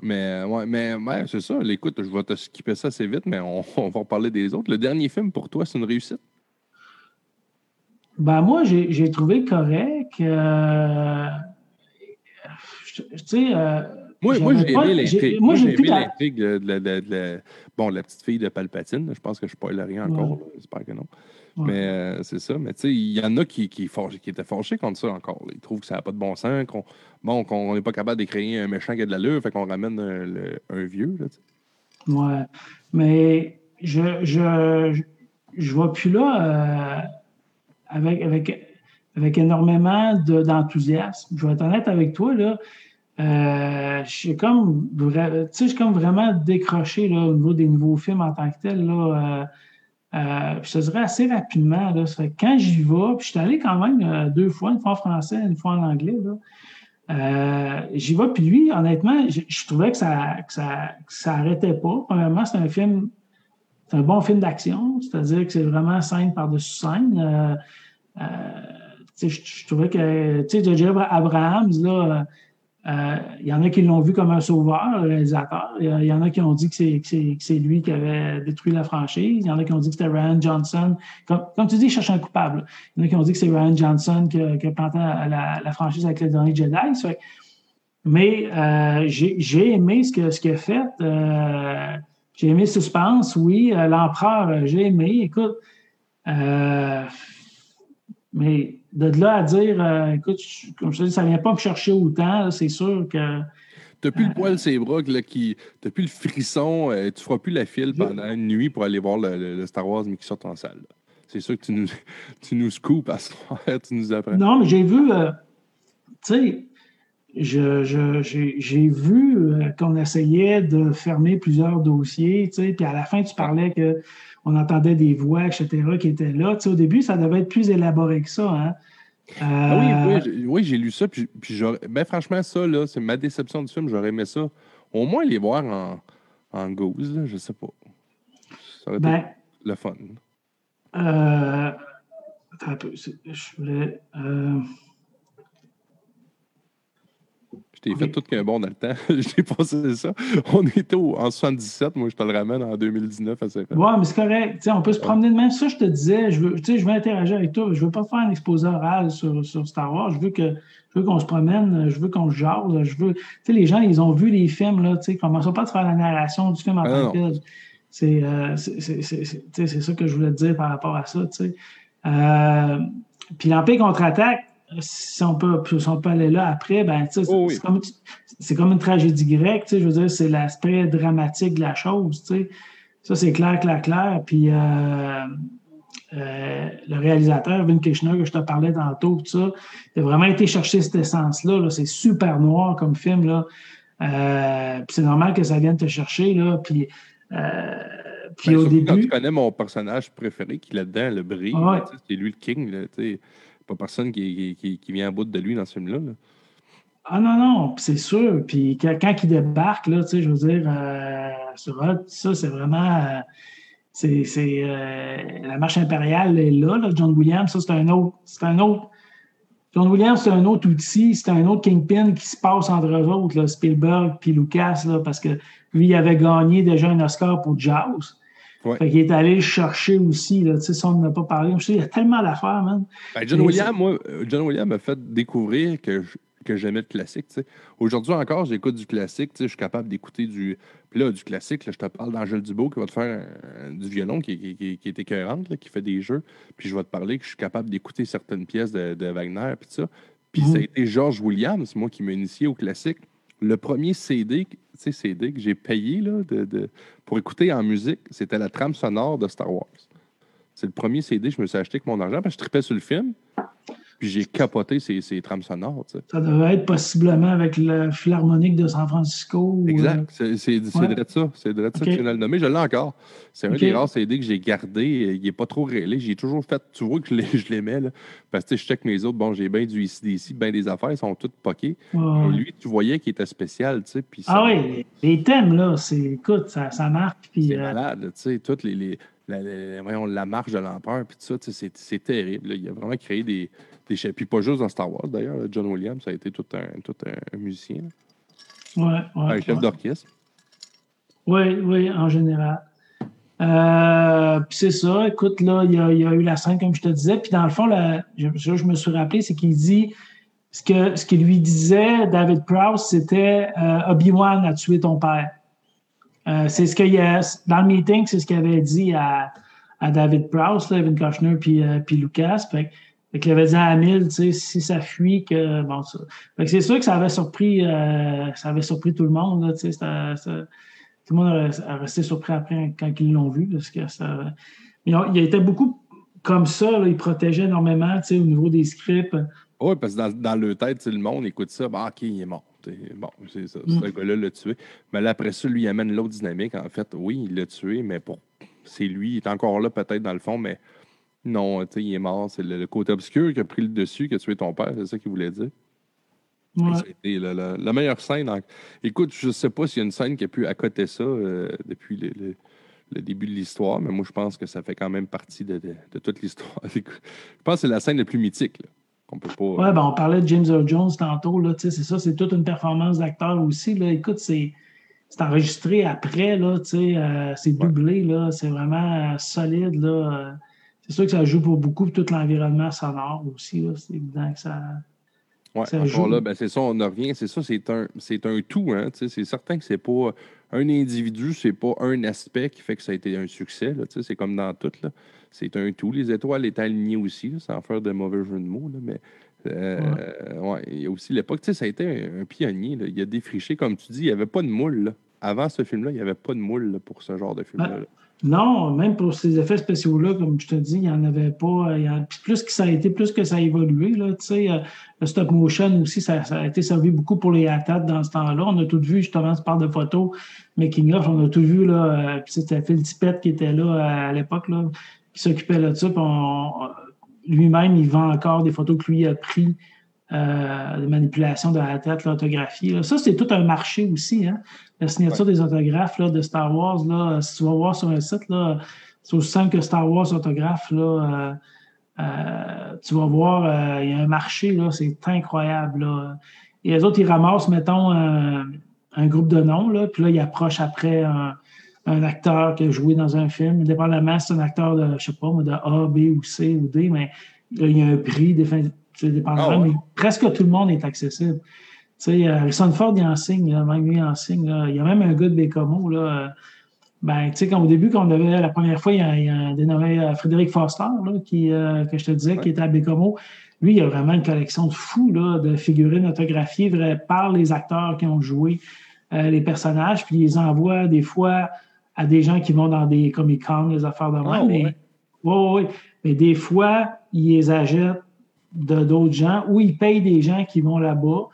Speaker 1: Mais ouais, mais ouais, c'est ça. Écoute, je vais te skipper ça assez vite, mais on, va en parler des autres. Le dernier film pour toi, c'est une réussite?
Speaker 2: Ben moi, j'ai trouvé correct. Euh, tu sais, euh,
Speaker 1: moi, moi j'ai aimé l'intrigue. Moi, j'ai aimé l'intrigue de, la, bon, la petite fille de Palpatine. Je pense que je ne rien encore. J'espère que non. Mais euh, c'est ça. Mais tu sais, il y en a qui, qui, qui, étaient fâchés contre ça encore. Ils trouvent que ça n'a pas de bon sens, qu'on bon, qu'on n'est pas capable de créer un méchant qui a de l'allure, fait qu'on ramène un, vieux. Là,
Speaker 2: ouais. Mais je, je, je, vois plus là euh, avec, avec, avec énormément d'enthousiasme. je vais être honnête avec toi, là. Euh, je suis comme, comme vraiment décroché là, au niveau des nouveaux films en tant que tel. Là, euh, euh, assez rapidement. Là, quand j'y vais, puis je suis allé quand même deux fois, une fois en français, une fois en anglais. Là, j'y vais, puis lui, honnêtement, je, trouvais que ça, que ça, ça arrêtait pas. Premièrement, c'est un film, c'est un bon film d'action, c'est-à-dire que c'est vraiment scène par-dessus scène. Je, je, trouvais que, tu sais, J. Abrahams, là, euh, il y en a qui l'ont vu comme un sauveur, le réalisateur. Il y en a qui ont dit que c'est lui qui avait détruit la franchise. Il y en a qui ont dit que c'était Ryan Johnson. Comme, tu dis, il cherche un coupable. Il y en a qui ont dit que c'est Ryan Johnson qui, a planté la, franchise avec le dernier Jedi. Mais euh, j'ai aimé ce qu'il ce a fait. Euh, j'ai aimé suspense, oui. L'empereur, j'ai aimé. Écoute, mais de là à dire, euh, écoute, comme je te dis, ça ne vient pas me chercher autant, c'est sûr que.
Speaker 1: Tu n'as plus le poil ses bras, là, qui. Plus le frisson, euh, tu ne feras plus la file pendant une nuit pour aller voir le, Star Wars, mais qui sort en salle. C'est sûr que tu nous, tu nous scoopes à ce moment tu nous apprends.
Speaker 2: Non, mais j'ai vu, euh, tu sais, j'ai je, vu qu'on essayait de fermer plusieurs dossiers, tu sais, puis à la fin, tu parlais que on entendait des voix, etc., qui étaient là. Tu sais, au début, ça devait être plus élaboré que ça. Hein?
Speaker 1: Ah oui, oui, j'ai lu ça. Puis, ben, franchement, ça, là, c'est ma déception du film. J'aurais aimé ça. Au moins les voir en, en gauze, là, je sais pas. Ça aurait été ben, le fun.
Speaker 2: Euh, attends un peu. Je voulais. Euh,
Speaker 1: t'ai fait tout qu'un bon dans le temps. J'ai passé ça. On était en 77, moi je te le ramène en 2019 à
Speaker 2: Ouais, mais c'est correct. on peut se promener de même. Ça, je te disais, je veux, je veux interagir avec toi. Je veux pas faire un exposé oral sur, sur Star Wars. Je veux que je veux qu'on se promène, je veux qu'on se jase. Je veux. Tu sais, les gens, ils ont vu les films, là, tu sais, commençons pas à faire la narration du film en tant que tel. C'est euh, ça que je voulais te dire par rapport à ça, tu sais. Euh, puis l'Empire contre-attaque, si on, peut, si on peut aller là après, ben,
Speaker 1: Oh oui.
Speaker 2: c'est comme, c'est comme une tragédie grecque. tu sais, Je veux dire, c'est l'aspect dramatique de la chose. tu sais. Ça, c'est clair, clair, clair. Puis euh, euh, le réalisateur, Vin Kirchner, que je te parlais tantôt, tout ça, il a vraiment été chercher cette essence-là. -là, c'est super noir comme film. Là. Euh, puis c'est normal que ça vienne te chercher. Là. Puis, puis
Speaker 1: Ben,
Speaker 2: au
Speaker 1: surtout Quand
Speaker 2: début.
Speaker 1: tu connais mon personnage préféré qui est là-dedans, le
Speaker 2: Ouais.
Speaker 1: sais, c'est lui le king. Là, tu sais. Personne qui, vient à bout de lui dans ce film-là. là.
Speaker 2: Ah non, non, c'est sûr. Puis quand, il débarque, là, tu sais, je veux dire, euh, Hot, ça, c'est vraiment. euh, c'est, euh, la marche impériale est là. John Williams, ça, c'est un autre. C'est un autre. John Williams, c'est un autre outil, c'est un autre Kingpin qui se passe entre eux autres, Spielberg puis Lucas, là, parce que lui, il avait gagné déjà un Oscar pour Jaws.
Speaker 1: Ouais.
Speaker 2: Fait qu'il est allé le chercher aussi, là, ça, on n'en a pas parlé. Je sais, il y a tellement d'affaires, man.
Speaker 1: Ben, John Williams, moi, euh, John Williams m'a fait découvrir que, je- que j'aimais le classique. Aujourd'hui encore, j'écoute du classique. Je suis capable d'écouter du. Puis là, du classique, là, je te parle d'Angèle Dubois qui va te faire du violon qui, qui, qui- qui est écœurante, là, qui fait des jeux. Puis je vais te parler que je suis capable d'écouter certaines pièces de, de Wagner. Puis ça. Puis ça a
Speaker 2: Mhm.
Speaker 1: été George Williams, moi, qui m'a initié au classique. Le premier CD, CD que j'ai payé là, pour écouter en musique, c'était la trame sonore de Star Wars. C'est le premier CD que je me suis acheté avec mon argent parce que je tripais sur le film. Puis j'ai capoté ces, ces trames sonores.
Speaker 2: Ça devait être possiblement avec le Philharmonique de San Francisco. euh,
Speaker 1: Exact. C'est
Speaker 2: ouais.
Speaker 1: de ça. C'est de ça que tu viens de le nommer. Je l'ai encore. C'est un des rares CD que j'ai gardé. Il n'est pas trop réglé. J'ai toujours fait. Tu vois que je l'ai- je l'aimais. Parce que je check mes autres. Bon, j'ai bien du ici, bien des affaires. Ils sont toutes poquées.
Speaker 2: ouais,
Speaker 1: lui, tu voyais qu'il était spécial. tu sais, Puis
Speaker 2: Ah
Speaker 1: ça-
Speaker 2: oui, les thèmes, là, c'est, écoute, ça, ça marque. Puis,
Speaker 1: C'est
Speaker 2: euh,
Speaker 1: malade, là, tu sais, toutes les, les- la, la- voyons, la marche de l'empereur, puis tout ça, c'est terrible. là. Il a vraiment créé des, des Puis pas juste dans Star Wars, d'ailleurs. John Williams, ça a été tout un, tout un, musicien, là.
Speaker 2: ouais, ouais,
Speaker 1: un chef
Speaker 2: ouais.
Speaker 1: d'orchestre.
Speaker 2: Oui, oui, en général. Euh, puis c'est ça, écoute, là, il y, a, il y a eu la scène, comme je te disais. Puis dans le fond, là, je, je me suis rappelé, c'est qu'il dit ce que, ce qu'il lui disait, David Prowse, c'était euh, Obi-Wan a tué ton père. Euh, c'est ce qu'il y a, dans le meeting, c'est ce qu'il avait dit à, à David Prowse, là, Evan Kushner, puis, euh, puis Lucas. Fait, qu'il avait dit à sais, si ça fuit, que bon, ça. C'est sûr que ça avait surpris, euh, ça avait surpris tout le monde, tout le monde a, resté surpris après quand ils l'ont vu, parce que ça. Il été beaucoup comme ça, il protégeait énormément, tu sais, au niveau des scripts.
Speaker 1: Oui, parce que dans, leur tête, le monde écoute ça, bah, OK, il est mort. Bon, c'est ça.
Speaker 2: Mm.
Speaker 1: Ce gars-là l'a tué. Mais là, après ça, lui, il amène l'autre dynamique. En fait, oui, il l'a tué, mais pour... c'est lui. Il est encore là, peut-être, dans le fond, mais non, tu sais, il est mort. C'est le, le côté obscur qui a pris le dessus, qui a tué ton père, c'est ça qu'il voulait dire.
Speaker 2: Ouais.
Speaker 1: Et ça a été la, la- la meilleure scène. en- Écoute, je ne sais pas s'il y a une scène qui a pu accoter ça euh, depuis le, le- le début de l'histoire, mais moi, je pense que ça fait quand même partie de, de- de toute l'histoire. je pense que c'est la scène la plus mythique. Là, peut pas.
Speaker 2: Ouais, ben, on parlait de James Earl Jones tantôt, là, tu sais, c'est ça, c'est toute une performance d'acteur aussi. Là. Écoute, c'est, c'est enregistré après, là, tu sais, euh, c'est doublé, là, c'est vraiment euh, solide. Là. Euh, C'est sûr que ça joue pour beaucoup, tout l'environnement sonore aussi. Là, c'est évident que ça.
Speaker 1: Ouais,
Speaker 2: Ça
Speaker 1: encore là, ben, c'est ça, on en revient. C'est ça, c'est un, c'est un tout. Hein, c'est certain que c'est pas un individu, c'est pas un aspect qui fait que ça a été un succès. là, c'est comme dans tout. là. C'est un tout. Les étoiles étaient alignées aussi, là, sans faire de mauvais jeu de mots. là, mais euh, ouais, il y a aussi l'époque, ça a été un, un pionnier. là. Il a défriché, comme tu dis, il n'y avait pas de moule. là. Avant ce film-là, il n'y avait pas de moule pour ce genre de film-là.
Speaker 2: Ouais. Non, même pour ces effets spéciaux-là, comme je te dis, il n'y en avait pas. il y en- plus que ça a été, plus que ça a évolué. Là, tu sais, euh, le stop motion aussi, ça, ça a été servi beaucoup pour les ATAT dans ce temps-là. On a tout vu, justement, tu parles de photos, making of, on a tout vu. Là, euh, c'était Phil Tippett qui était là euh, à l'époque, là, qui s'occupait de ça. on- lui-même, il vend encore des photos que lui a pris euh, de manipulation de la tête, l'autographie. Ça, c'est tout un marché aussi. Hein? La signature des autographes là, de Star Wars, là, si tu vas voir sur un site, c'est aussi simple que Star Wars autographe. Là, euh, euh, tu vas voir, il y a un marché, c'est incroyable. Là. Et les autres, ils ramassent, mettons, un, groupe de noms, là, puis là, ils approchent après un, un acteur qui a joué dans un film. Dépendamment, si c'est un acteur de, je sais pas, de A, B ou C ou D, mais là, il y a un prix, défin- c'est dépendamment,
Speaker 1: Ah ouais?
Speaker 2: mais presque tout le monde est accessible. Tu sais, euh, Harrison Ford, il en signe, là, même lui, il en signe. là. Il y a même un gars de Bécomo, là, ben, tu sais, quand au début, quand on avait la première fois, il y a, il y a un dénommé Frédéric Foster, là, qui, que je te disais, qui était à Bécomo. Lui, il a vraiment une collection de fous là, de figurines autographiées par les acteurs qui ont joué les personnages, puis il les envoie des fois à des gens qui vont dans des Comic-Con, des affaires de même. Ah, mais, ouais. mais des fois, ils les achètent de d'autres gens ou ils payent des gens qui vont là-bas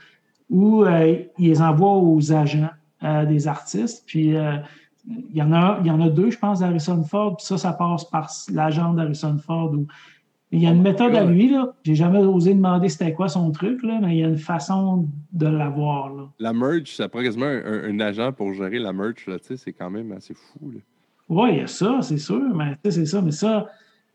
Speaker 2: ou euh, ils les envoient aux agents euh, des artistes. Puis euh, il y, en a, il y en a deux, je pense, d'Harrison Ford. Puis ça, ça passe par l'agent d'Harrison Ford. Il y a une méthode à lui, là. J'ai jamais osé demander c'était quoi son truc, là, mais il y a une façon de l'avoir.
Speaker 1: La merch, ça prend quasiment un, agent pour gérer la merch, là, c'est quand même assez fou.
Speaker 2: Oui, il y a ça, c'est sûr, mais c'est ça, mais ça.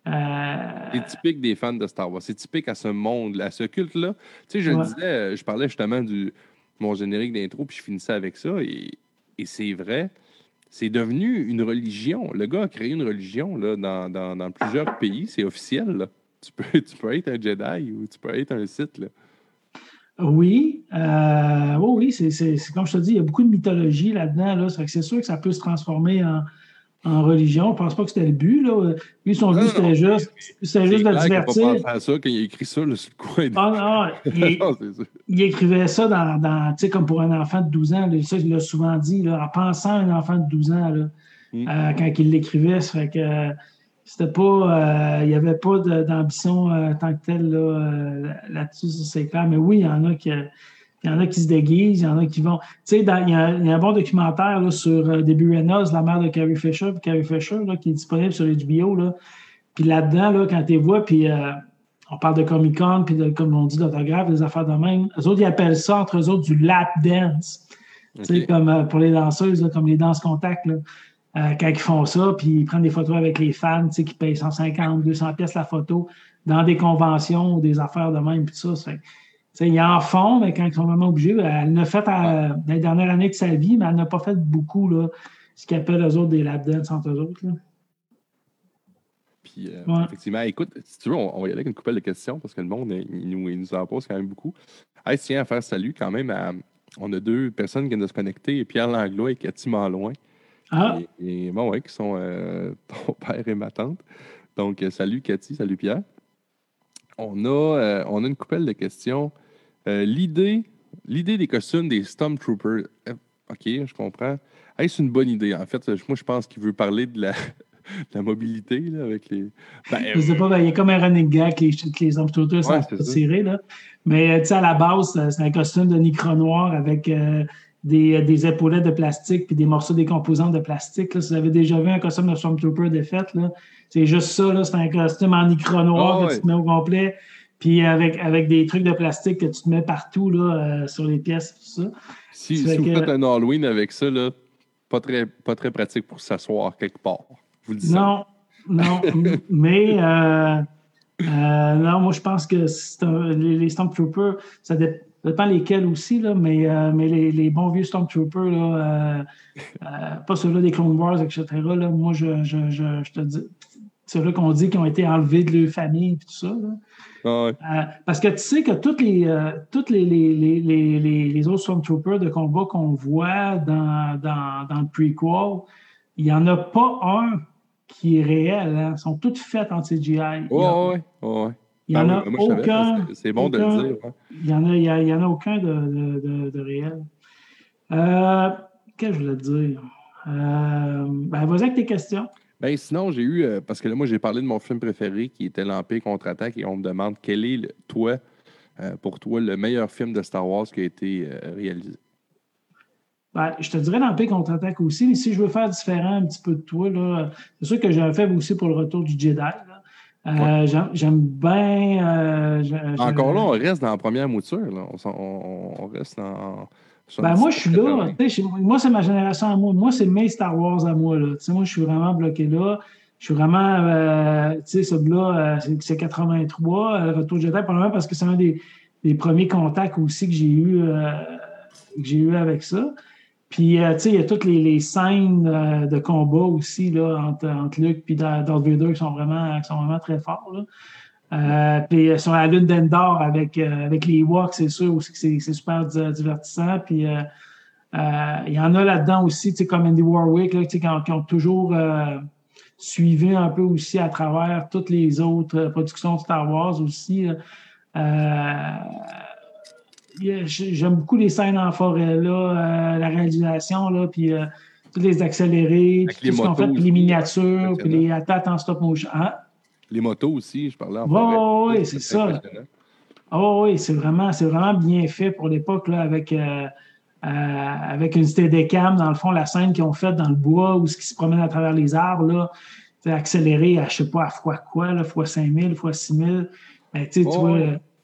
Speaker 1: Euh, c'est typique des fans de Star Wars. C'est typique à ce monde, à ce culte-là. Tu sais, je disais, je parlais justement du mon générique d'intro, puis je finissais avec ça, et, et c'est vrai. C'est devenu une religion. Le gars a créé une religion là, dans, dans, dans plusieurs pays. C'est officiel. Là. Tu peux, tu peux être un Jedi ou tu peux être un Sith. Là.
Speaker 2: Oui, euh, oui, c'est comme je te dis, il y a beaucoup de mythologie là-dedans. Là, c'est sûr que ça peut se transformer en, en religion. Je ne pense pas que c'était le but. Là. Lui, son but, c'était juste, c'était juste de divertir.
Speaker 1: Il pas à ça quand il a écrit ça là, sur le coin.
Speaker 2: Ah, non, il, il, écrivait ça dans, comme pour un enfant de 12 ans. Là, ça, il l'a souvent dit, là, en pensant à un enfant de 12 ans, là, mm. euh, quand il l'écrivait. Ça fait que c'était pas, euh, il n'y avait pas d'ambition euh, tant que telle là, là-dessus, c'est clair. Mais oui, il y en a qui il y en a qui se déguisent, il y en a qui vont. Tu sais, il, y, a un bon documentaire là, sur euh, Debbie Reynolds, la mère de Carrie Fisher, puis Carrie Fisher, là, qui est disponible sur HBO. Là. Puis là-dedans, là, quand tu vois, puis euh, on parle de Comic Con, puis de, comme on dit, d'autographe, des affaires de même. Eux autres, ils appellent ça, entre eux autres, du lap dance. Tu sais, comme euh, pour les danseuses, là, comme les danses contact. Là. Euh, quand ils font ça, puis ils prennent des photos avec les fans, tu sais, qui payent 150, 200 pièces la photo dans des conventions ou des affaires de même, puis ça. C'est ils en font, mais quand ils sont vraiment obligés, ben, elle l'a fait à, dans les dernières années de sa vie, mais elle n'a pas fait beaucoup, là, ce qu'ils appellent eux autres des lap dance entre eux autres.
Speaker 1: Puis, euh, effectivement, écoute, si tu veux, on, va y aller avec une couple de questions parce que le monde, il, nous, il nous en pose quand même beaucoup. Hey, tiens, à faire salut quand même On a deux personnes qui viennent de se connecter, Pierre Langlois et Cathy Malouin.
Speaker 2: Ah!
Speaker 1: Et, bon, ouais, qui sont euh, ton père et ma tante. Donc, euh, salut Cathy, salut Pierre. On a, on a une couple de questions. Euh, l'idée, l'idée des costumes des Stormtroopers, euh, OK, je comprends. c'est une bonne idée. En fait, moi, je pense qu'il veut parler de la, la mobilité là, avec les.
Speaker 2: Ben, je sais pas, ben, il y a comme un running gag que les, les Stormtroopers sont tirés. Là. Mais tu sais, à la base, c'est un costume de Nicro noir avec euh, des, des, épaulettes de plastique puis des morceaux décomposants de plastique. Là. Si vous avez déjà vu un costume de Stormtrooper défait, c'est juste ça. C'est un costume en Nicro noir ah que tu te mets au complet. Puis avec, avec des trucs de plastique que tu te mets partout là, euh, sur les pièces, tout ça.
Speaker 1: Si, vous faites un Halloween avec ça, là, pas, très, pas très pratique pour s'asseoir quelque part. Vous le dites
Speaker 2: non, non, mais euh, euh, non, moi je pense que les, les, Stormtroopers, ça dépend lesquels aussi, là, mais, mais les, les, bons vieux Stormtroopers, là, pas ceux-là des Clone Wars, etc., là, moi je, je, je, je te dis, ceux-là qu'on dit qui ont été enlevés de leur famille et tout ça. Là.
Speaker 1: Ah euh,
Speaker 2: parce que tu sais que toutes les, euh, toutes les, les, les, les, autres Stormtroopers de combat qu'on voit dans, dans, dans, le prequel, il n'y en a pas un qui est réel. Hein. Ils sont toutes faites en CGI.
Speaker 1: Oui, oui,
Speaker 2: Il n'y en a aucun.
Speaker 1: C'est bon de le dire.
Speaker 2: Il n'y en, a, il y en a aucun de, de, de, réel. Euh, Qu'est-ce que je voulais te dire? Ben, vas-y avec tes questions.
Speaker 1: Ben, sinon, j'ai eu, euh, parce que là, moi, j'ai parlé de mon film préféré qui était L'Empire contre-attaque et on me demande quel est, toi, euh, pour toi, le meilleur film de Star Wars qui a été euh, réalisé.
Speaker 2: Ben, je te dirais l'Empire contre-attaque aussi, mais si je veux faire différent un petit peu de toi, c'est sûr que j'ai un faible aussi pour le retour du Jedi. J'aime bien.
Speaker 1: Encore là, on reste dans la première mouture. Là. On, on, reste dans.
Speaker 2: Ben, moi, je suis là. Moi, c'est ma génération à moi. Moi, c'est mes Star Wars à moi. Là. Moi, je suis vraiment bloqué là. Je suis vraiment. Euh, tu sais, ce là euh, c'est 83, euh, Retour Jedi, probablement parce que c'est un des, des, premiers contacts aussi que j'ai eu, euh, que j'ai eu avec ça. Puis, tu sais, il y a toutes les, les scènes de combat aussi là, entre, entre Luke et Darth Vader qui sont vraiment, qui sont vraiment très forts. Là. Euh, puis euh, sur la lune d'Endor avec, euh, avec les Walks, c'est sûr aussi que c'est super divertissant. Puis il y en a là-dedans aussi, comme Andy Warwick, là, qui, qui, ont toujours suivi un peu aussi à travers toutes les autres productions de Star Wars aussi. J'aime beaucoup les scènes en forêt, là, la réalisation, là, puis tous les accélérés, tout ce qu'on fait, puis les miniatures, puis les attaques en stop motion. Hein?
Speaker 1: Les motos aussi, je parlais en
Speaker 2: Oui, c'est ça. Oh, oui, c'est vraiment, vraiment bien fait pour l'époque, avec, euh, euh, avec une Steadicam, dans le fond, la scène qu'ils ont faite dans le bois, ou ce qui se promène à travers les arbres, là, accéléré à, je sais pas, à fois quoi, là, fois 5000, fois 6000. Ben, tu vois,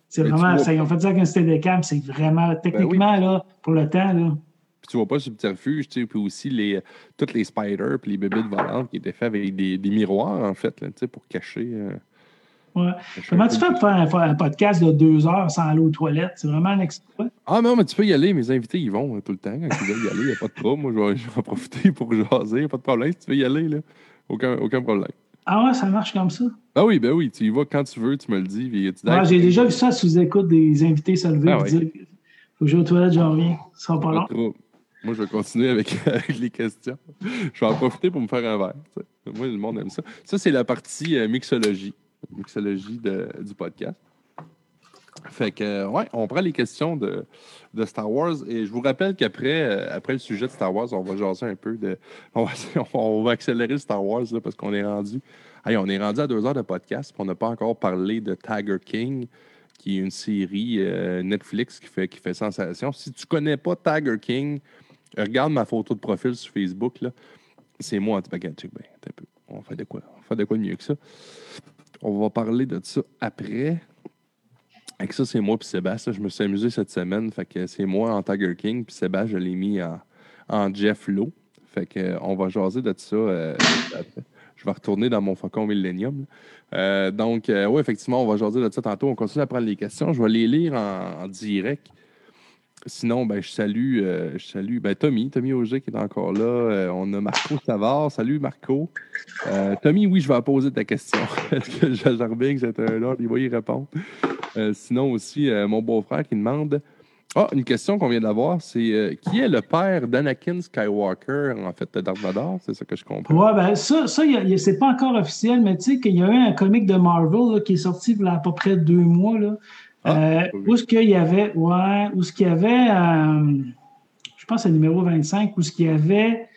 Speaker 2: c'est vraiment, ça, ils ont fait ça avec une Steadicam, c'est vraiment, ben techniquement, là, pour le temps, là,
Speaker 1: tu vois pas le subterfuge, tu sais, puis aussi les, toutes les spiders puis les bébés de volantes qui étaient faits avec des, des miroirs, en fait, là, tu sais, pour cacher. Euh,
Speaker 2: ouais. Comment tu fais pour faire un, podcast de deux heures sans aller aux toilettes? C'est vraiment un exploit?
Speaker 1: Ah non, mais tu peux y aller. Mes invités, ils vont tout le temps. Quand ils veulent y aller, il n'y a pas de problème. Moi, je vais, je vais profiter pour jaser. Pas de problème. Si tu veux y aller, là, aucun, aucun problème.
Speaker 2: Ah ouais, ça marche comme ça?
Speaker 1: Ah oui, ben oui. Tu y vas quand tu veux, tu me le dis.
Speaker 2: J'ai déjà vu ça sous écoute des invités se lever ah, et dire Faut que je aux toilettes, j'en reviens. Ça sera pas long.
Speaker 1: Moi, je vais continuer avec, les questions. Je vais en profiter pour me faire un verre. Moi, le monde aime ça. Ça, c'est la partie euh, mixologie. Mixologie du podcast. Fait que, ouais, on prend les questions de, Star Wars. Et je vous rappelle qu'après euh, après le sujet de Star Wars, on va jaser un peu de. On va, accélérer Star Wars parce qu'on est rendu. on est rendu à deux heures de podcast. On n'a pas encore parlé de Tiger King qui est une série euh, Netflix qui fait, qui fait sensation. Si tu connais pas Tiger King, Regarde ma photo de profil sur Facebook. Là. C'est moi, tu ben, On fait de quoi? On fait de quoi mieux que ça? On va parler de ça après. Avec ça, c'est moi puis Sébastien. Je me suis amusé cette semaine. Fait que c'est moi en Tiger King, puis Sébastien, je l'ai mis en, Jeff Lowe. Fait que on va jaser de ça euh, Je vais retourner dans mon Faucon Millennium. Euh, donc, euh, oui, effectivement, on va jaser de ça tantôt. On continue à prendre les questions. Je vais les lire en direct. Sinon, ben, je salue, euh, je salue ben, Tommy, Tommy Auger qui est encore là. Euh, on a Marco Savard. Salut Marco. Euh, Tommy, oui, je vais poser ta question. Est-ce que Jajar c'est un ordre? Il va y répondre. sinon aussi, mon beau-frère qui demande Ah, une question qu'on vient d'avoir, c'est qui est le père d'Anakin Skywalker, en fait, de Darth Vader? C'est ça que je comprends.
Speaker 2: Oui, ben ça, ça c'est pas encore officiel, mais tu sais qu'il y a eu un comic de Marvel qui est sorti il y a à peu près deux mois. Là, ah, euh, où est-ce qu'il y avait, ouais, où ce qu'il y avait, euh, je pense c'est le numéro 25, où ce qu'il y avait,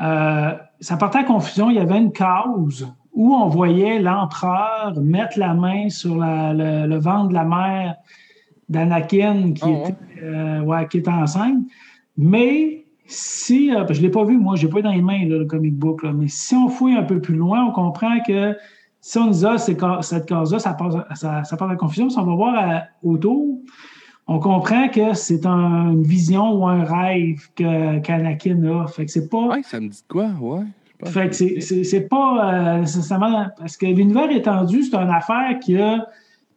Speaker 2: euh, ça portait à confusion, il y avait une cause où on voyait l'empereur mettre la main sur le, ventre de la mère d'Anakin qui, ah, était, ouais, qui était enceinte. Mais si, je ne l'ai pas vu, moi, je n'ai pas dans les mains le comic book, mais si on fouille un peu plus loin, on comprend que si on dit, ah, cette case-là, ça part, ça, ça part confusion, si on va voir euh, autour, on comprend que c'est une vision ou un rêve qu'Anakin a. Fait que c'est pas.
Speaker 1: Ouais, ça me dit quoi, ouais.
Speaker 2: Fait que c'est pas euh, nécessairement. Parce que l'univers étendu, c'est une affaire qui a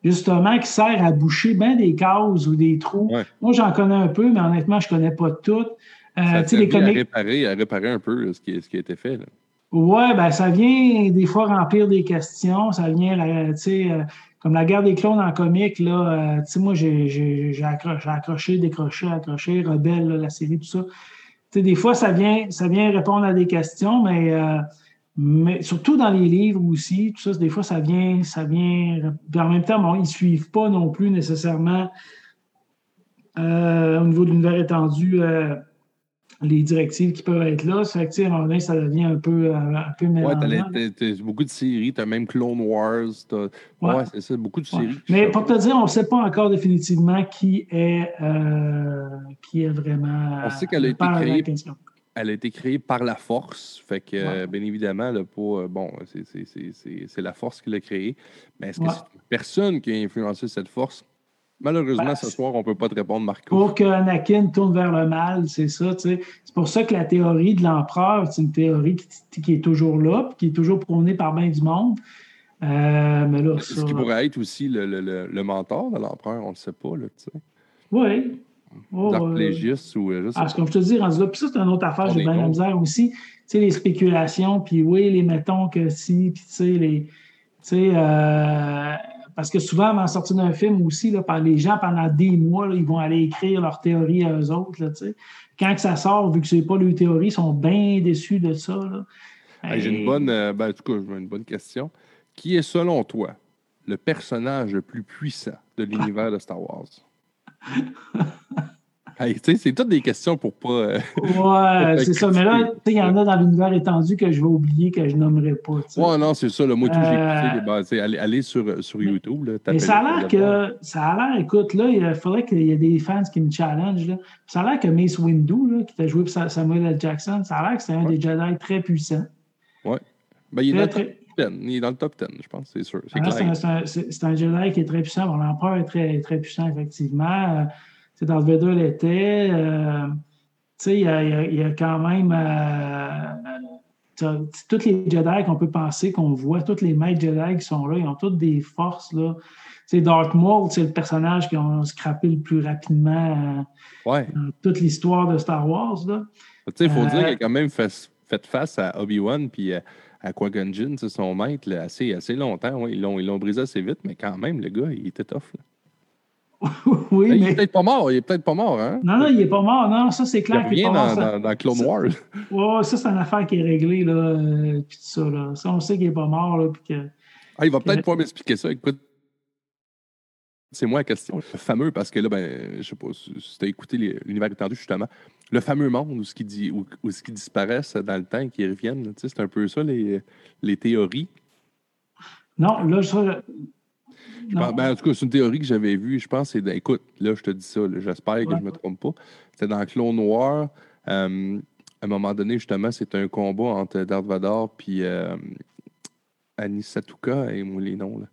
Speaker 2: justement qui sert à boucher bien des cases ou des trous. Moi, j'en connais un peu, mais honnêtement, je connais pas toutes.
Speaker 1: Euh, ça les à, réparer, à réparer un peu ce qui, ce qui a été fait. Là.
Speaker 2: Ouais, ben ça vient des fois remplir des questions. Ça vient, tu sais, euh, comme la guerre des clones en comique, là, euh, tu sais, moi, j'ai accroché, décroché, accroché, Rebelle, la série, tout ça. Tu sais, des fois, ça vient, ça vient répondre à des questions, mais, euh, mais surtout dans les livres aussi, tout ça, des fois, ça vient, ça vient. En même temps, bon, ils ne suivent pas non plus nécessairement au niveau de l'univers étendu les directives qui peuvent être là. Ça fait à un moment ça devient un peu, euh, un peu mélangeant.
Speaker 1: Ouais, t'as beaucoup de séries, tu as même Clone Wars. Ouais, c'est ça, beaucoup de séries.
Speaker 2: Mais pour te dire, on ne sait pas encore définitivement qui est, euh, qui est vraiment.
Speaker 1: On sait qu'elle a été créée. Elle a été créée par la force. Fait que, bien évidemment, là, pour, euh, bon, c'est la force qui l'a créée. Mais est-ce que c'est une personne qui a influencé cette force? Malheureusement, ben, ce soir, on ne peut pas te répondre, Marco.
Speaker 2: Pour que Anakin tourne vers le mal, c'est ça. C'est pour ça que la théorie de l'empereur, c'est une théorie qui, est toujours là, qui est toujours prônée par bien du monde. Euh, mais là,
Speaker 1: Ce qui pourrait être aussi le, le, le mentor de l'empereur, on ne sait pas. Là,
Speaker 2: oui.
Speaker 1: Oh, Dark ou
Speaker 2: euh, ah, comme je te dis, rendu là, puis ça, c'est une autre affaire, j'ai bien la misère aussi. Tu sais, les spéculations, puis oui, les mettons que si, puis tu sais, les. Tu sais, euh, parce que souvent, avant la sortie d'un film aussi, là, par les gens, pendant des mois, ils vont aller écrire leur théorie à eux autres. Là, Quand que ça sort, vu que ce n'est pas leur théorie, ils sont bien déçus de ça.
Speaker 1: J'ai une bonne, euh, ben, en tout cas, une bonne question. Qui est, selon toi, le personnage le plus puissant de l'univers de Star Wars? c'est toutes des questions pour pas. Euh,
Speaker 2: ouais, c'est ça. Mais là, il y en a dans l'univers étendu que je vais oublier que je nommerai pas.
Speaker 1: Ouais, non, c'est ça. moi, tout, j'ai écouté. Euh, aller, sur, sur YouTube. Là,
Speaker 2: mais ça a l'air que. Ça a l'air, écoute, là, il faudrait qu'il y ait des fans qui me challenge. Là. Ça a l'air que Mace Windu, qui t'a joué pour Samuel L. Jackson, ça a l'air que c'est un des Jedi très puissants.
Speaker 1: Oui. Ben, il, est dans le top 10. il est dans le top 10, je pense, c'est sûr. C'est
Speaker 2: ah, un, un, Jedi qui est très puissant. L'empereur est très, très puissant, effectivement. Dans le Vader l'était. Euh, il y, a, quand même euh, tous les Jedi qu'on peut penser, qu'on voit, tous les maîtres Jedi qui sont là, ils ont toutes des forces. Là. Darth Maul, c'est le personnage qui a scrappé le plus rapidement
Speaker 1: euh,
Speaker 2: dans toute l'histoire de Star Wars.
Speaker 1: Il faut dire qu'il a quand même fait, face à Obi-Wan puis à Qui-Gon son maître, assez, assez longtemps. Ils l'ont brisé assez vite, mais quand même, le gars, il était tough.
Speaker 2: oui,
Speaker 1: mais...
Speaker 2: Il
Speaker 1: est peut-être pas mort. Il est peut-être pas mort, hein?
Speaker 2: Non, non, il est pas mort. Non, ça, c'est clair.
Speaker 1: Il rien dans, dans, dans, Clone Wars.
Speaker 2: Ouais, ça, c'est une affaire qui est réglée, là. Euh, puis tout ça, là. Ça, on sait qu'il est pas mort, là. Puis que...
Speaker 1: Ah, il va peut-être pouvoir m'expliquer ça. Écoute, c'est moi la question. Le fameux, parce que là, ben, je sais pas si tu as écouté l'univers étendu, justement. Le fameux monde où ce qui, dit, où, où ce qui disparaissent dans le temps et qui reviennent, c'est un peu ça, les, les théories.
Speaker 2: Non, là, je,
Speaker 1: ben, en tout cas, c'est une théorie que j'avais vue. Je pense c'est. Écoute, là, je te dis ça. J'espère que je ne me trompe pas. C'était dans Clone Noir. Euh, à un moment donné, justement, c'est un combat entre Darth Vader et euh, Anisatuka, et moi, les noms, là.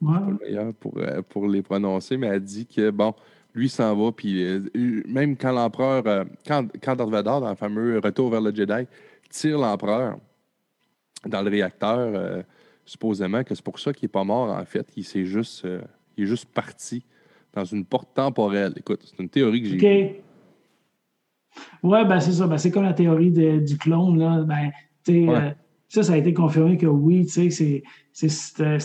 Speaker 2: Ouais.
Speaker 1: Pas le meilleur pour, euh, pour les prononcer, mais elle dit que, bon, lui s'en va, puis euh, même quand l'empereur, quand, quand Darth Vader, dans le fameux Retour vers le Jedi, tire l'empereur dans le réacteur, supposément que c'est pour ça qu'il n'est pas mort, en fait. Il, est juste, euh, il est juste parti dans une porte temporelle. Écoute, c'est une théorie que j'ai.
Speaker 2: OK. Ouais, ben c'est ça. Ben, c'est comme la théorie du clone. Là. Ben, euh, ça, ça a été confirmé que oui, c'était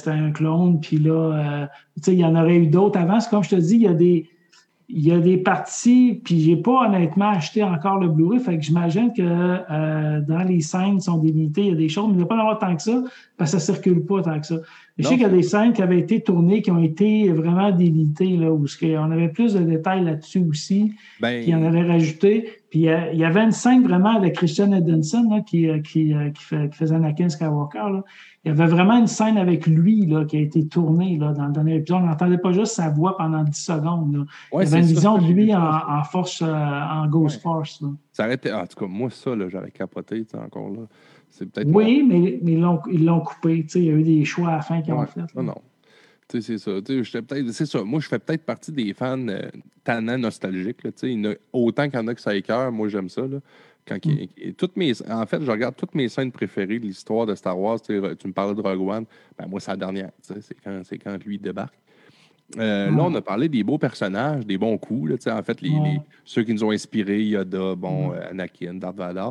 Speaker 2: un clone. Puis là, euh, il y en aurait eu d'autres avant. Comme je te dis, il y a des il y a des parties, puis j'ai pas honnêtement acheté encore le Blu-ray, fait que j'imagine que euh, dans les scènes qui sont délimitées, il y a des choses, mais il n'y a pas d'avoir tant que ça, parce que ça circule pas tant que ça. je sais qu'il y a des scènes qui avaient été tournées, qui ont été vraiment délimitées, là, où on avait plus de détails là-dessus aussi,
Speaker 1: ben...
Speaker 2: puis on avait rajouté. Puis euh, il y avait une scène vraiment avec Christian Edinson qui, euh, qui, qui, fait, qui, faisait Anakin Skywalker. Là il y avait vraiment une scène avec lui là, qui a été tournée là, dans le dernier épisode. On n'entendait pas juste sa voix pendant 10 secondes. il y avait une vision de lui en, force, euh, en Ghost Force. Là.
Speaker 1: Ça aurait été, en tout cas, moi, ça, j'aurais capoté encore là. C'est peut-être.
Speaker 2: Oui, mais, mais ils l'ont coupé. Il y a eu des choix à la fin qu'ils ont fait.
Speaker 1: Non, non. C'est ça. C'est ça. Moi, je fais peut-être partie des fans euh, tannants nostalgiques. Là, autant qu'il y en a que ça écœure, moi, j'aime ça. Là. Quand mm. toutes mes, en fait, je regarde toutes mes scènes préférées de l'histoire de Star Wars. Tu me parlais de Rogue One. Ben, moi, c'est la dernière. C'est quand, quand lui débarque. Euh, là, on a parlé des beaux personnages, des bons coups. Là, en fait, les, ceux qui nous ont inspirés, Yoda, bon, euh, Anakin, Darth Vader.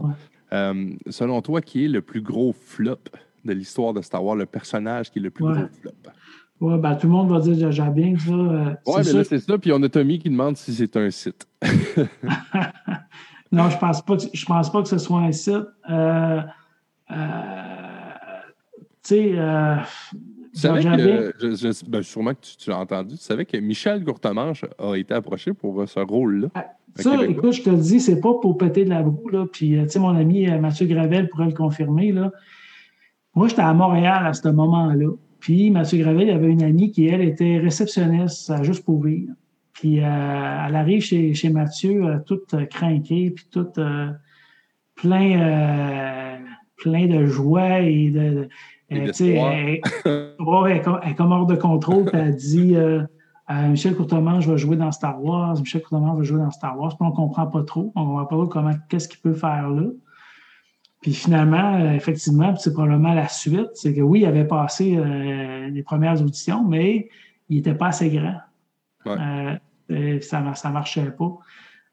Speaker 1: Euh, selon toi, qui est le plus gros flop de l'histoire de Star Wars, le personnage qui est le plus gros flop?
Speaker 2: Oui, ben, tout le monde va dire Jar bien ça.
Speaker 1: oui, mais là, c'est ça. Puis on a Tommy qui demande si c'est un site.
Speaker 2: Non, je pense pas que, je pense pas que ce soit un site. Euh, euh, tu sais, euh,
Speaker 1: je, ben, sûrement que tu, l'as entendu, tu savais que Michel Gourtemanche a été approché pour ce rôle-là.
Speaker 2: Ah, ça, écoute, je te le dis, c'est pas pour péter de la boue, là. Puis, tu sais, mon ami Mathieu Gravel pourrait le confirmer, là. Moi, j'étais à Montréal à ce moment-là. Puis, Mathieu Gravel, avait une amie qui, elle, était réceptionniste à Juste pour vivre. Puis euh, elle arrive chez, chez Mathieu euh, toute euh, craquée, puis toute plein, plein de joie et de.
Speaker 1: elle,
Speaker 2: est comme hors de contrôle, puis elle dit Michel Courtemanche va jouer dans Star Wars, Michel Courtemanche va jouer dans Star Wars, puis on ne comprend pas trop. On ne voit pas comment qu'est-ce qu'il peut faire là. Puis finalement, effectivement, c'est probablement la suite, c'est que oui, il avait passé les premières auditions, mais il n'était pas assez grand.
Speaker 1: Euh,
Speaker 2: ça ne marchait pas.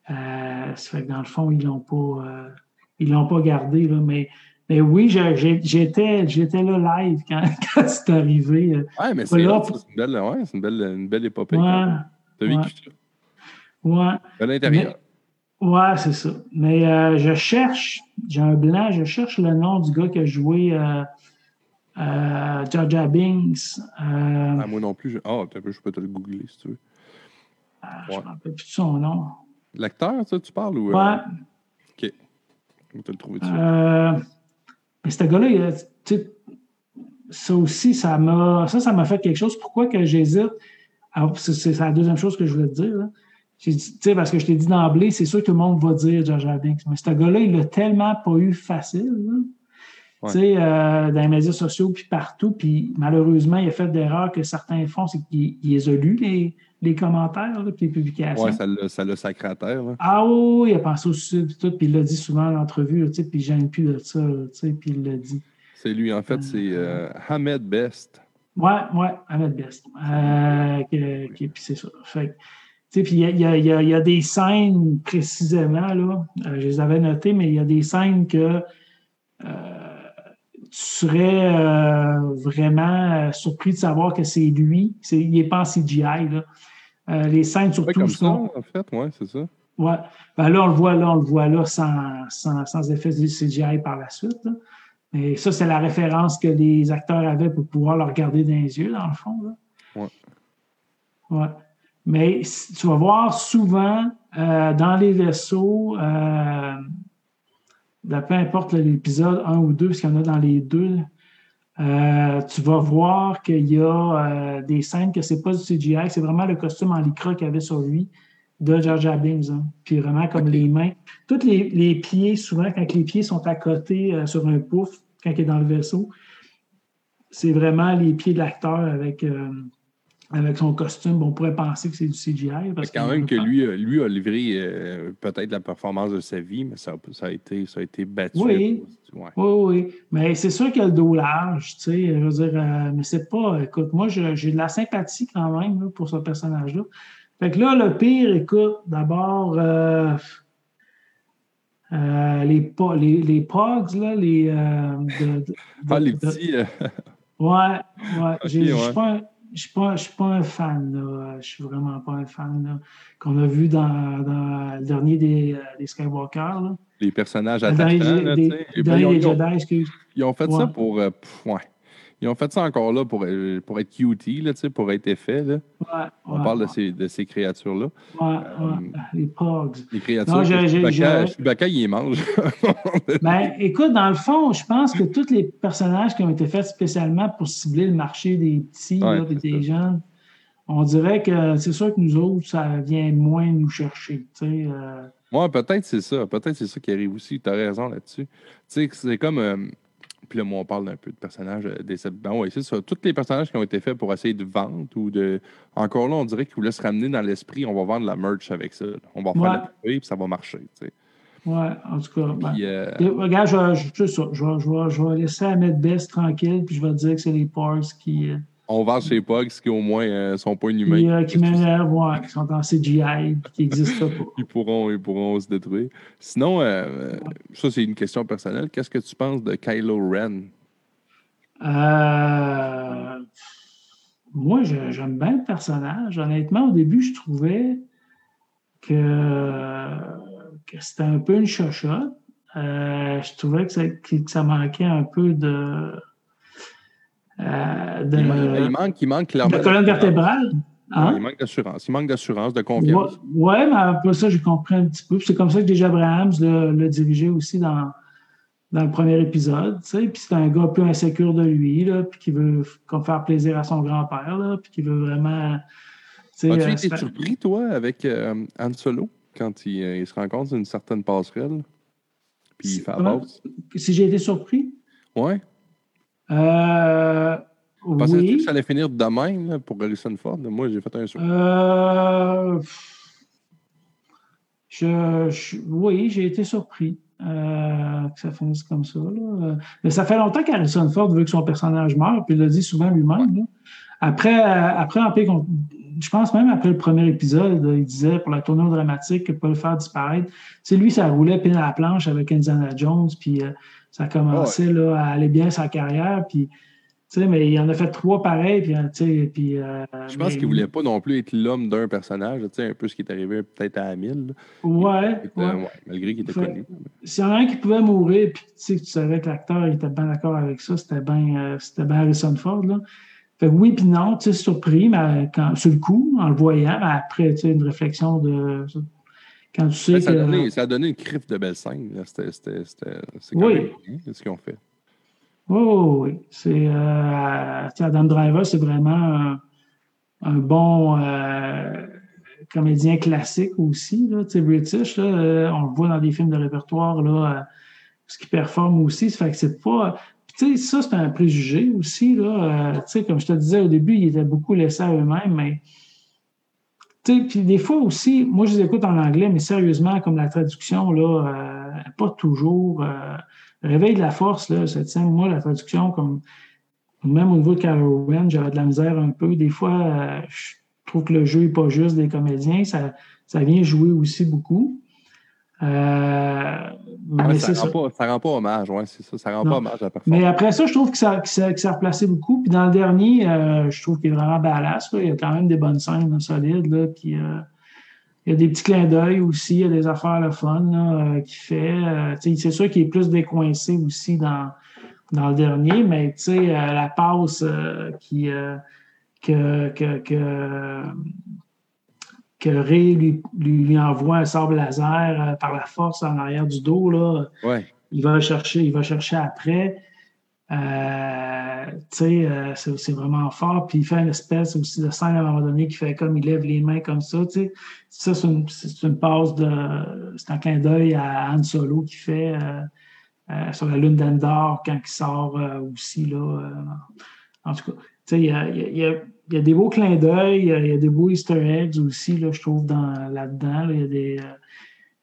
Speaker 2: Euh, ça fait que dans le fond, ils l'ont pas, euh, l'ont pas gardé. Là, mais Mais oui, j'étais, j'étais là live quand, quand c'est arrivé.
Speaker 1: Ouais, mais c'est, là, c'est une belle, ouais, c'est une belle, une belle épopée.
Speaker 2: Ouais,
Speaker 1: T'as vécu ça?
Speaker 2: Ouais.
Speaker 1: À l'intérieur.
Speaker 2: Ouais, c'est ça. Mais euh, je cherche, j'ai un blanc, je cherche le nom du gars qui a joué euh, euh, Jar Binks.
Speaker 1: Ah, moi non plus. Ah, oh, je peux te le googler si tu veux.
Speaker 2: je ne me rappelle plus de son nom.
Speaker 1: L'acteur, ça, tu parles? Ou,
Speaker 2: ouais.
Speaker 1: OK. On te le trouver dessus.
Speaker 2: mais ce gars-là, ça aussi, ça m'a ça, ça m'a fait quelque chose. Pourquoi que j'hésite? C'est la deuxième chose que je voulais te dire. Là. Dit, parce que je t'ai dit d'emblée, c'est sûr que tout le monde va dire Jar Binks. Mais ce gars-là, il l'a tellement pas eu facile. Tu sais, euh, dans les médias sociaux, puis partout. Puis malheureusement, il a fait d'erreurs que certains font, c'est qu'ils les a lus, les, les commentaires, puis les publications.
Speaker 1: Oui, ça l'a sacré à terre.
Speaker 2: Ah oui, il a pensé au sud, tout, puis il l'a dit souvent en entrevue, tu sais, puis j'aime plus de ça, tu sais, puis il l'a dit.
Speaker 1: C'est lui, en fait, c'est euh, Ahmed Best.
Speaker 2: Oui, oui, Ahmed Best. Euh, puis c'est ça. Fait puis il y a, y, a, y a, des scènes précisément, là, je les avais notées, mais il y a des scènes que tu serais euh, vraiment euh, surpris de savoir que c'est lui. il n'est pas en CGI. Là. Euh, les scènes surtout
Speaker 1: comme sont. Ça, en fait, oui, c'est ça.
Speaker 2: Ouais. Ben là, on le voit là, on le voit là sans, sans, sans effet de CGI par la suite. Là. Et ça, c'est la référence que les acteurs avaient pour pouvoir le regarder dans les yeux, dans le fond. Là.
Speaker 1: Ouais.
Speaker 2: Ouais. Mais tu vas voir souvent dans les vaisseaux, peu importe l'épisode 1 ou 2, parce qu'il y en a dans les deux, euh, tu vas voir qu'il y a euh, des scènes que c'est pas du CGI, c'est vraiment le costume en lycra qu'il y avait sur lui de George Abbings. Hein. Puis vraiment comme les mains. Tous les, pieds, souvent, quand les pieds sont à côté euh, sur un pouf, quand il est dans le vaisseau, c'est vraiment les pieds de l'acteur avec avec son costume, on pourrait penser que c'est du CGI.
Speaker 1: Parce quand même que lui, lui a livré euh, peut-être la performance de sa vie, mais ça, ça, a, été, ça a été battu.
Speaker 2: Oui, oui, oui. Mais c'est sûr qu'il y a le dos large, tu sais. Je veux dire, euh, mais c'est pas. Écoute, moi, j'ai de la sympathie quand même pour ce personnage-là. Fait que là, le pire, écoute, d'abord, euh, les, les, les pogs, là, les. De,
Speaker 1: ah, les petits.
Speaker 2: ouais, ouais. j'ai pas je ne suis, pas un fan. Là. Je suis vraiment pas un fan. Qu'on a vu dans, dans, le dernier des, euh, des Skywalker. Là.
Speaker 1: Les personnages attachants. Là,
Speaker 2: des, des, des Jedi, excuse.
Speaker 1: Ils ont fait ça pour. Euh, ouais. Ils ont fait ça encore là pour, euh, pour être cutie, là, pour être effet. Là.
Speaker 2: Ouais,
Speaker 1: On parle de ces, de ces créatures-là.
Speaker 2: Euh, les pogs.
Speaker 1: Les créatures. Non, Chewbacca, Chewbacca, il les mange.
Speaker 2: ben, écoute, dans le fond, je pense que tous les personnages qui ont été faits spécialement pour cibler le marché des petits, là, des jeunes, on dirait que c'est sûr que nous autres, ça vient moins nous chercher. Euh...
Speaker 1: Oui, peut-être c'est ça. Peut-être c'est ça qui arrive aussi. Tu as raison là-dessus. C'est comme. Euh, puis là, moi, on parle d'un peu de personnages euh, des ben oui, c'est ça. Tous les personnages qui ont été faits pour essayer de vendre ou de. Encore là, on dirait qu'ils voulaient se ramener dans l'esprit, on va vendre la merch avec ça. On va faire la puis ça va marcher. Tu sais.
Speaker 2: Ouais, en tout cas. Ben, euh, Regarde, je, je, je, vais, je, vais, laisser Ahmed Best tranquille, puis je vais te dire que c'est les Pars qui. Euh,
Speaker 1: on vend chez Pogs qui au moins euh, sont pas inhumains.
Speaker 2: Euh, qui ouais, qui sont en CGI qui n'existent pas.
Speaker 1: ils, pourront, ils pourront se détruire. Sinon, euh, ça c'est une question personnelle. Qu'est-ce que tu penses de Kylo Ren?
Speaker 2: moi, j'aime bien le personnage. Honnêtement, au début, je trouvais que, que c'était un peu une chochotte. je trouvais que ça, que ça manquait un peu de
Speaker 1: euh, de, il, manque, il manque clairement.
Speaker 2: De colonne vertébrale. Hein?
Speaker 1: il manque d'assurance. Il manque d'assurance, de confiance.
Speaker 2: Oui, ouais, mais après ça, j'ai compris un petit peu. C'est comme ça que déjà Abrahams l'a dirigé aussi dans, dans le premier épisode. Tu sais, puis c'est un gars un peu insécure de lui, là, puis qui veut comme faire plaisir à son grand-père, puis qui veut vraiment.
Speaker 1: As-tu euh, été surpris, toi, avec euh, Han Solo, quand il, il se rencontre une certaine passerelle, puis il fait la
Speaker 2: Si j'ai été surpris?
Speaker 1: Oui.
Speaker 2: Euh,
Speaker 1: Pensais-tu que ça allait finir demain pour Harrison Ford? Moi, j'ai fait un saut.
Speaker 2: Euh, je, oui, j'ai été surpris euh, que ça finisse comme ça. Mais ça fait longtemps qu'Harrison Ford veut que son personnage meure, puis il l'a dit souvent lui-même. Après, après Empire je pense même après le premier épisode, il disait pour la tournure dramatique qu'il peut le faire disparaître. C'est lui, ça roulait pile à la planche avec Indiana Jones, puis euh, ça a commencé là, à aller bien sa carrière, puis sais, mais il en a fait trois pareils. Puis, tu puis, euh,
Speaker 1: je pense qu'il ne voulait pas non plus être l'homme d'un personnage, un peu ce qui est arrivé peut-être à Amil.
Speaker 2: Ouais,
Speaker 1: Malgré qu'il était connu.
Speaker 2: S'il y en a un qui pouvait mourir, puis tu savais que l'acteur était bien d'accord avec ça, c'était bien euh, bien Harrison Ford. Là. Fait oui, puis non, tu sais, surpris, mais quand, sur le coup, en le voyant, mais après, tu sais, une réflexion de. Quand tu sais
Speaker 1: ça,
Speaker 2: que,
Speaker 1: a donné, ça a donné une crif de belle scène. C'était quand oui. même ce qu'ils ont fait.
Speaker 2: Oh, oui. C'est, euh, Adam Driver, c'est vraiment un, bon euh, comédien classique aussi. Là, British, là, euh, on le voit dans des films de répertoire, là, ce qui performe aussi. Ça fait que c'est pas. Sais, ça, c'est un préjugé aussi. Là, sais, comme je te disais au début, ils étaient beaucoup laissés à eux-mêmes, mais puis des fois aussi, moi je les écoute en anglais, mais sérieusement, comme la traduction, là, pas toujours. Réveil de la force, là, cette scène, moi, la traduction, comme même au niveau de Carol j'avais de la misère un peu. Des fois, euh, je trouve que le jeu n'est pas juste des comédiens, ça, ça vient jouer aussi beaucoup. Euh,
Speaker 1: mais ça, rend Pas, ça rend pas hommage, ouais, c'est ça. Ça rend pas hommage à la performance.
Speaker 2: Mais après ça, je trouve que ça, que ça, que ça a replacé beaucoup. Puis dans le dernier, euh, je trouve qu'il est vraiment badass. Il y a quand même des bonnes scènes solides là, qui, il y a des petits clins d'œil aussi, il y a des affaires le fun euh, qu'il fait. Euh, c'est sûr qu'il est plus décoincé aussi dans, dans le dernier, mais euh, la passe qui, que, que, que, que Ray lui, lui, envoie un sable laser par la force en arrière du dos, là, il, va chercher, il va chercher après. Euh, euh, c'est vraiment fort. Puis il fait une espèce aussi de scène à un moment donné qui fait comme il lève les mains comme ça. Ça, c'est une, une, passe de. C'est un clin d'œil à Han Solo qui fait euh, sur la lune d'Endor quand il sort aussi. Là, en tout cas, il y a, y, a, y a, des beaux clins d'œil, il y, a des beaux Easter eggs aussi, là, je trouve, là-dedans. il y a des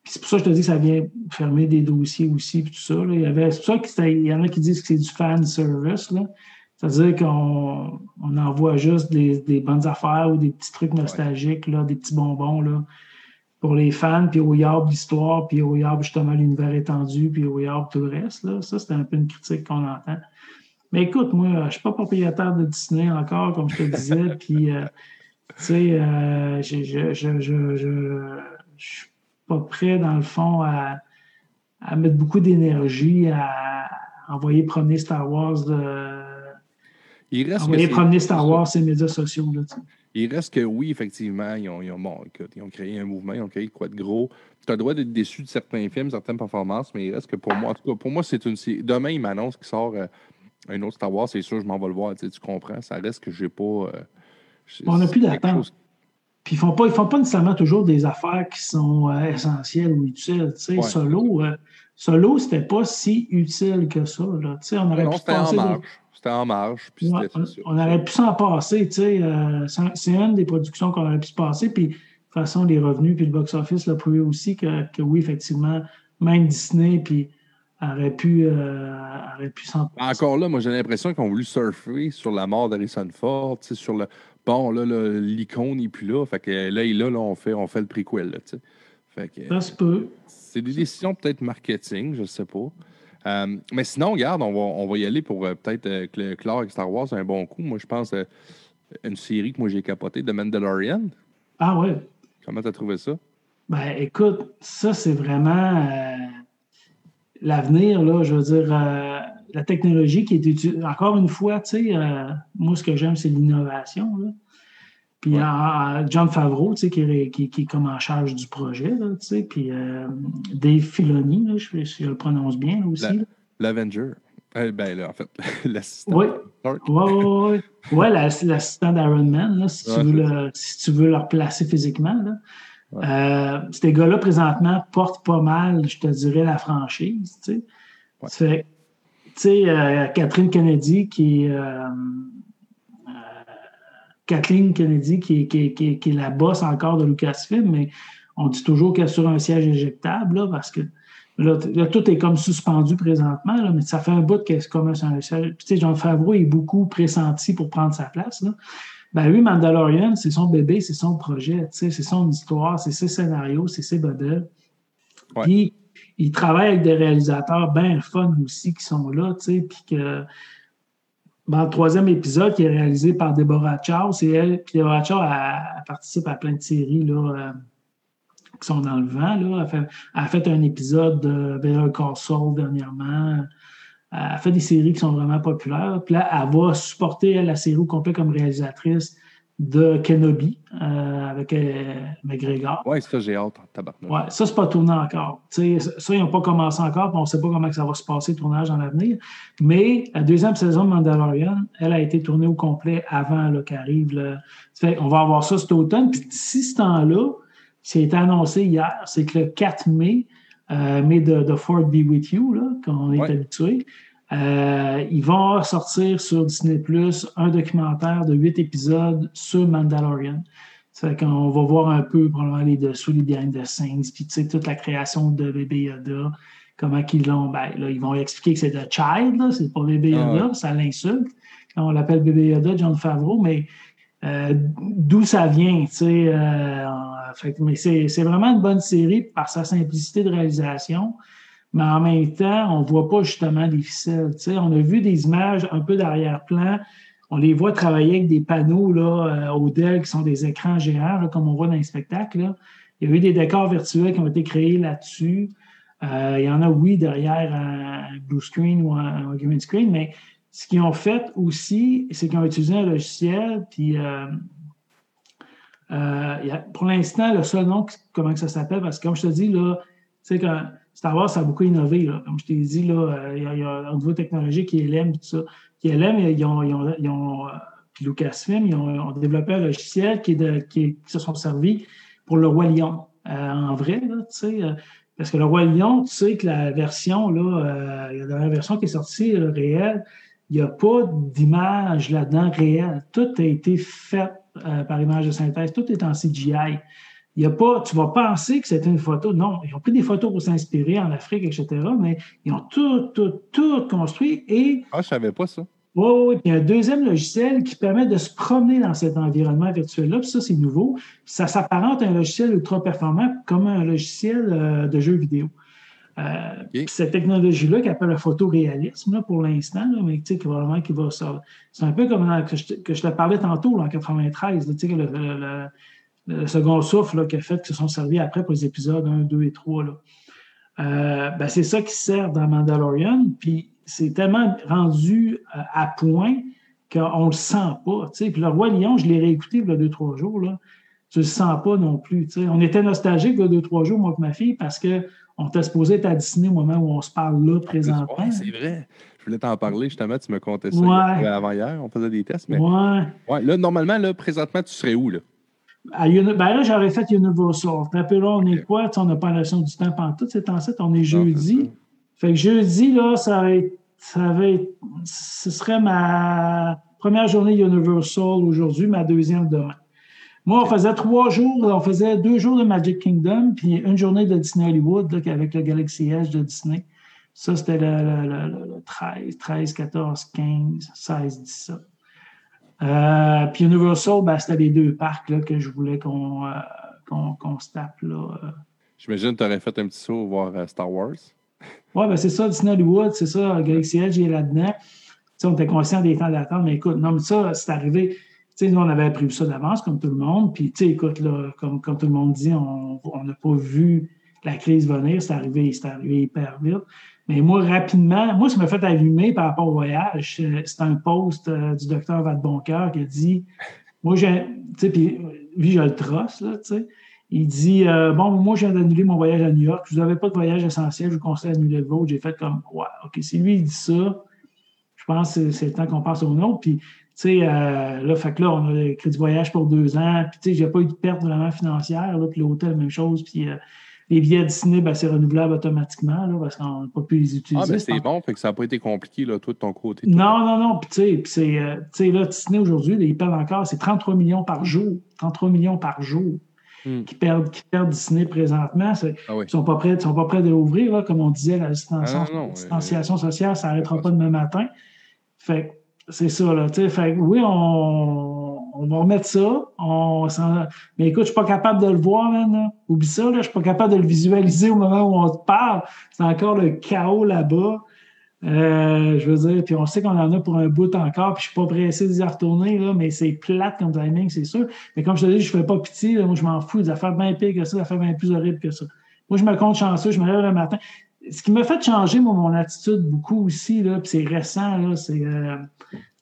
Speaker 2: c'est pour ça que je te dis que ça vient fermer des dossiers aussi, puis tout ça. Il y avait, c'est pour ça qu'il y en a qui disent que c'est du fan service. C'est-à-dire qu'on on envoie juste des, des, bonnes affaires ou des petits trucs nostalgiques, là, des petits bonbons là, pour les fans, puis au yard l'histoire, puis au yard justement l'univers étendu, puis au yard tout le reste. Là. Ça, c'est un peu une critique qu'on entend. Mais écoute, moi, je ne suis pas propriétaire de Disney encore, comme je te disais, puis, euh, tu sais, euh, je, je, je, je, je pas prêt, dans le fond, à, mettre beaucoup d'énergie à envoyer promener Star Wars de. Il reste envoyer promener Star Wars ces médias sociaux. Là,
Speaker 1: il reste que oui, effectivement, ils ont, ils ont, créé un mouvement, ils ont créé quoi de gros. Tu as le droit d'être déçu de certains films, certaines performances, mais il reste que pour moi, en tout cas, pour moi, c'est une. Demain, il m'annonce qu'il sort euh, un autre Star Wars, c'est sûr, je m'en vais le voir, tu comprends. Ça reste que j'ai pas. Euh,
Speaker 2: on n'a plus d'attente. Puis ils font pas, ils font pas nécessairement toujours des affaires qui sont euh, essentielles ou utiles. Tu sais, Solo, euh, Solo, c'était pas si utile que ça. Là. Tu sais, on aurait pu
Speaker 1: passer. C'était en marge. Puis
Speaker 2: on, on, aurait pu s'en passer. Tu sais, euh, c'est une des productions qu'on aurait pu se passer. Puis de toute façon, les revenus puis le box-office l'a prouvé aussi que, que, oui, effectivement, même Disney puis aurait pu, aurait pu s'en.
Speaker 1: Encore là, moi j'ai l'impression qu'ils ont voulu surfer sur la mort d'Harrison Ford, sur le bon, là, l'icône n'est plus là. Fait que là, il là, là, on fait, on fait le prequel. Là, fait que,
Speaker 2: ça se peut.
Speaker 1: C'est des décisions peut-être marketing, je ne sais pas. Euh, mais sinon, regarde, on va, on va y aller pour euh, peut-être euh, clore avec Star Wars un bon coup. Moi, je pense une série que moi j'ai capotée, The Mandalorian.
Speaker 2: Ah ouais.
Speaker 1: Comment tu as trouvé ça?
Speaker 2: Ben écoute, ça c'est vraiment l'avenir, là, je veux dire la technologie qui est utilisée. Encore une fois, tu sais, euh, moi, ce que j'aime, c'est l'innovation. Puis John Favreau, tu sais, qui, est, qui, est comme en charge du projet, tu sais, puis euh, Dave Filoni, là, je, je, le prononce bien aussi.
Speaker 1: L'Avenger. Euh, ben là, en fait, l'assistant.
Speaker 2: Oui, oui, oui. Ouais, l'assistant d'Iron Man, là, si, tu veux le, si tu veux le replacer physiquement. Là. Ces gars-là, présentement, portent pas mal, je te dirais, la franchise. Tu sais tu sais, euh, Catherine Kennedy qui euh, euh, Kathleen Kennedy qui, qui, qui, qui, est la boss encore de Lucasfilm, mais on dit toujours qu'elle est sur un siège éjectable, là, parce que là, tout est comme suspendu présentement, là, mais ça fait un bout qu'elle est comme un siège. Tu sais, Jean Favreau est beaucoup pressenti pour prendre sa place. Là. Ben lui, Mandalorian, c'est son bébé, c'est son projet, c'est son histoire, c'est ses scénarios, c'est ses modèles. Puis, il travaille avec des réalisateurs bien fun aussi qui sont là, tu sais, puis que dans le troisième épisode qui est réalisé par Deborah Chow, c'est elle, puis Deborah Chow a, participe à plein de séries là, euh, qui sont dans le vent. Là. Elle, a fait un épisode de Better Call Saul dernièrement. Elle fait des séries qui sont vraiment populaires. Puis là, elle va supporter la série au complet comme réalisatrice de Kenobi euh, avec euh, McGregor.
Speaker 1: Oui, ça, j'ai hâte.
Speaker 2: Ouais, ça, c'est pas tourné encore. ça, ils n'ont pas commencé encore, on ne sait pas comment ça va se passer, le tournage dans l'avenir. Mais la deuxième saison de Mandalorian, elle a été tournée au complet avant qu'elle arrive. Fait, on va avoir ça cet automne. Puis d'ici ce temps-là, c'est annoncé hier, c'est que le 4 mai, euh, mai de, de Fort Be With You, là, comme on est habitué, euh, ils vont sortir sur Disney Plus un documentaire de huit épisodes sur Mandalorian. C'est qu'on va voir un peu probablement les dessous, les behind the scenes, puis tu sais, toute la création de bébé Yoda, comment qu'ils l'ont. Ben, là, ils vont expliquer que c'est de Child, c'est pas bébé ah Yoda, ça l'insulte. On l'appelle bébé Yoda, John Favreau, mais euh, d'où ça vient, tu sais. Euh, mais c'est vraiment une bonne série par sa simplicité de réalisation mais en même temps, on ne voit pas justement les ficelles. On a vu des images un peu d'arrière-plan. On les voit travailler avec des panneaux là, euh, au Dell qui sont des écrans géants, comme on voit dans les spectacles. Il y a eu des décors virtuels qui ont été créés là-dessus. Euh, il y en a, oui, derrière un blue screen ou un, green screen, mais ce qu'ils ont fait aussi, c'est qu'ils ont utilisé un logiciel, puis euh, pour l'instant, le seul nom, comment ça s'appelle, parce que comme je te dis, là, sais, quand Star Wars, ça a beaucoup innové. Comme je t'ai dit, là, euh, il, y a, un nouveau technologique qui est LM, tout ça. Qui est LM, ils ont, ils ont, ils ont euh, Lucasfilm, ils ont, développé un logiciel qui, se sont servis pour le Roi Lion. Euh, en vrai, là, tu sais. parce que le Roi Lion, tu sais que la version, là, il y a la version qui est sortie réelle, il n'y a pas d'image là-dedans réelle. Tout a été fait par image de synthèse, tout est en CGI. Il y a pas, tu vas penser que c'était une photo. Non, ils ont pris des photos pour s'inspirer en Afrique, etc., mais ils ont tout, tout, tout construit et.
Speaker 1: Ah, je savais pas ça.
Speaker 2: Oui, oui, il y a un deuxième logiciel qui permet de se promener dans cet environnement virtuel-là, puis ça, c'est nouveau. Ça s'apparente à un logiciel ultra performant comme un logiciel euh, de jeu vidéo. Euh, Cette technologie-là, qui appelle le photoréalisme pour l'instant, mais tu sais, vraiment qui va C'est un peu comme que, je, que, je, te parlais tantôt en 93, tu sais, le, le, le second souffle qui a fait, qui se sont servis après pour les épisodes 1, 2 et 3. Euh, ben, c'est ça qui sert dans Mandalorian. Puis c'est tellement rendu euh, à point qu'on ne le sent pas. Puis le Roi Lion, je l'ai réécouté il y a deux, trois jours. Là. Tu ne le sens pas non plus. On était nostalgique il y a deux, trois jours, moi et ma fille, parce qu'on était supposé être à Disney au moment où on se parle là présentement.
Speaker 1: c'est vrai. Je voulais t'en parler justement, tu me comptais ça avant hier, on faisait des tests. Mais...
Speaker 2: Ouais.
Speaker 1: ouais. Là, normalement, là, présentement, tu serais où? Là?
Speaker 2: Ben là, j'aurais fait Universal. Là, on est quoi? on n'a pas la notion du temps pendant tout c'est en on est jeudi. fait que jeudi, là, ça va être, ça va être, ce serait ma première journée Universal aujourd'hui, ma deuxième demain. Moi, on faisait trois jours, on faisait deux jours de Magic Kingdom, puis une journée de Disney Hollywood avec le Galaxy Edge de Disney. Ça, c'était le, le, 13, 13, 14, 15, 16, 17. Euh, puis Universal, ben, c'était les deux parcs là, que je voulais qu'on euh, se tape. Là.
Speaker 1: J'imagine que tu aurais fait un petit saut voir euh, Star Wars.
Speaker 2: Oui, ben c'est ça, Disney Hollywood, c'est ça, Galaxy Edge est là-dedans. on était conscient des temps d'attente, mais écoute, non, mais ça, c'est arrivé. sais, nous, on avait prévu ça d'avance, comme tout le monde. Puis, tu sais, écoute, là, comme, comme tout le monde dit, on n'a pas vu la crise venir. C'est arrivé, arrivé hyper vite. Mais moi, rapidement, moi, ça m'a fait allumer par rapport au voyage. C'est un post euh, du docteur Vadeboncoeur qui a dit Moi, j'ai. Tu sais, puis lui, je le trosse, là, tu sais. Il dit euh, Bon, moi, viens d'annuler mon voyage à New York. Je vous avais pas de voyage essentiel. Je vous conseille d'annuler le vôtre. J'ai fait comme Ouais, OK, si lui, il dit ça, je pense que c'est le temps qu'on passe au nôtre. Puis, tu sais, euh, là, fait que là, on a le crédit voyage pour deux ans. Puis, tu sais, j'ai pas eu de perte vraiment financière. Là, puis l'hôtel, même chose. Puis, les billets Disney, ben, c'est renouvelable automatiquement là, parce qu'on n'a pas pu les utiliser.
Speaker 1: Ah, ben c'est bon, fait que ça n'a pas été compliqué, là, toi, de ton côté.
Speaker 2: Non, non, non. Puis, tu sais, euh, là, Disney aujourd'hui, ils perdent encore, c'est 33 millions par jour. 33 millions par jour hmm. qui, perdent, qui perdent Disney présentement. Ah ils ne sont pas prêts, sont pas prêts de l'ouvrir, là, comme on disait, la ah, distanciation, sociale, ça n'arrêtera pas demain matin. Fait c'est ça, là. Fait oui, on on va remettre ça. On mais écoute, je suis pas capable de le voir, man. Oublie ça, là. Je suis pas capable de le visualiser au moment où on te parle. C'est encore le chaos là-bas. Euh, je veux dire, puis on sait qu'on en a pour un bout encore, puis je suis pas pressé d'y retourner, là, mais c'est plate comme timing, c'est sûr. Mais comme je te dis, je fais pas pitié, moi je m'en fous, des affaires bien pires que ça, des affaires bien plus horribles que ça. Moi, je me compte chanceux, je me lève le matin. Ce qui m'a fait changer, mon attitude beaucoup aussi, là, puis c'est récent, là, c'est. Euh,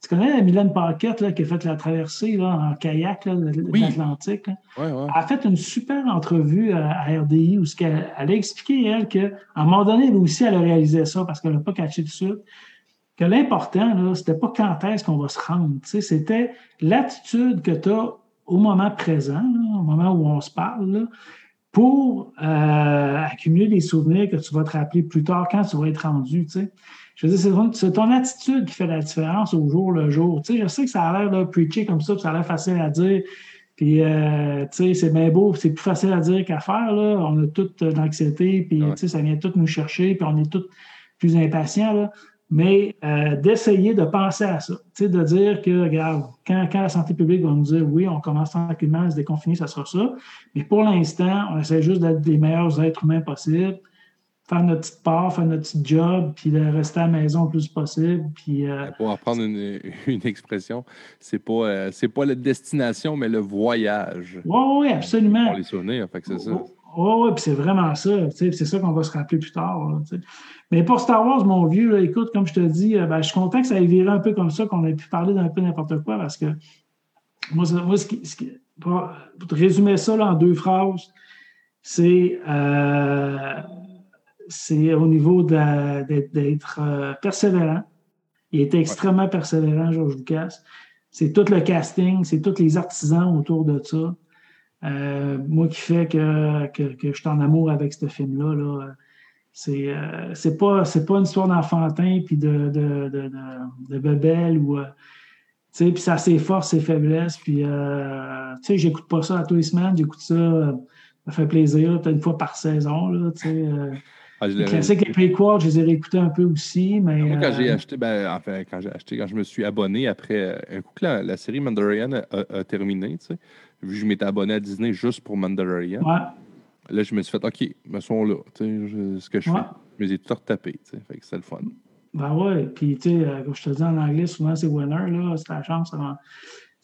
Speaker 2: tu connais Mylène Paquette là, qui a fait la traversée là, en kayak là, de, l'Atlantique?
Speaker 1: Ouais, ouais.
Speaker 2: Elle a fait une super entrevue à, RDI où elle, elle, a expliqué, elle, qu'à un moment donné, elle aussi, elle a réalisé ça parce qu'elle n'a pas catché tout de suite. Que l'important, c'était pas quand est-ce qu'on va se rendre. C'était l'attitude que tu as au moment présent, au moment où on se parle, pour euh, accumuler des souvenirs que tu vas te rappeler plus tard quand tu vas être rendu. Je veux dire, c'est ton attitude qui fait la différence au jour le jour. Tu sais, je sais que ça a l'air de preacher comme ça, ça a l'air facile à dire. Puis, euh, tu sais, c'est bien beau, c'est plus facile à dire qu'à faire. Là. On a toute l'anxiété, puis, tu sais, ça vient tout nous chercher, puis on est tous plus impatients. Là mais euh, d'essayer de penser à ça, de dire que, regarde, quand, quand, la santé publique va nous dire oui, on commence tranquillement à se déconfiner, ça sera ça. Mais pour l'instant, on essaie juste d'être les meilleurs êtres humains possibles, faire notre petite part, faire notre petit job, puis de rester à la maison le plus possible. Puis, euh,
Speaker 1: pour apprendre une, une expression, c'est pas, euh, c'est pas la destination, mais le voyage.
Speaker 2: Oui, oui, absolument.
Speaker 1: Pour les souvenirs, fait que c'est ça.
Speaker 2: Oui, oui, puis c'est vraiment ça. C'est ça qu'on va se rappeler plus tard. Mais pour Star Wars, mon vieux, écoute, comme je te dis, euh, ben, je suis content que ça ait viré un peu comme ça, qu'on ait pu parler d'un peu n'importe quoi, parce que moi, ce qui, pour, te résumer ça en deux phrases, c'est euh, au niveau d'être euh, persévérant. Il était extrêmement persévérant, Georges Lucas. C'est tout le casting, c'est tous les artisans autour de ça. Euh, moi qui fait que, que, que, je suis en amour avec ce film-là, là, c'est euh, c'est pas pas une histoire d'enfantin puis de, de, de, de, bebelle ou tu sais puis ça a ses forces ses faiblesses puis euh, tu sais j'écoute pas ça à tous les semaines j'écoute ça ça me fait plaisir peut-être une fois par saison là tu sais ah, les classiques et Prequels, je les ai réécoutés un peu aussi, mais...
Speaker 1: Moi, quand j'ai acheté, ben, enfin, quand j'ai acheté, quand je me suis abonné après, un coup que la, série Mandalorian a, terminé, tu sais, vu que je m'étais abonné à Disney juste pour Mandalorian,
Speaker 2: ouais.
Speaker 1: Là, je me suis fait, OK, me sont là. ce que je fais. Je les ai tout retapés. Fait que c'est le fun.
Speaker 2: Ben ouais. Puis, tu sais, euh, comme je te dis en anglais, souvent, c'est winner. là. C'est la chance.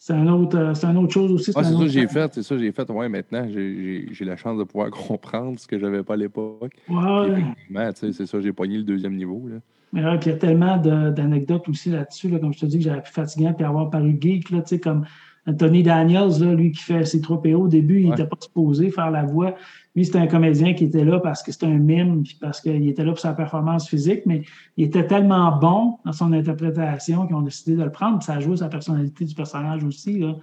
Speaker 2: C'est un autre, euh, c'est une autre chose aussi.
Speaker 1: Ah, c'est ça que j'ai fait. C'est ça que j'ai fait. Ouais, maintenant, j'ai la chance de pouvoir comprendre ce que je n'avais pas à l'époque.
Speaker 2: Ouais.
Speaker 1: C'est ça, j'ai pogné le deuxième niveau. Là.
Speaker 2: Mais puis il y a tellement d'anecdotes aussi là-dessus, là, comme je te dis, que j'aurais pu fatiguant puis avoir paru geek, là, comme Anthony Daniels, là, lui qui fait ses 3 PO, au début, il n'était pas supposé faire la voix. Lui, c'était un comédien qui était là parce que c'était un mime, puis parce qu'il était là pour sa performance physique, mais il était tellement bon dans son interprétation qu'ils ont décidé de le prendre. Puis ça a joué sa personnalité du personnage aussi. Là.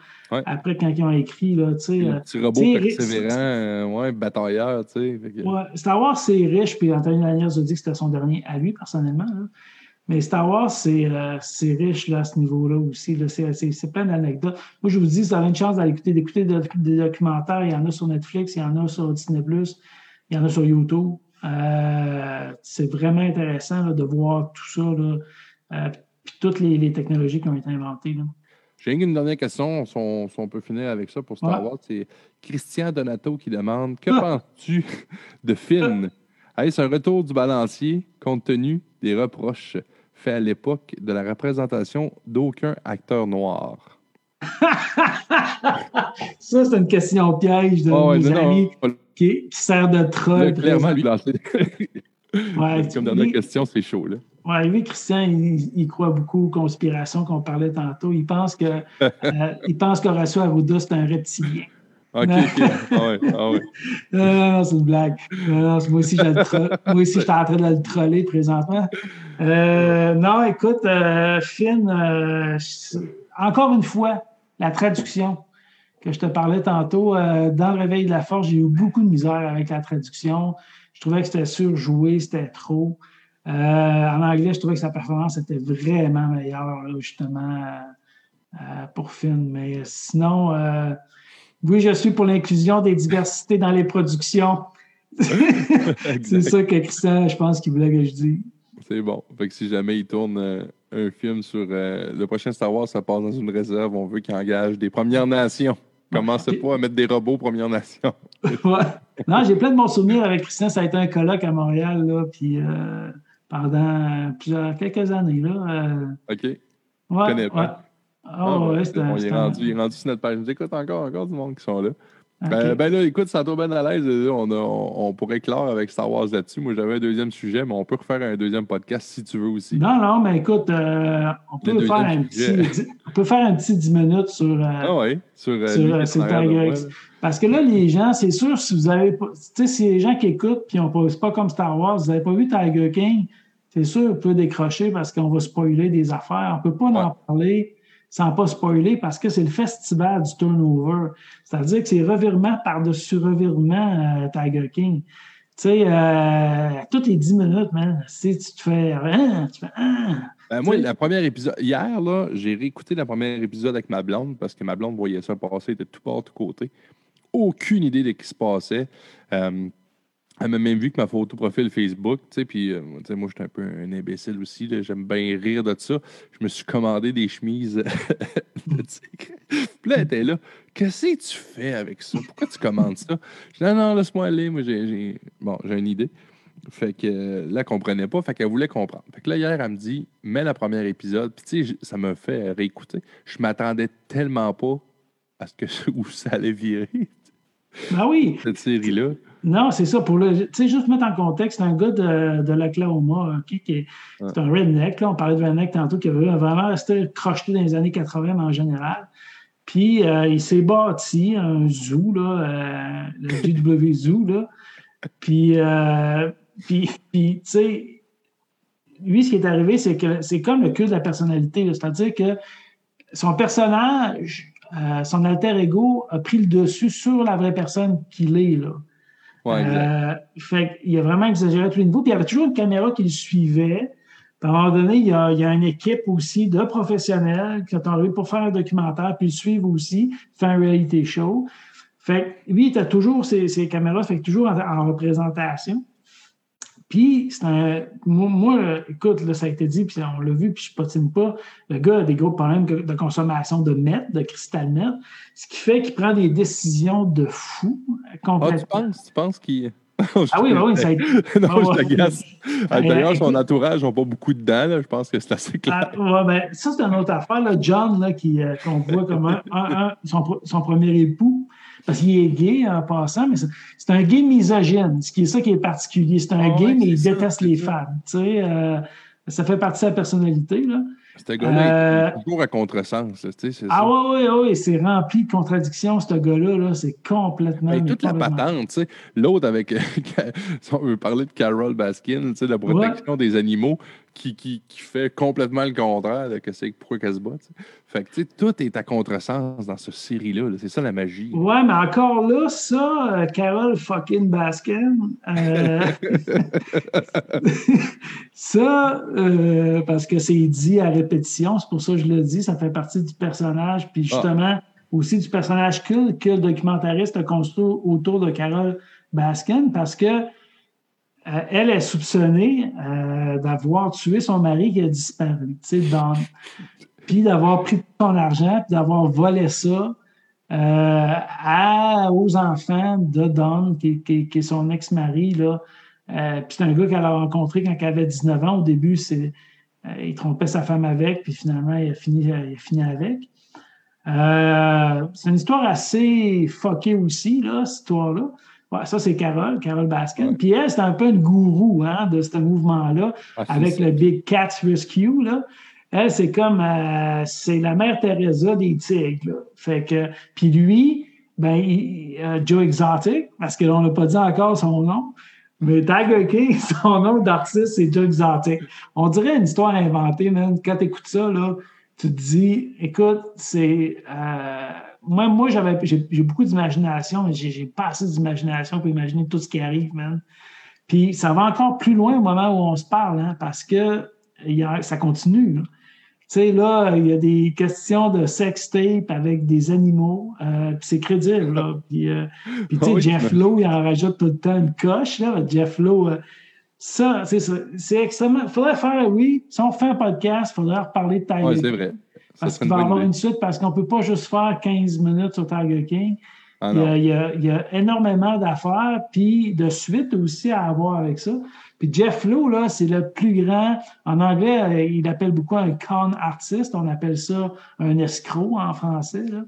Speaker 2: Après, quand ils ont écrit, là, tu sais.
Speaker 1: Un petit robot persévérant, euh, ouais, batailleur, tu sais.
Speaker 2: Ouais, Star Wars, c'est riche, puis Anthony Daniels a dit que c'était son dernier à lui, personnellement. Là. Mais Star Wars, c'est euh, riche là, à ce niveau-là aussi. C'est plein d'anecdotes. Moi, je vous dis, si vous avez une chance d'aller écouter, d'écouter des, documentaires, il y en a sur Netflix, il y en a sur Disney, il y en a sur YouTube. Euh, c'est vraiment intéressant là, de voir tout ça, là, euh, puis toutes les, les, technologies qui ont été inventées.
Speaker 1: J'ai une dernière question, si on, peut finir avec ça pour Star Wars. C'est Christian Donato qui demande Que ah! penses-tu de Finn Est-ce un retour du balancier compte tenu des reproches fait à l'époque de la représentation d'aucun acteur noir?
Speaker 2: ça, c'est une question piège de oh, amis Qui, sert de troll.
Speaker 1: clairement, lui, ouais, Comme dans la question, c'est chaud. Là.
Speaker 2: Oui, lui, Christian, il, croit beaucoup aux conspirations qu'on parlait tantôt. Il pense que euh, il pense qu'Horacio Arruda, c'est un reptilien.
Speaker 1: OK, OK. Ah ouais, ah ouais.
Speaker 2: non, non, c'est une blague. moi aussi, moi aussi, j'étais en train de le troller présentement. Euh, non, écoute, euh, Finn, euh, encore une fois, la traduction que je te parlais tantôt, dans le Réveil de la Force, j'ai eu beaucoup de misère avec la traduction. Je trouvais que c'était surjoué, c'était trop. en anglais, je trouvais que sa performance était vraiment meilleure, justement, pour Finn. Mais sinon, oui, je suis pour l'inclusion des diversités dans les productions. c'est ça que Christian, je pense qu'il voulait que je dise.
Speaker 1: C'est bon. Fait que si jamais il tourne euh, un film sur euh, le prochain Star Wars, ça passe dans une réserve. On veut qu'il engage des Premières Nations. Commencez pas à mettre des robots Premières Nations?
Speaker 2: ouais. Non, j'ai plein de bons souvenirs avec Christian. Ça a été un colloque à Montréal, là, puis euh, pendant plusieurs, quelques années. Là.
Speaker 1: OK.
Speaker 2: Ouais, Je connais pas.
Speaker 1: Ah, ah, ouais, bon, il, est rendu, il est rendu sur notre page. J'écoute encore, encore du monde qui sont là. Ben, ben, là, écoute, ça tombe bien à l'aise. On, on, pourrait clore avec Star Wars là-dessus. Moi, j'avais un deuxième sujet, mais on peut refaire un deuxième podcast si tu veux aussi.
Speaker 2: Non, non, mais écoute, euh, on, peut faire un petit, on peut faire un petit 10 minutes sur, euh,
Speaker 1: ah ouais, sur, euh,
Speaker 2: sur, Tiger X. Parce que là, les gens, c'est sûr, si vous avez pas. Tu sais, si les gens qui écoutent puis on pose pas comme Star Wars, vous n'avez pas vu Tiger King, c'est sûr, on peut décrocher parce qu'on va spoiler des affaires. On peut pas en parler sans pas spoiler, parce que c'est le festival du turnover. C'est-à-dire que c'est revirement par-dessus revirement euh, Tiger King. Tu sais, euh, toutes les 10 minutes, man, si tu te fais hein, fais hein,
Speaker 1: ben, moi, la première épisode, hier, là, j'ai réécouté la première épisode avec ma blonde parce que ma blonde voyait ça passer de tout part, de tout côté. Aucune idée de ce qui se passait. Euh, elle m'a même vu que ma photo profil Facebook, tu sais, puis euh, moi, j'étais un peu un imbécile aussi, j'aime bien rire de ça. Je me suis commandé des chemises de tigre. Puis là, elle était là. Qu'est-ce que tu fais avec ça? Pourquoi tu commandes ça? Je dis, non, non, laisse-moi aller. Moi, j'ai, bon, j'ai une idée. Fait que là, elle comprenait pas. Fait qu'elle voulait comprendre. Fait que là, hier, elle me dit, mets le premier épisode. Puis, tu sais, ça m'a fait réécouter. Je m'attendais tellement pas à ce que où ça allait virer.
Speaker 2: Ben oui.
Speaker 1: Cette série-là.
Speaker 2: Non, c'est ça. Pour le, tu sais, juste mettre en contexte, c'est un gars de, de l'Oklahoma, qui est, c'est un redneck. Là, on parlait de redneck tantôt, qui avait vraiment resté crocheté dans les années 80 en général. Puis, euh, il s'est bâti un zoo, là, euh, le GW Zoo, là. Puis, euh, puis, puis tu sais, lui, ce qui est arrivé, c'est que c'est comme le culte de la personnalité. C'est-à-dire que son personnage, son alter ego a pris le dessus sur la vraie personne qu'il est, là. Euh, fait il a vraiment exagéré tous les niveaux. Puis il y avait toujours une caméra qui le suivait. à un moment donné, il y, a, une équipe aussi de professionnels qui sont arrivés pour faire un documentaire, puis le suivre aussi, faire un reality show. Fait lui, il était toujours ces, caméras, fait toujours en représentation. Puis, c'est un. Moi, écoute, là, ça a été dit, puis on l'a vu, puis je ne patine pas. Le gars a des gros problèmes de consommation de mètres, de cristal net, ce qui fait qu'il prend des décisions de fou.
Speaker 1: Complètement. Ah, tu penses, tu penses qu'il.
Speaker 2: ah oui, bah oui, ça a été.
Speaker 1: non, je t'agace. D'ailleurs, son entourage n'a pas beaucoup de dents, je pense que c'est assez clair.
Speaker 2: Ah, ben, ça, c'est une autre affaire. Là. John, là, euh, qu'on voit comme un, son, son, premier époux, parce qu'il est gay en passant, mais c'est un gay misogyne, ce qui est ça qui est particulier. C'est un gay, mais il déteste les femmes. Tu sais, euh, ça fait partie de sa personnalité. Là.
Speaker 1: C'est un gars-là, euh, toujours à contresens.
Speaker 2: ah oui, oui, oui, c'est rempli de contradictions, ce gars-là. c'est complètement.
Speaker 1: Et toute la patente, tu sais. L'autre avec. si on veut parler de Carol Baskin, tu sais, la protection des animaux, qui, qui, qui, fait complètement le contraire de que c'est pourquoi qu'elle se bat. Fait que, tu sais, tout est à contresens dans cette série-là. c'est ça la magie.
Speaker 2: Ouais, mais encore là, ça, euh, Carol fucking Baskin, euh, ça, euh, parce que c'est dit à répétition, c'est pour ça que je le dis, ça fait partie du personnage, puis ah. justement, aussi du personnage que, que le documentariste a construit autour de Carol Baskin, parce que euh, elle est soupçonnée euh, d'avoir tué son mari qui a disparu, puis d'avoir pris son argent, puis d'avoir volé ça euh, à, aux enfants de Don, qui, est son ex-mari. Puis c'est un gars qu'elle a rencontré quand elle avait 19 ans. Au début, il trompait sa femme avec, puis finalement, il a fini, il a fini avec. c'est une histoire assez fuckée aussi, là, cette histoire-là. Ouais, ça, c'est Carole, Carole Baskin. Puis elle, c'est un peu une gourou hein, de ce mouvement-là, ah, avec le Big Cats Rescue. Là. Elle, c'est comme euh, c'est la mère Teresa des tigres. Là. Fait que, puis lui, ben, euh, Joe Exotic, parce qu'on n'a pas dit encore son nom, mais Tiger King, son nom d'artiste, c'est Joe Exotic. On dirait une histoire inventée, man. Quand tu écoutes ça, là, tu te dis, écoute, c'est. Euh, moi, moi j'avais, j'ai, beaucoup d'imagination, mais j'ai, pas assez d'imagination pour imaginer tout ce qui arrive, man. Puis ça va encore plus loin au moment où on se parle, hein, parce que y a, ça continue. Tu sais, là, il y a des questions de sex tape avec des animaux, euh, puis c'est crédible, là. Puis, euh, puis tu sais, Jeff Lowe, il en rajoute tout le temps une coche, là. Jeff Lowe, euh, Ça, c'est ça. C'est extrêmement. Il faudrait faire, oui, si on fait un podcast, il faudrait reparler de Tiger
Speaker 1: Oui, c'est vrai.
Speaker 2: Parce qu'il va y avoir une suite, parce qu'on ne peut pas juste faire 15 minutes sur Tiger King. Ah il, y a, il, y a, énormément d'affaires, puis de suite aussi à avoir avec ça. Puis Jeff Lowe, là, c'est le plus grand. En anglais, euh, il appelle beaucoup un con artiste. On appelle ça un escroc en français. Là.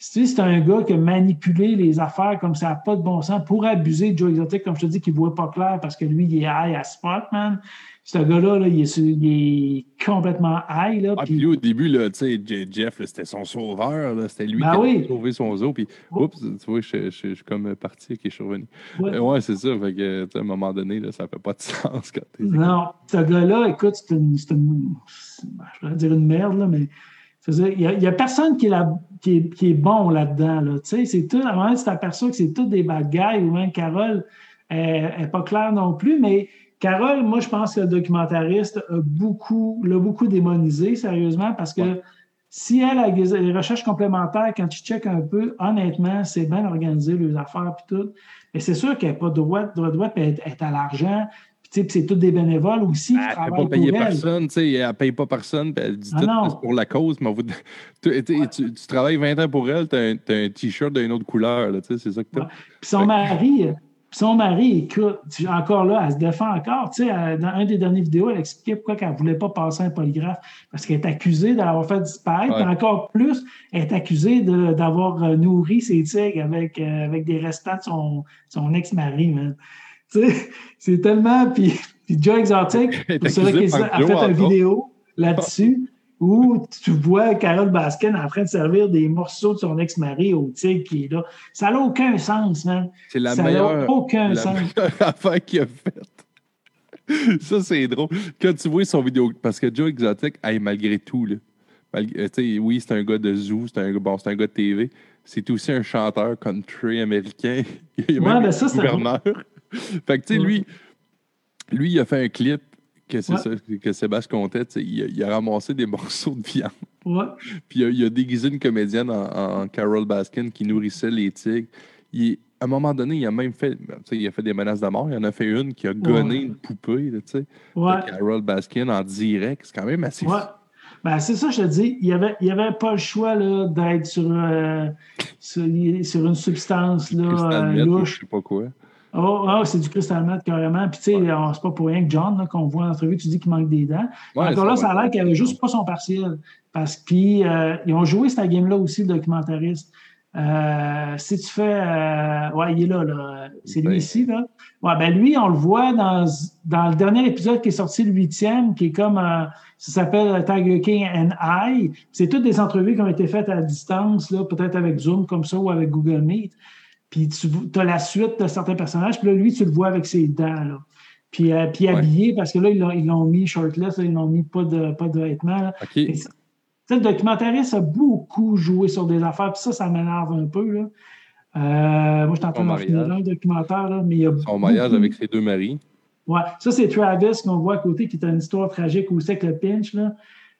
Speaker 2: C'est un gars qui a manipulé les affaires comme ça n'a pas de bon sens pour abuser de Joe Exotic, comme je te dis, qui ne voit pas clair parce que lui, il est high à spot, man. Ce gars-là, là, il, est, il, est, complètement high. Là,
Speaker 1: ah, puis lui, au début, là, Jeff, c'était son sauveur. C'était lui
Speaker 2: ben
Speaker 1: qui
Speaker 2: oui.
Speaker 1: a sauvé son zoo. Puis, oups, tu vois, je, suis comme parti qui est revenu. Ouais, ouais c'est ça. Fait que, à un moment donné, là, ça ne fait pas de sens. Quand
Speaker 2: non, ce gars-là, écoute, c'est une, une, Je vais dire une merde, là, mais il n'y a, a, personne qui est, la, qui est, qui est bon là-dedans. Là. C'est tout, à un moment, tu t'aperçois que c'est tout des bad guys, ou même Carole n'est pas claire non plus, mais Carole, moi, je pense que le documentariste a beaucoup, l'a beaucoup démonisé, sérieusement, parce que si elle a des recherches complémentaires, quand tu checkes un peu, honnêtement, c'est bien organisé, les affaires et tout. Mais c'est sûr qu'elle n'a pas de droit, droit, droit, elle est à l'argent. C'est tous des bénévoles aussi qui
Speaker 1: elle ne pas payer personne, elle ne paye pas personne, elle dit ah tout pour la cause, mais tu, tu, travailles 20 ans pour elle, tu as, un t-shirt d'une autre couleur, c'est ça que tu as.
Speaker 2: Puis son mari, son mari, écoute, encore là, elle se défend encore. Tu sais, dans une des dernières vidéos, elle expliquait pourquoi elle ne voulait pas passer un polygraphe. Parce qu'elle est accusée d'avoir fait disparaître. Ouais. encore plus, elle est accusée d'avoir euh, nourri ses tigres avec, euh, avec des restants de son, son ex-mari. c'est tellement. Puis, puis Joe Exotic, c'est vrai qu'il a fait une vidéo là-dessus où tu vois Carole Baskin en train de servir des morceaux de son ex-mari au tigre qui est là. Ça n'a aucun sens, man.
Speaker 1: C'est la
Speaker 2: ça
Speaker 1: meilleure,
Speaker 2: aucun
Speaker 1: la
Speaker 2: sens.
Speaker 1: meilleure affaire qu'il a faite. Ça, c'est drôle. Quand tu vois son vidéo, parce que Joe Exotic, hey, malgré tout, là, malgré, oui, c'est un gars de zoo, c'est un, bon, un gars de TV, c'est aussi un chanteur country américain. Il est
Speaker 2: ouais,
Speaker 1: même
Speaker 2: ben ça, c'est
Speaker 1: gouverneur. fait que, tu sais, lui, lui, il a fait un clip que c'est
Speaker 2: Ouais.
Speaker 1: ça que Sébastien comptait. Il, a- il a ramassé des morceaux de viande.
Speaker 2: Ouais.
Speaker 1: Puis il a, il a déguisé une comédienne en, en Carol Baskin qui nourrissait les tigres. Il- à un moment donné, il a même fait, tu sais, il a fait des menaces de mort. Il en a fait une qui a gonné une poupée, là, tu sais,
Speaker 2: Ouais.
Speaker 1: de Carol Baskin en direct. C'est quand même assez fou.
Speaker 2: Ben, c'est ça, je te dis. Il n'y avait, il avait pas le choix là, d'être sur, euh, sur, sur une substance là, euh, louche.
Speaker 1: je sais pas quoi.
Speaker 2: Oh, oh, c'est du cristal meth carrément. Puis, tu sais, c'est pas pour rien que John, qu'on voit en entrevue, tu dis qu'il manque des dents.
Speaker 1: Ouais,
Speaker 2: Encore là, ça a l'air qu'il avait juste pas son partiel. Parce que, puis, euh, ils ont joué cette game-là aussi, le documentariste. Euh, si tu fais. euh, ouais, il est là, là. C'est lui
Speaker 1: Ben.
Speaker 2: ici, là. Ouais, ben lui, on le voit dans, dans le dernier épisode qui est sorti, le huitième, qui est comme. euh, ça s'appelle Tiger King and I. C'est toutes des entrevues qui ont été faites à distance, là, peut-être avec Zoom comme ça ou avec Google Meet. Puis tu as la suite de certains personnages. Puis là, lui, tu le vois avec ses dents, là. Puis, euh, puis
Speaker 1: Ouais.
Speaker 2: habillé, parce que là, ils l'ont, mis shirtless, là, ils l'ont mis pas de, pas de vêtements. là.
Speaker 1: OK.
Speaker 2: Et ça- tu sais, le documentariste a beaucoup joué sur des affaires, puis ça, ça m'énerve un peu. Là. Euh, moi, je suis en train
Speaker 1: Son
Speaker 2: d'en finir
Speaker 1: mariage.
Speaker 2: un documentaire, là, mais il y a
Speaker 1: Son mariage
Speaker 2: beaucoup-
Speaker 1: avec ses deux maris.
Speaker 2: Ouais. Ça, c'est Travis qu'on voit à côté, qui est une histoire tragique aussi avec le pinch. Là.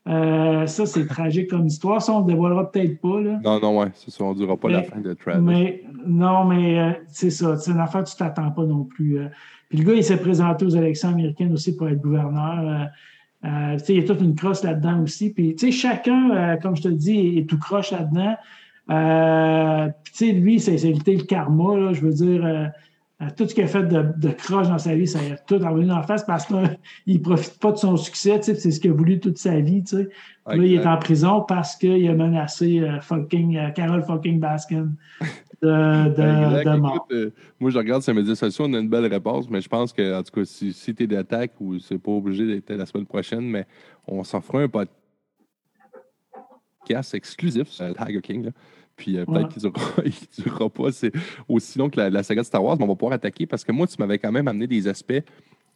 Speaker 2: Euh, ça, c'est tragique comme histoire. Ça, on ne le dévoilera peut-être pas. Là.
Speaker 1: Non, non, ouais. C'est ça, on ne dira pas la fin de Travis.
Speaker 2: Mais non, mais euh, c'est ça. C'est une affaire que tu ne t'attends pas non plus. euh. Puis le gars, il s'est présenté aux élections américaines aussi pour être gouverneur. il y a toute une crosse là-dedans aussi. Puis, tu sais, chacun, comme je te le dis, est tout croche là-dedans. Puis, tu sais, lui, c'est c'est le karma, là, je veux dire. Euh, euh, tout ce qu'il a fait de, de croche dans sa vie, ça a tout revenu dans la face parce qu'il ne profite pas de son succès. C'est ce qu'il a voulu toute sa vie. Là, il est en prison parce qu'il a menacé euh, fucking, euh, Carol fucking Baskin de, de,
Speaker 1: Exact.
Speaker 2: de mort.
Speaker 1: Écoute, euh, moi, je regarde les médias sociaux, on a une belle réponse, mais je pense que, en tout cas, si, si tu es d'attaque ou c'est pas obligé d'être la semaine prochaine, mais on s'en fera un podcast exclusif sur euh, Tiger King. là. Puis euh, peut-être
Speaker 2: Ouais.
Speaker 1: qu'il il durera pas c'est aussi long que la, la saga de Star Wars, mais on va pouvoir attaquer parce que moi, tu m'avais quand même amené des aspects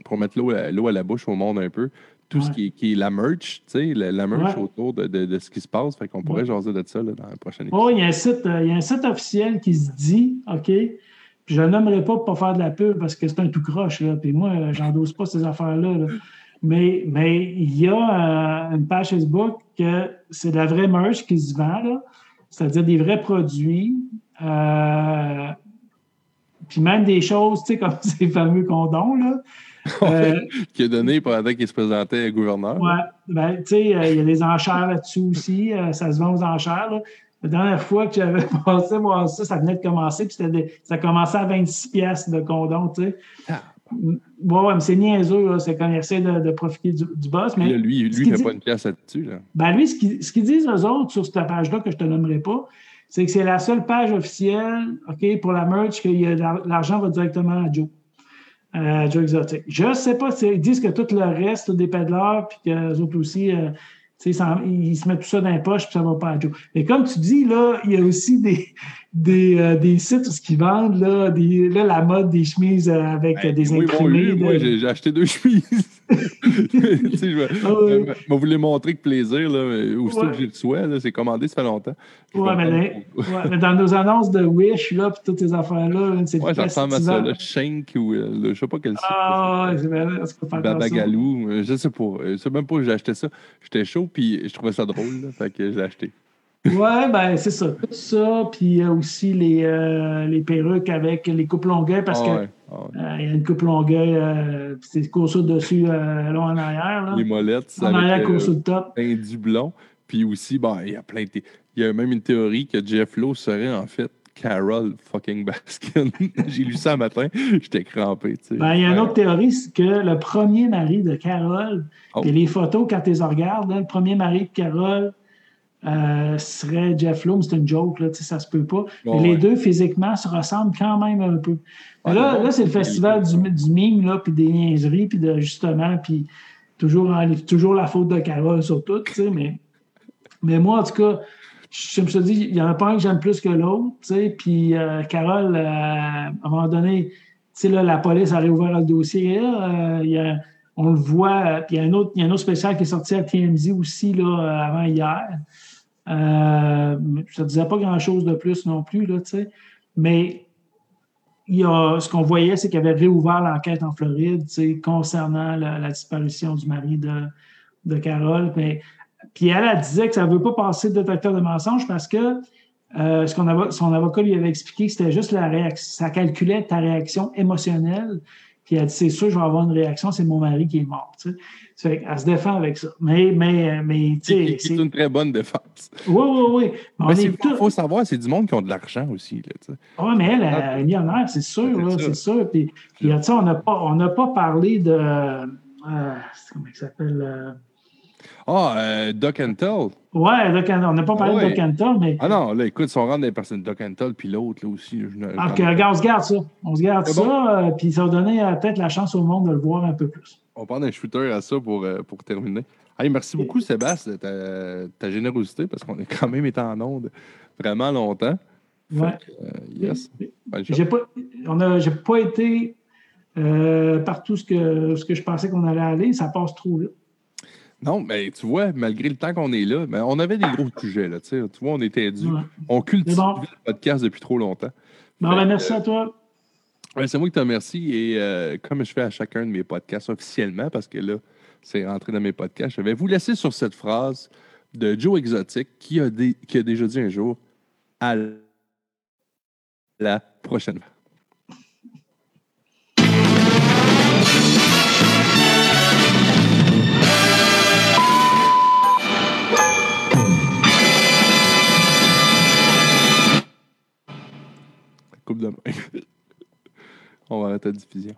Speaker 1: pour mettre l'eau à, l'eau à la bouche au monde un peu. Tout ce qui est, qui est la merch, tu sais, la, la merch
Speaker 2: Ouais.
Speaker 1: autour de, de- de ce qui se passe. Fait qu'on pourrait jaser de ça là, dans la prochaine épisode.
Speaker 2: Oh, il y, a un site, euh, il y a un site officiel qui se dit, OK, puis je ne nommerai pas pour pas faire de la pub parce que c'est un tout croche, là, puis moi, euh, j'endosse pas ces affaires-là. là. Mais, mais il y a euh, une page Facebook que c'est de la vraie merch qui se vend, là, c'est-à-dire des vrais produits. euh, puis même des choses, tu sais, comme ces fameux condoms, là. Euh,
Speaker 1: qui a donné pendant qu'il se présentait gouverneur.
Speaker 2: Ouais, ben, tu sais, il y a des enchères là-dessus aussi. ça se vend aux enchères. Là. La dernière fois que j'avais passé voir ça, ça venait de commencer, puis ça commençait à 26 pièces de condom, tu sais. Ah. Ouais, mais c'est niaiseux, c'est quand il essaie de, profiter du, boss. Mais
Speaker 1: lui, lui ne fait pas une pièce là-dessus. Là.
Speaker 2: Ben lui, ce qu'ils disent aux autres sur cette page-là, que je ne te nommerai pas, c'est que c'est la seule page officielle OK, pour la merch que l'argent va directement à Joe. Euh, Joe Exotic. Je ne sais pas s'ils disent que tout le reste des pédaleurs, puis que autres aussi, euh, ils se mettent tout ça dans les poches puis ça va pas à Joe. Mais comme tu dis, là, il y a aussi des, des, euh, des sites qui vendent là, des, là, la mode des chemises euh, avec ben, des imprimés.
Speaker 1: Moi, j'ai acheté deux chemises. je vais, ah vous les montrer avec plaisir. Là, aussitôt que j'ai le souhait, c'est commandé, ça fait longtemps.
Speaker 2: Ouais mais, mais, dans nos annonces de Wish, là, puis toutes ces affaires-là, c'est
Speaker 1: Ouais, ça ressemble à ça, là, Shank ou euh, je sais pas quel site.
Speaker 2: Ah, c'est vrai,
Speaker 1: Babagalou, euh, je sais pas. Je sais même pas où j'ai acheté ça. J'étais chaud, puis je trouvais ça drôle, là, fait que j'ai acheté.
Speaker 2: Ouais, ben c'est ça. Tout ça, puis aussi les, euh, les perruques avec les coupes longueuil, parce ah que ah euh, il y a une coupe longueuil, euh, c'est course dessus, là en arrière. Là.
Speaker 1: Les molettes,
Speaker 2: En arrière, course au top.
Speaker 1: Un du blond. Puis aussi, ben, il y a plein de. Il y a même une théorie que Jeff Lowe serait en fait Carol fucking Baskin. J'ai lu ça un matin, j'étais crampé. Tu sais.
Speaker 2: ben, il y a une autre théorie, c'est que le premier mari de Carol, oh. et les photos, quand tu les regardes, le premier mari de Carol, euh, serait Jeff Lowe, c'est une joke, là, ça se peut pas. Mais les deux, physiquement, se ressemblent quand même un peu. là, là c'est le festival du, du mime, là, puis des niaiseries, puis d'ajustements, puis toujours, toujours la faute de Carole sur tout, mais, mais moi, en tout cas, je me suis dit, il y en a pas un que j'aime plus que l'autre, puis euh, Carole, euh, à un moment donné, là, la police a réouvert le dossier, il y a, on le voit, puis il y, a un autre, il y a un autre spécial qui est sorti à TMZ aussi, là, avant hier, euh, ça ne disait pas grand-chose de plus non plus, là, mais il y a, ce qu'on voyait, c'est qu'il avait réouvert l'enquête en Floride concernant la, disparition du mari de, de Carole. Puis elle, elle disait que ça ne veut pas passer de détecteur de mensonges parce que euh, ce son avocat lui avait expliqué, c'était juste la réaction, ça calculait ta réaction émotionnelle. Puis elle dit, c'est sûr, je vais avoir une réaction, c'est mon mari qui est mort. Elle se défend avec ça. Mais, mais, mais tu sais.
Speaker 1: C'est une très bonne défense.
Speaker 2: Oui, oui, oui.
Speaker 1: Mais il faut savoir, c'est du monde qui ont de l'argent aussi.
Speaker 2: Oui, mais elle, elle est millionnaire, c'est sûr, c'est sûr. Puis, puis on n'a pas, pas parlé de. Euh, comment il s'appelle? Euh,
Speaker 1: ah, euh, Doc Antle.
Speaker 2: Ouais, Doc On n'a pas parlé de Doc Antle, mais.
Speaker 1: Ah non, là, écoute, si on rentre des personnes, Doc Antle, puis l'autre, là aussi. Je,
Speaker 2: ah, ok, regarde, on se garde ça. On se garde ça, euh, puis ça va donner euh, peut-être la chance au monde de le voir un peu plus.
Speaker 1: On parle d'un shooter à ça pour, pour terminer. Hey, merci beaucoup, Sébastien, de ta, ta générosité, parce qu'on est quand même été en onde vraiment longtemps.
Speaker 2: Ouais. yes. J'ai pas, on a, j'ai pas été partout ce que, ce que je pensais qu'on allait aller. Ça passe trop vite.
Speaker 1: Non, mais tu vois, malgré le temps qu'on est là, ben, on avait des gros sujets. Là, tu vois, on était dû. On cultive le podcast depuis trop longtemps.
Speaker 2: Ben, merci à toi.
Speaker 1: C'est moi qui te remercie. Et euh, comme je fais à chacun de mes podcasts officiellement, parce que là, c'est rentré dans mes podcasts, je vais vous laisser sur cette phrase de Joe Exotic qui a, qui a déjà dit un jour à la prochaine fois. Coupe de main. On va arrêter la diffusion.